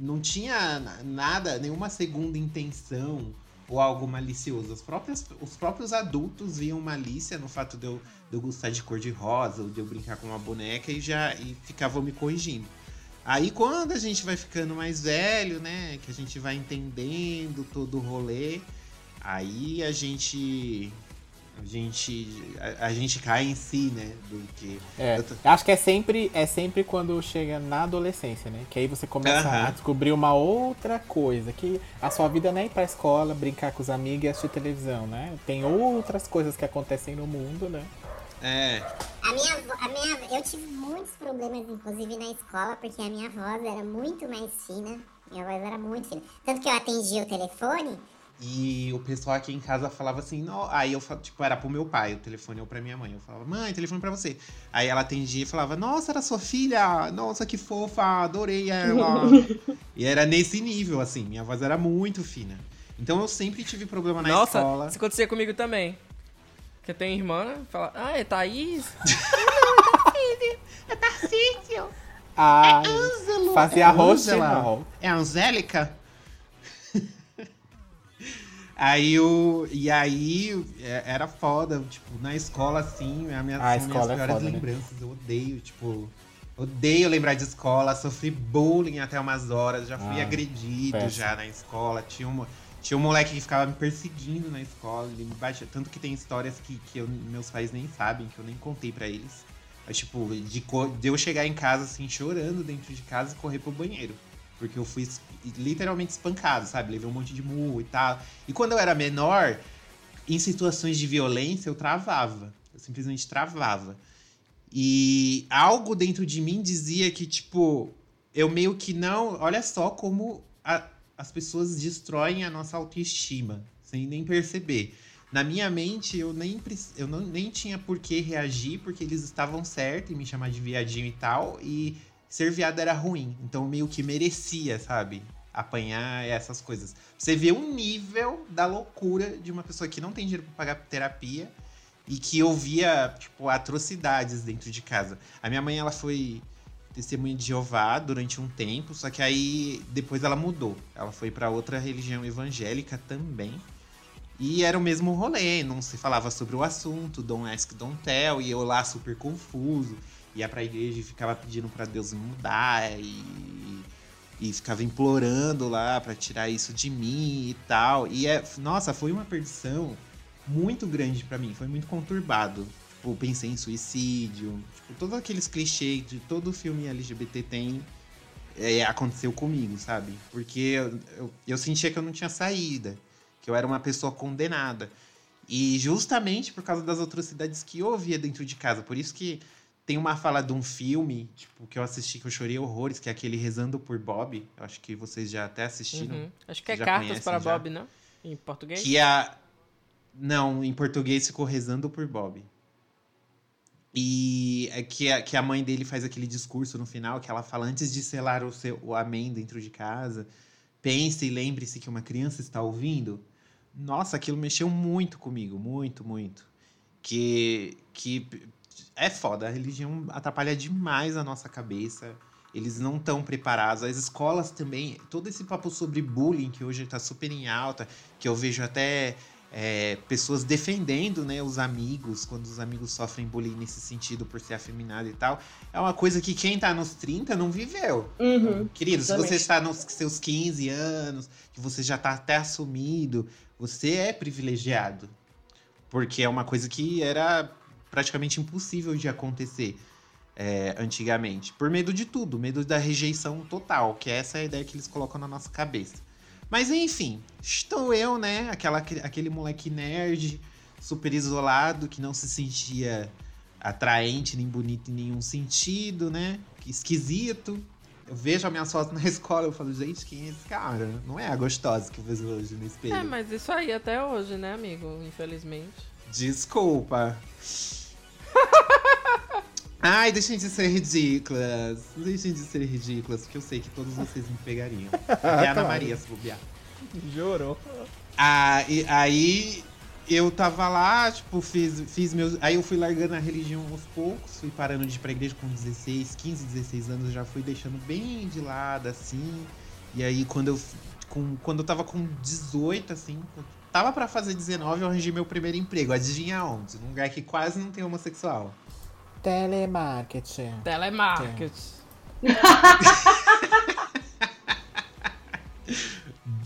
não tinha na- nada, nenhuma segunda intenção ou algo malicioso. Os próprios, os próprios adultos viam malícia no fato de eu, de eu gostar de cor de rosa ou de eu brincar com uma boneca e já e ficavam me corrigindo. Aí quando a gente vai ficando mais velho, né, que a gente vai entendendo todo o rolê, aí a gente a gente a, a gente cai em si, né, do que É, eu tô- acho que é sempre, é sempre quando chega na adolescência, né? Que aí você começa a Aham. descobrir uma outra coisa. Que a sua vida não é ir pra escola, brincar com os amigos e assistir televisão, né? Tem outras coisas que acontecem no mundo, né? É. A minha, a minha, eu tive muitos problemas, inclusive na escola, porque a minha voz era muito mais fina. Minha voz era muito fina. Tanto que eu atendia o telefone, E o pessoal aqui em casa falava assim, não, aí eu falava, tipo, era pro meu pai, o telefone ou pra minha mãe. Eu falava, mãe, telefone pra você. Aí ela atendia e falava, nossa, era sua filha, nossa, que fofa, adorei ela. e era nesse nível, assim, minha voz era muito fina. Então eu sempre tive problema na Nossa, escola. isso acontecia comigo também. Porque tem irmã, né? Fala, ah, é Thaís? é Tarcísio. Ah, Ângelo. fazia é. Ângela. É a Angélica? Aí o. E aí é, era foda, tipo, na escola, assim, a minha, Ah, a são escola é minhas piores foda, né? lembranças. Eu odeio, tipo. Odeio lembrar de escola, sofri bullying até umas horas, já fui Ah, agredido péssimo. já na escola. Tinha um, tinha um moleque que ficava me perseguindo na escola, ele me batia. Tanto que tem histórias que, que eu- meus pais nem sabem, que eu nem contei pra eles. Mas, tipo, de, de eu chegar em casa, assim, chorando dentro de casa e correr pro banheiro. Porque eu fui literalmente espancado, sabe? Levei um monte de murro e tal. E quando eu era menor, em situações de violência, eu travava. Eu simplesmente travava. E algo dentro de mim dizia que, tipo, eu meio que não. Olha só como a- as pessoas destroem a nossa autoestima, sem nem perceber. Na minha mente, eu nem, eu não, nem tinha por que reagir, porque eles estavam certos em me chamar de viadinho e tal, e ser viado era ruim. Então, meio que merecia, sabe? Apanhar essas coisas. Você vê um nível da loucura de uma pessoa que não tem dinheiro pra pagar terapia e que ouvia, tipo, atrocidades dentro de casa. A minha mãe, ela foi testemunha de Jeová durante um tempo, só que aí depois ela mudou. Ela foi pra outra religião evangélica também. E era o mesmo rolê, não se falava sobre o assunto, don't ask, don't tell, e eu lá super confuso, ia pra igreja e ficava pedindo pra Deus mudar, e, e ficava implorando lá pra tirar isso de mim e tal. E é, nossa, foi uma perdição muito grande pra mim, foi muito conturbado. Tipo, pensei em suicídio, tipo, todos aqueles clichês de todo filme LGBT tem, é, aconteceu comigo, sabe? Porque eu, eu, eu sentia que eu não tinha saída, que eu era uma pessoa condenada. E justamente por causa das atrocidades que eu ouvia dentro de casa. Por isso que tem uma fala de um filme, tipo, que eu assisti que eu chorei horrores, que é aquele Rezando por Bob. Eu acho que vocês já até assistiram. Uhum. Acho que é Cartas para já. Bob, não? Em português? Que a. Não, em português ficou rezando por Bob. E é que a, que a mãe dele faz aquele discurso no final, que ela fala antes de selar o, seu, o amém dentro de casa, pense e lembre-se que uma criança está ouvindo. Nossa, aquilo mexeu muito comigo, muito, muito. Que, que é foda, a religião atrapalha demais a nossa cabeça. Eles não estão preparados. As escolas também, todo esse papo sobre bullying que hoje está super em alta, que eu vejo até é, pessoas defendendo né, os amigos, quando os amigos sofrem bullying nesse sentido por ser afeminado e tal. É uma coisa que quem tá nos 30 não viveu. Uhum, Querido, se você está nos seus 15 anos, que você já tá até assumido, você é privilegiado. Porque é uma coisa que era praticamente impossível de acontecer é, antigamente. Por medo de tudo, medo da rejeição total, que essa é a ideia que eles colocam na nossa cabeça. Mas enfim, estou eu, né? Aquela, aquele moleque nerd, super isolado, que não se sentia atraente nem bonito em nenhum sentido, né? Esquisito. Eu vejo as minhas fotos na escola eu falo, gente, quem é esse cara? Não é a gostosa que eu vejo hoje no espelho. É, mas isso aí até hoje, né, amigo? Infelizmente. Desculpa. Ai, deixem de ser ridículas. Deixem de ser ridículas, porque eu sei que todos vocês me pegariam. Até a Ana Claro. Maria se bobear. Jurou. Ah, e- aí eu tava lá, tipo, fiz, fiz meus. Aí eu fui largando a religião aos poucos, fui parando de ir pra igreja com 16, 15, 16 anos, já fui deixando bem de lado, assim. E aí quando eu, com, quando eu tava com 18, assim, tava pra fazer 19, eu arranjei meu primeiro emprego. Adivinha onde? Num lugar que quase não tem homossexual. Telemarketing. Telemarketing.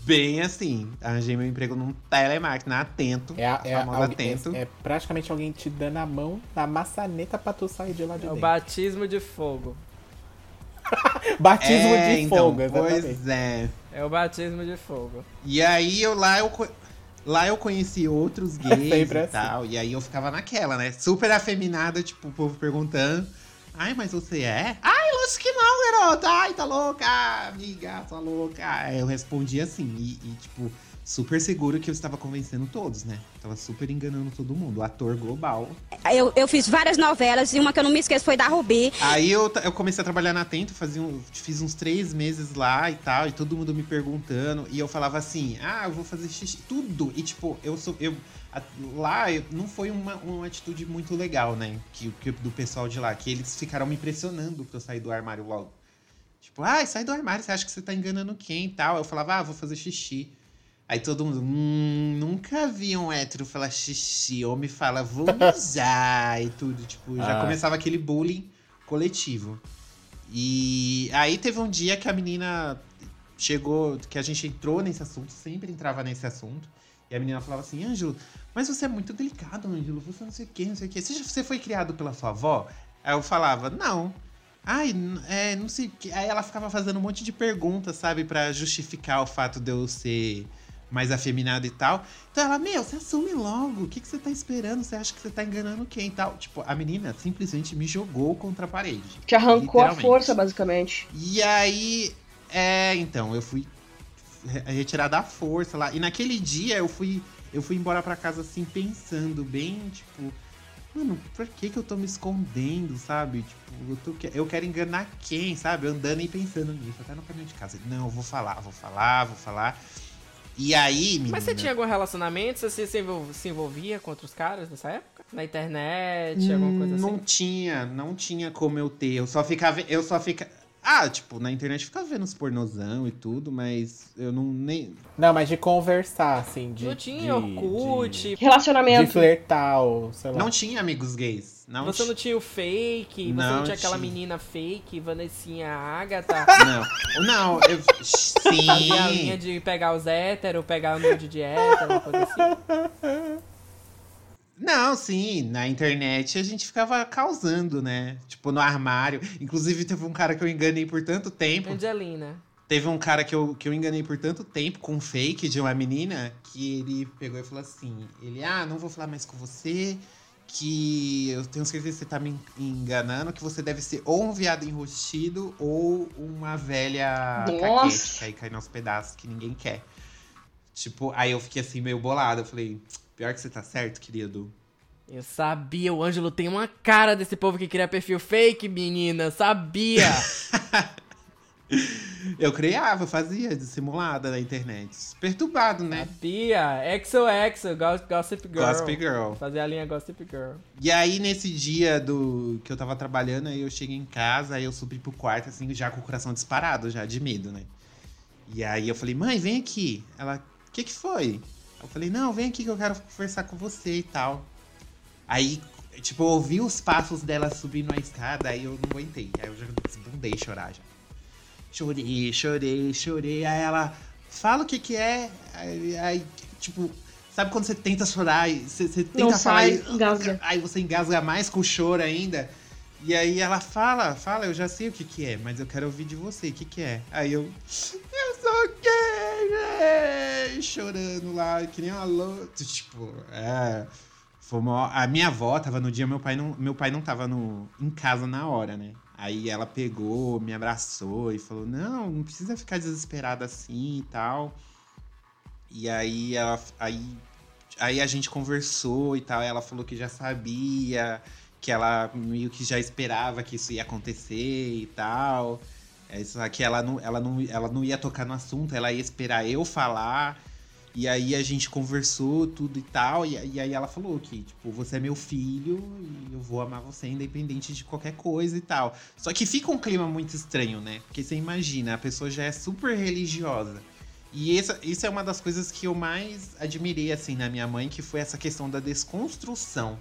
Bem assim, arranjei meu emprego num telemarketing, na Atento, É, a- é, Atento. é- é praticamente alguém te dando a mão na maçaneta pra tu sair de lá de É o dentro. batismo de fogo. Batismo É, de então, fogo, exatamente. Pois é. É o batismo de fogo. E aí eu lá eu lá eu conheci outros gays Sempre e assim. tal. E aí eu ficava naquela, né? Super afeminada, tipo, o povo perguntando. Ai, mas você é? Ai, lógico que não, garota. Ai, tá louca, amiga, tá louca. Aí eu respondi assim, e, e, tipo, super seguro que eu estava convencendo todos, né? Tava super enganando todo mundo. O ator global. Eu, eu fiz várias novelas e uma que eu não me esqueço foi da Rubi. Aí eu, eu comecei a trabalhar na Atento, fazia um- fiz uns três meses lá e tal, e todo mundo me perguntando, e eu falava assim, ah, eu vou fazer xixi, tudo. E tipo, eu sou. Eu, lá não foi uma, uma atitude muito legal, né? Que, que- do pessoal de lá, que eles ficaram me pressionando pra eu sair do armário logo. Tipo, ai, sai do armário, você acha que você tá enganando quem e tal. Eu falava, ah, vou fazer xixi. Aí todo mundo, hum, nunca vi um hétero falar xixi. Homem fala, vou mijar e tudo. Tipo, já Ah. começava aquele bullying coletivo. E aí teve um dia que a menina chegou, que a gente entrou nesse assunto, sempre entrava nesse assunto. E a menina falava assim, Ângelo, mas você é muito delicado, Ângelo. Você não sei o quê, não sei o quê. Você, já- você foi criado pela sua avó? Aí eu falava, não. Ai, é, não sei o. Aí ela ficava fazendo um monte de perguntas, sabe? Pra justificar o fato de eu ser mais afeminado e tal. Então ela, meu, você assume logo. O que, que você tá esperando? Você acha que você tá enganando quem e tal? Tipo, a menina simplesmente me jogou contra a parede. Te arrancou a força, basicamente. E aí, é, então, eu fui re- retirar da força lá. E naquele dia eu fui, eu fui embora pra casa assim, pensando bem, tipo, mano, por que que eu tô me escondendo, sabe? Tipo, eu, tô, eu quero enganar quem, sabe? Andando e pensando nisso, até no caminho de casa. Não, eu vou falar, vou falar, vou falar. E aí, menina... Mas você tinha algum relacionamento? Você se envol- se envolvia com outros caras nessa época? Na internet, alguma coisa assim? Não tinha, não tinha como eu ter. Eu só ficava. Eu só ficava. Ah, tipo, na internet ficava vendo os pornozão e tudo, mas eu não nem. Não, mas de conversar, assim, de. Não tinha Orkut. De, de flertar, ou sei lá. Não tinha amigos gays. Não você ti- não tinha o fake, você não, Não tinha aquela tinha. menina fake, Vanessinha Agatha. Não. Não, eu. Sim. A linha de pegar os héteros, pegar o nude de hétero, uma coisa assim. Não, sim, na internet a gente ficava causando, né? Tipo, no armário. Inclusive, teve um cara que eu enganei por tanto tempo. Angelina. Teve um cara que eu, que eu enganei por tanto tempo com um fake de uma menina que ele pegou e falou assim: ele, ah, não vou falar mais com você, que eu tenho certeza que você tá me enganando, que você deve ser ou um viado enrostido ou uma velha Nossa. caquete, que aí cai nos pedaços que ninguém quer. Tipo, aí eu fiquei assim, meio bolado. Eu falei, pior que você tá certo, querido. Eu sabia, o Ângelo tem uma cara desse povo que cria perfil fake, menina. Sabia! Eu criava, fazia dissimulada na internet. Perturbado, né? Sabia! XOXO, Goss- Gossip Girl. Gossip Girl. Fazer a linha Gossip Girl. E aí, nesse dia do que eu tava trabalhando, aí eu cheguei em casa, aí eu subi pro quarto, assim, já com o coração disparado, já, de medo, né? E aí eu falei, mãe, vem aqui. Ela, o que que foi? Eu falei, não, vem aqui que eu quero conversar com você e tal. Aí, tipo, eu ouvi os passos dela subindo a escada, aí eu não aguentei. Aí eu já desbundei chorar já. Chorei, chorei, chorei. Aí ela, fala o que que é. Aí, aí, tipo, sabe quando você tenta chorar você, você tenta Não falar sai, e- engasga. Aí você engasga mais com o choro ainda. E aí ela fala, fala, eu já sei o que que é, mas eu quero ouvir de você, o que que é? Aí eu, eu sou gay, né? chorando lá, que nem uma louca. Tipo, é... Foi uma... A minha avó tava no dia, meu pai não, meu pai não tava no, em casa na hora, né? Aí ela pegou, me abraçou e falou, não, não precisa ficar desesperada assim e tal. E aí ela. Aí, aí a gente conversou e tal. E ela falou que já sabia, que ela meio que já esperava que isso ia acontecer e tal. É, só que ela não, ela, não, ela não ia tocar no assunto, ela ia esperar eu falar. E aí a gente conversou tudo e tal. E, e aí ela falou que, tipo, você é meu filho e eu vou amar você independente de qualquer coisa e tal. Só que fica um clima muito estranho, né? Porque você imagina, a pessoa já é super religiosa. E essa, isso é uma das coisas que eu mais admirei, assim, na minha mãe, que foi essa questão da desconstrução.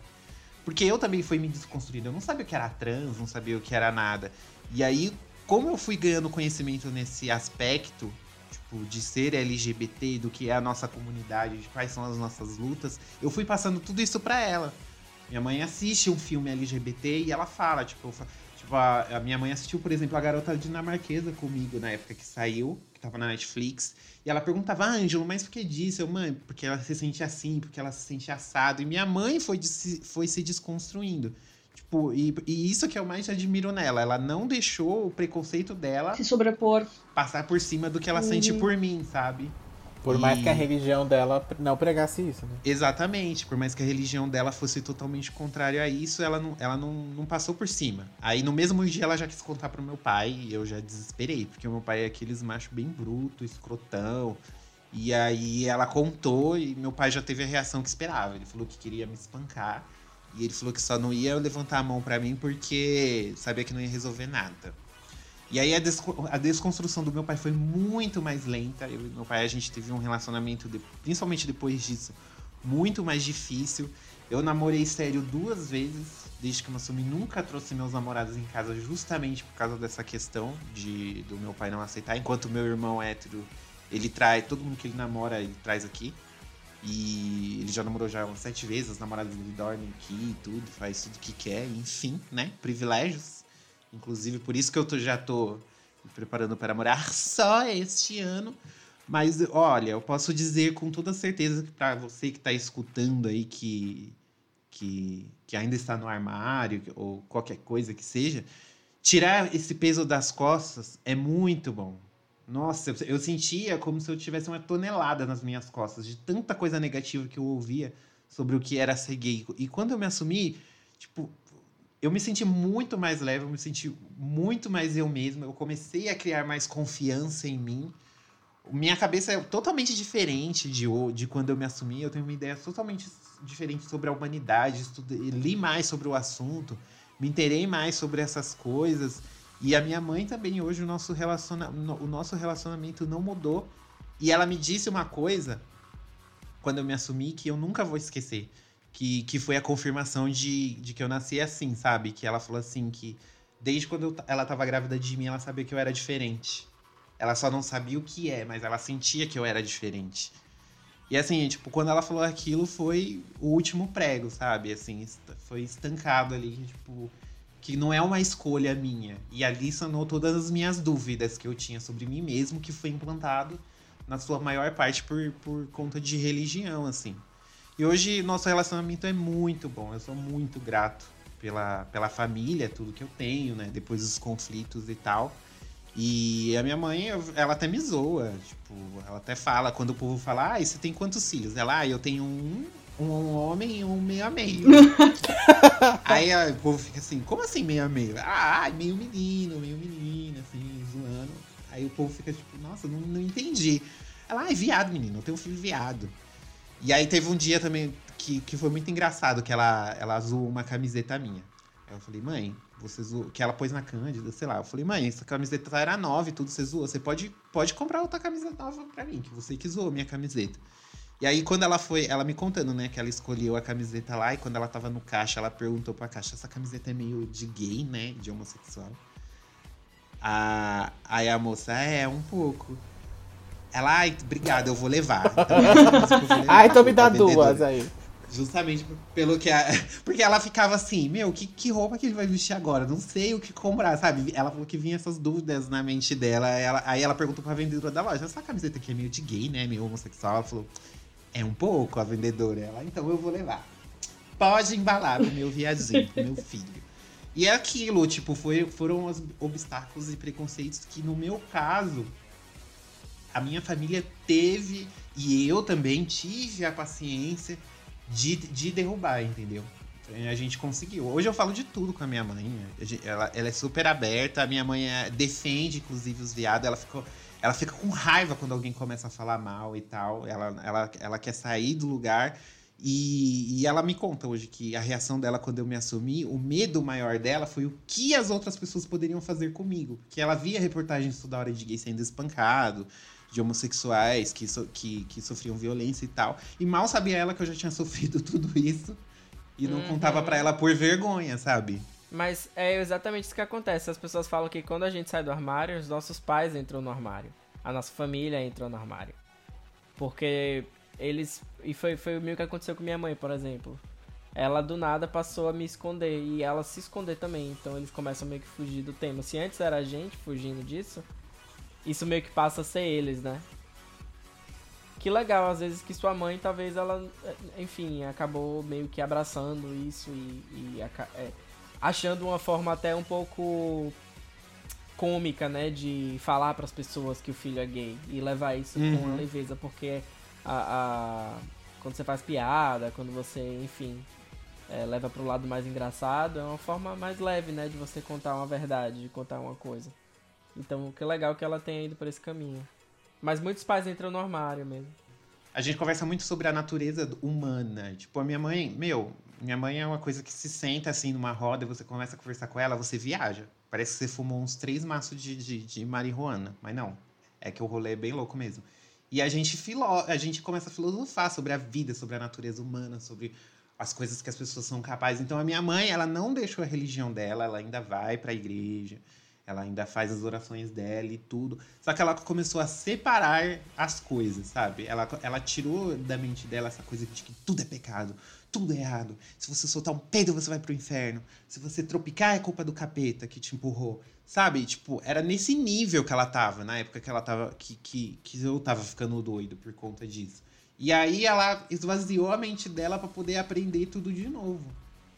Porque eu também fui me desconstruindo. Eu não sabia o que era trans, não sabia o que era nada. E aí, como eu fui ganhando conhecimento nesse aspecto, tipo, de ser LGBT, do que é a nossa comunidade, de quais são as nossas lutas, eu fui passando tudo isso pra ela. Minha mãe assiste um filme LGBT e ela fala, tipo, tipo a, a minha mãe assistiu, por exemplo, A Garota Dinamarquesa comigo na época que saiu, tava na Netflix. E ela perguntava, ah, Ângelo, mas por que disso? Eu, mãe, porque ela se sente assim, porque ela se sente assado. E minha mãe foi, foi se desconstruindo. Tipo, e, e isso que eu mais admiro nela. Ela não deixou o preconceito dela Se sobrepor. passar por cima do que ela Uhum. sente por mim, sabe? Por E- mais que a religião dela não pregasse isso, né? Exatamente, por mais que a religião dela fosse totalmente contrária a isso, ela não, ela não, não passou por cima. Aí no mesmo dia ela já quis contar pro meu pai e eu já desesperei, porque o meu pai é aqueles macho bem bruto, escrotão. E aí ela contou e meu pai já teve a reação que esperava. Ele falou que queria me espancar e ele falou que só não ia levantar a mão pra mim porque sabia que não ia resolver nada. E aí a, a desconstrução do meu pai foi muito mais lenta. Eu e meu pai, a gente teve um relacionamento, de- principalmente depois disso, muito mais difícil. Eu namorei sério duas vezes, desde que eu me assumi. Nunca trouxe meus namorados em casa justamente por causa dessa questão de do meu pai não aceitar. Enquanto meu irmão hétero, ele traz, todo mundo que ele namora, ele traz aqui. E ele já namorou já umas sete vezes, as namoradas dele dormem aqui e tudo, faz tudo que quer, enfim, né? Privilégios. Inclusive, por isso que eu tô- já tô me preparando para morar só este ano. Mas, olha, eu posso dizer com toda certeza que para você que tá escutando aí que, que, que ainda está no armário, ou qualquer coisa que seja, tirar esse peso das costas é muito bom. Nossa, eu, eu sentia como se eu tivesse uma tonelada nas minhas costas, de tanta coisa negativa que eu ouvia sobre o que era ser gay. E quando eu me assumi, tipo, eu me senti muito mais leve, eu me senti muito mais eu mesmo. Eu comecei a criar mais confiança em mim. Minha cabeça é totalmente diferente de, de quando eu me assumi. Eu tenho uma ideia totalmente diferente sobre a humanidade. Estudei, li mais sobre o assunto, me interei mais sobre essas coisas. E a minha mãe também, hoje, o nosso, relaciona, o nosso relacionamento não mudou. E ela me disse uma coisa, quando eu me assumi, que eu nunca vou esquecer. Que, que foi a confirmação de, de que eu nasci assim, sabe? Que ela falou assim que desde quando eu ela tava grávida de mim, ela sabia que eu era diferente. Ela só não sabia o que é, mas ela sentia que eu era diferente. E assim, tipo, quando ela falou aquilo, foi o último prego, sabe? Assim, foi estancado ali, tipo, que não é uma escolha minha. E ali sanou todas as minhas dúvidas que eu tinha sobre mim mesmo, que foi implantado na sua maior parte por, por conta de religião, assim. E hoje nosso relacionamento é muito bom. Eu sou muito grato pela, pela família, tudo que eu tenho, né? Depois dos conflitos e tal. E a minha mãe, ela até me zoa. Tipo, ela até fala, quando o povo fala, ah, e você tem quantos filhos? Ela, ah, eu tenho um, um homem e um meio a meio. Aí ah, o povo fica assim, como assim meio a meio? Ah, meio menino, meio menina, assim, zoando. Aí o povo fica tipo, nossa, não, não entendi. Ela, ah, é viado, menino, eu tenho um filho viado. E aí teve um dia também que, que foi muito engraçado, que ela, ela zoou uma camiseta minha. Aí eu falei, mãe, você zoou, que ela pôs na Cândida, sei lá. Eu falei, mãe, essa camiseta era nova e tudo, você zoou. Você pode, pode comprar outra camiseta nova pra mim, que você que zoou minha camiseta. E aí, quando ela foi, ela me contando, né, que ela escolheu a camiseta lá, e quando ela tava no caixa, ela perguntou pra caixa, essa camiseta é meio de gay, né, de homossexual. A, aí a moça, é, um pouco. Ela, ai, obrigada, eu vou levar. Então, eu vou levar Ah, então me dá duas aí. Justamente pelo que a, Porque ela ficava assim, meu, que, que roupa que ele vai vestir agora? Não sei o que comprar, sabe? Ela falou que vinha essas dúvidas na mente dela. Ela, aí ela perguntou pra vendedora da loja: essa camiseta aqui é meio de gay, né? Meio homossexual. Ela falou: é um pouco a vendedora. Ela, então eu vou levar. Pode embalar pro meu viadinho, pro meu filho. E é aquilo, tipo, foi, foram os obstáculos e preconceitos que, no meu caso, a minha família teve, e eu também tive a paciência de, de derrubar, entendeu? A gente conseguiu. Hoje eu falo de tudo com a minha mãe. Gente- Ela, ela é super aberta. A minha mãe é- defende, inclusive, os viados. Ela ficou. Ela fica com raiva quando alguém começa a falar mal e tal. Ela, ela, ela quer sair do lugar. E, e ela me conta hoje que a reação dela quando eu me assumi, o medo maior dela foi o que as outras pessoas poderiam fazer comigo. Porque ela via reportagens toda hora de gay sendo espancado, de homossexuais que, so- que, que sofriam violência e tal. E mal sabia ela que eu já tinha sofrido tudo isso. E não Uhum. contava pra ela por vergonha, sabe? Mas é exatamente isso que acontece. As pessoas falam que quando a gente sai do armário, os nossos pais entram no armário. A nossa família entrou no armário. Porque eles. E foi, foi meio que aconteceu com minha mãe, por exemplo. Ela do nada passou a me esconder. E ela se esconder também. Então eles começam meio que fugir do tema. Se antes era a gente fugindo disso, isso meio que passa a ser eles, né? Que legal, às vezes que sua mãe, talvez ela, enfim, acabou meio que abraçando isso e, e é, achando uma forma até um pouco cômica, né, de falar para as pessoas que o filho é gay e levar isso com Uhum. uma leveza, porque a, a- quando você faz piada, quando você, enfim, é, leva pro lado mais engraçado, é uma forma mais leve, né, de você contar uma verdade, de contar uma coisa. Então, que legal que ela tenha ido por esse caminho. Mas muitos pais entram no armário mesmo. A gente conversa muito sobre a natureza humana. Tipo, a minha mãe, meu, minha mãe é uma coisa que se senta assim numa roda você começa a conversar com ela, você viaja. Parece que você fumou uns três maços de, de, de marihuana. Mas não. É que o rolê é bem louco mesmo. E a gente, filo... a gente começa a filosofar sobre a vida, sobre a natureza humana, sobre as coisas que as pessoas são capazes. Então a minha mãe, ela não deixou a religião dela, ela ainda vai para a igreja, ela ainda faz as orações dela e tudo. Só que ela começou a separar as coisas, sabe? Ela, ela tirou da mente dela essa coisa de que tudo é pecado, tudo é errado. Se você soltar um peido, você vai pro inferno. Se você tropicar, é culpa do capeta que te empurrou. Sabe? Tipo, era nesse nível que ela tava, na época que ela tava. que, que, que eu tava ficando doido por conta disso. E aí ela esvaziou a mente dela para poder aprender tudo de novo.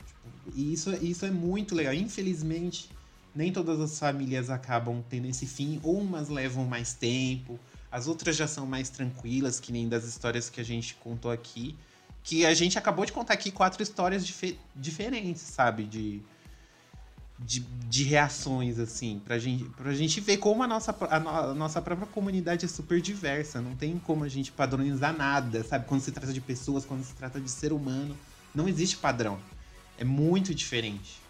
Tipo, e isso, isso é muito legal. Infelizmente, nem todas as famílias acabam tendo esse fim, ou umas levam mais tempo, as outras já são mais tranquilas, que nem das histórias que a gente contou aqui. Que a gente acabou de contar aqui quatro histórias dif diferentes, sabe? De, de, de, reações, assim, pra gente, pra gente ver como a nossa, a, no, a, nossa própria comunidade é super diversa. Não tem como a gente padronizar nada, sabe? Quando se trata de pessoas, quando se trata de ser humano, não existe padrão. É muito diferente.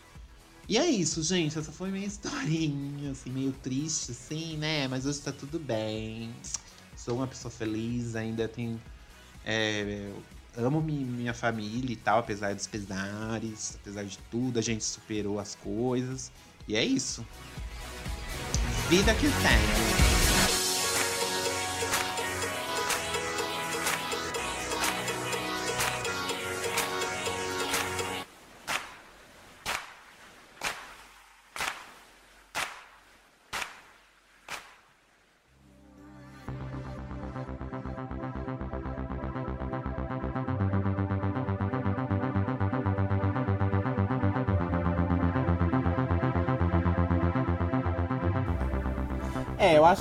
E é isso, gente. Essa foi minha historinha, assim, meio triste, assim, né? Mas hoje tá tudo bem. Sou uma pessoa feliz, ainda tenho. É, amo minha família e tal, apesar dos pesares, apesar de tudo, a gente superou as coisas. E é isso. Vida que segue.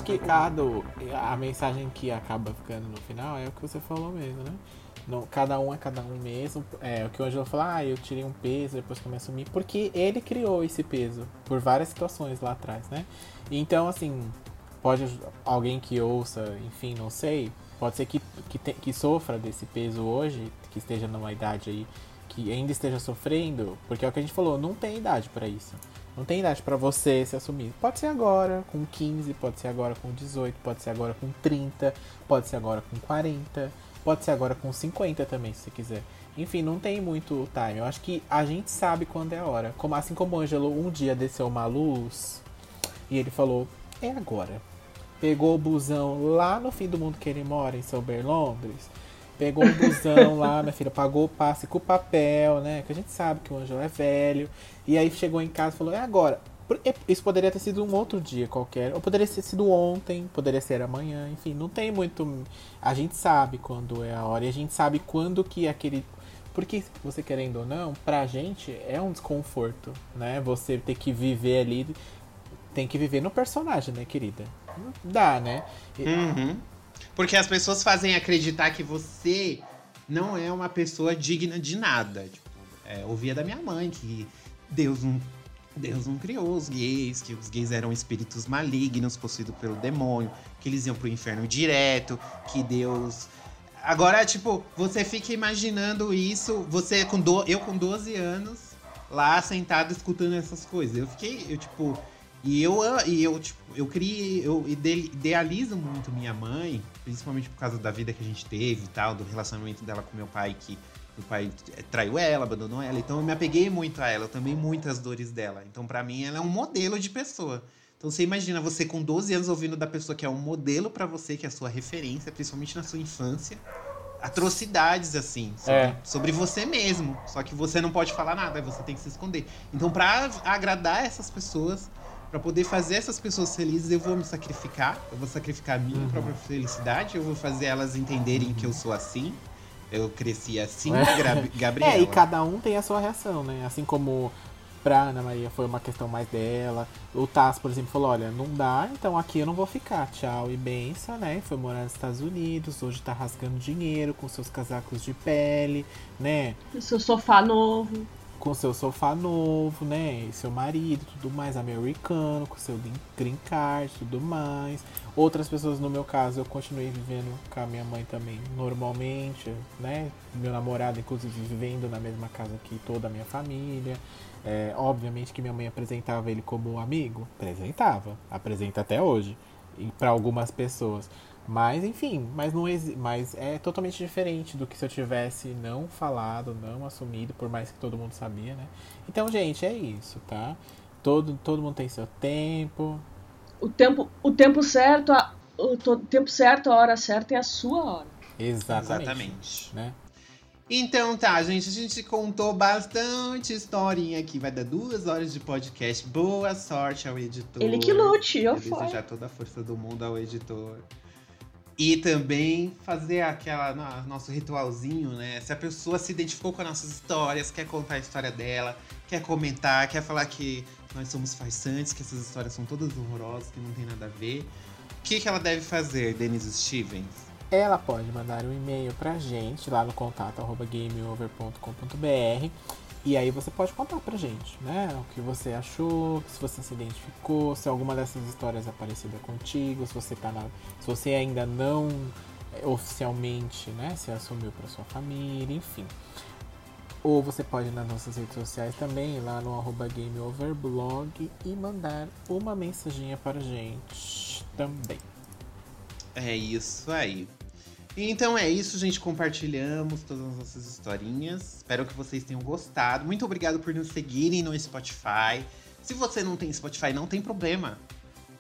Acho que cada, a mensagem que acaba ficando no final é o que você falou mesmo, né? No, cada um é cada um mesmo. É o que o Angelo falou, ah, eu tirei um peso depois que eu me assumi, porque ele criou esse peso por várias situações lá atrás, né? Então, assim, pode alguém que ouça, enfim, não sei, pode ser que, que, te, que sofra desse peso hoje, que esteja numa idade aí, que ainda esteja sofrendo, porque é o que a gente falou, não tem idade para isso. Não tem idade para você se assumir. Pode ser agora com 15, pode ser agora com 18, pode ser agora com 30, pode ser agora com 40, pode ser agora com 50 também, se você quiser. Enfim, não tem muito time. Eu acho que a gente sabe quando é a hora. Como, assim como o Ângelo um dia desceu uma luz e ele falou: é agora. Pegou o busão lá no fim do mundo que ele mora, em Sober, Londres. Pegou o busão lá, minha filha, pagou o passe com o papel, né? Que a gente sabe que o Ângelo é velho. E aí chegou em casa e falou: é agora. Isso poderia ter sido um outro dia qualquer, ou poderia ter sido ontem, poderia ser amanhã, enfim, não tem muito. A gente sabe quando é a hora e a gente sabe quando que aquele. Porque, você querendo ou não, pra gente é um desconforto, né? Você ter que viver ali, tem que viver no personagem, né, querida? Dá, né? Uhum. Porque as pessoas fazem acreditar que você não é uma pessoa digna de nada. Tipo, é, ouvia da minha mãe que Deus não, Deus não criou os gays, que os gays eram espíritos malignos, possuídos pelo demônio, que eles iam pro inferno direto, que Deus. Agora, tipo, você fica imaginando isso, você com do... eu com 12 anos, lá sentado escutando essas coisas. Eu fiquei, eu, tipo. E eu, e eu, tipo, eu criei, eu idealizo muito minha mãe, principalmente por causa da vida que a gente teve e tal, do relacionamento dela com meu pai, que meu pai traiu ela, abandonou ela, então eu me apeguei muito a ela, eu também muitas dores dela. Então, para mim, ela é um modelo de pessoa. Então, você imagina você com 12 anos ouvindo da pessoa que é um modelo para você, que é a sua referência, principalmente na sua infância, atrocidades, assim, sobre, é. sobre, você mesmo. Só que você não pode falar nada, você tem que se esconder. Então, para agradar essas pessoas, para poder fazer essas pessoas felizes, eu vou me sacrificar, eu vou sacrificar a minha uhum. própria felicidade, eu vou fazer elas entenderem uhum. que eu sou assim eu cresci assim, é. Gabriela. É, e cada um tem a sua reação, né? Assim como pra Ana Maria foi uma questão mais dela. O Taz, por exemplo, falou: olha, não dá, então aqui eu não vou ficar. Tchau e benção, né? Foi morar nos Estados Unidos, hoje tá rasgando dinheiro com seus casacos de pele, né? O seu sofá novo. Com seu sofá novo, né? E seu marido, tudo mais, americano, com seu green card, tudo mais. Outras pessoas, no meu caso, eu continuei vivendo com a minha mãe também normalmente, né? Meu namorado, inclusive, vivendo na mesma casa que toda a minha família. É, obviamente que minha mãe apresentava ele como amigo, apresentava, apresenta até hoje, e para algumas pessoas. Mas, enfim, mas, não mas é totalmente diferente do que se eu tivesse não falado, não assumido, por mais que todo mundo sabia, né? Então, gente, é isso, tá? Todo, todo mundo tem seu tempo. O tempo, o tempo certo, a, o tempo certo, a hora certa é a sua hora. Exatamente. Exatamente. Né? Então tá, gente, a gente contou bastante historinha aqui. Vai dar duas horas de podcast. Boa sorte ao editor. Ele que lute, eu fui. desejar toda a força do mundo ao editor. E também fazer aquela nosso ritualzinho, né? Se a pessoa se identificou com as nossas histórias, quer contar a história dela, quer comentar, quer falar que nós somos farsantes, que essas histórias são todas horrorosas, que não tem nada a ver. O que, que ela deve fazer, Denise Stevens? Ela pode mandar um e-mail pra gente lá no contato gameover.com.br e aí você pode contar pra gente, né? O que você achou, se você se identificou, se alguma dessas histórias é parecida contigo, se você tá na. Se você ainda não é, oficialmente, né, se assumiu para sua família, enfim. Ou você pode ir nas nossas redes sociais também, lá no arroba GameOverblog e mandar uma mensaginha para gente também. É isso aí. Então é isso, gente. Compartilhamos todas as nossas historinhas. Espero que vocês tenham gostado. Muito obrigado por nos seguirem no Spotify. Se você não tem Spotify, não tem problema.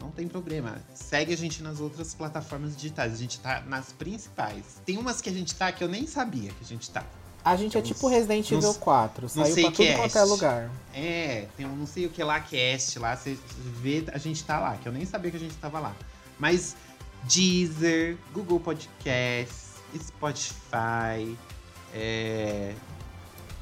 Não tem problema. Segue a gente nas outras plataformas digitais. A gente tá nas principais. Tem umas que a gente tá que eu nem sabia que a gente tá. A gente é tipo Resident Evil 4, saiu não sei pra tudo cast. quanto é lugar. É, tem um não sei o que lá, cast lá, você vê, a gente tá lá, que eu nem sabia que a gente tava lá. Mas Deezer, Google Podcasts, Spotify, é,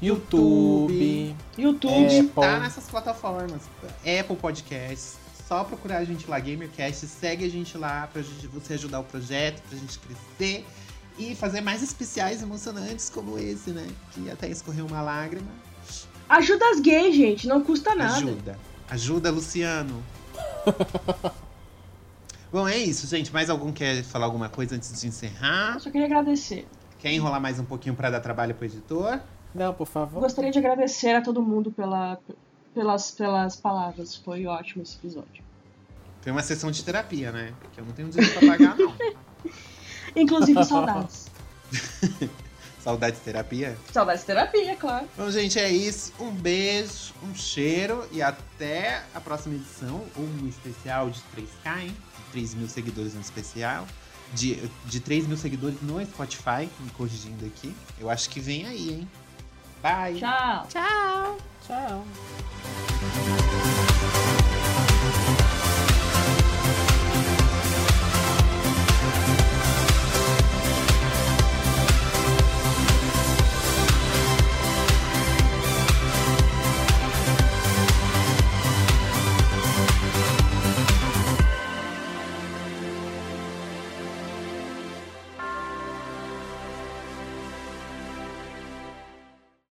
YouTube, YouTube, Apple. tá nessas plataformas. Apple Podcasts. Só procurar a gente lá, GamerCast, segue a gente lá pra gente, você ajudar o projeto, pra gente crescer e fazer mais especiais emocionantes como esse, né? Que até escorreu uma lágrima. Ajuda as gays, gente, não custa nada. Ajuda. Ajuda, Luciano. Bom, é isso, gente. Mais algum quer falar alguma coisa antes de encerrar? Eu só queria agradecer. Quer enrolar mais um pouquinho para dar trabalho pro editor? Não, por favor. Gostaria de agradecer a todo mundo pela, pelas, pelas palavras. Foi ótimo esse episódio. Foi uma sessão de terapia, né? Porque eu não tenho dinheiro pra pagar, não. Inclusive saudades. Saudades de terapia? Saudades de terapia, claro. Bom, gente, é isso. Um beijo, um cheiro e até a próxima edição. Um especial de 3K, hein? 3 mil seguidores no especial. De, de 3 mil seguidores no Spotify, me corrigindo aqui. Eu acho que vem aí, hein? Bye! Tchau! Tchau! Tchau!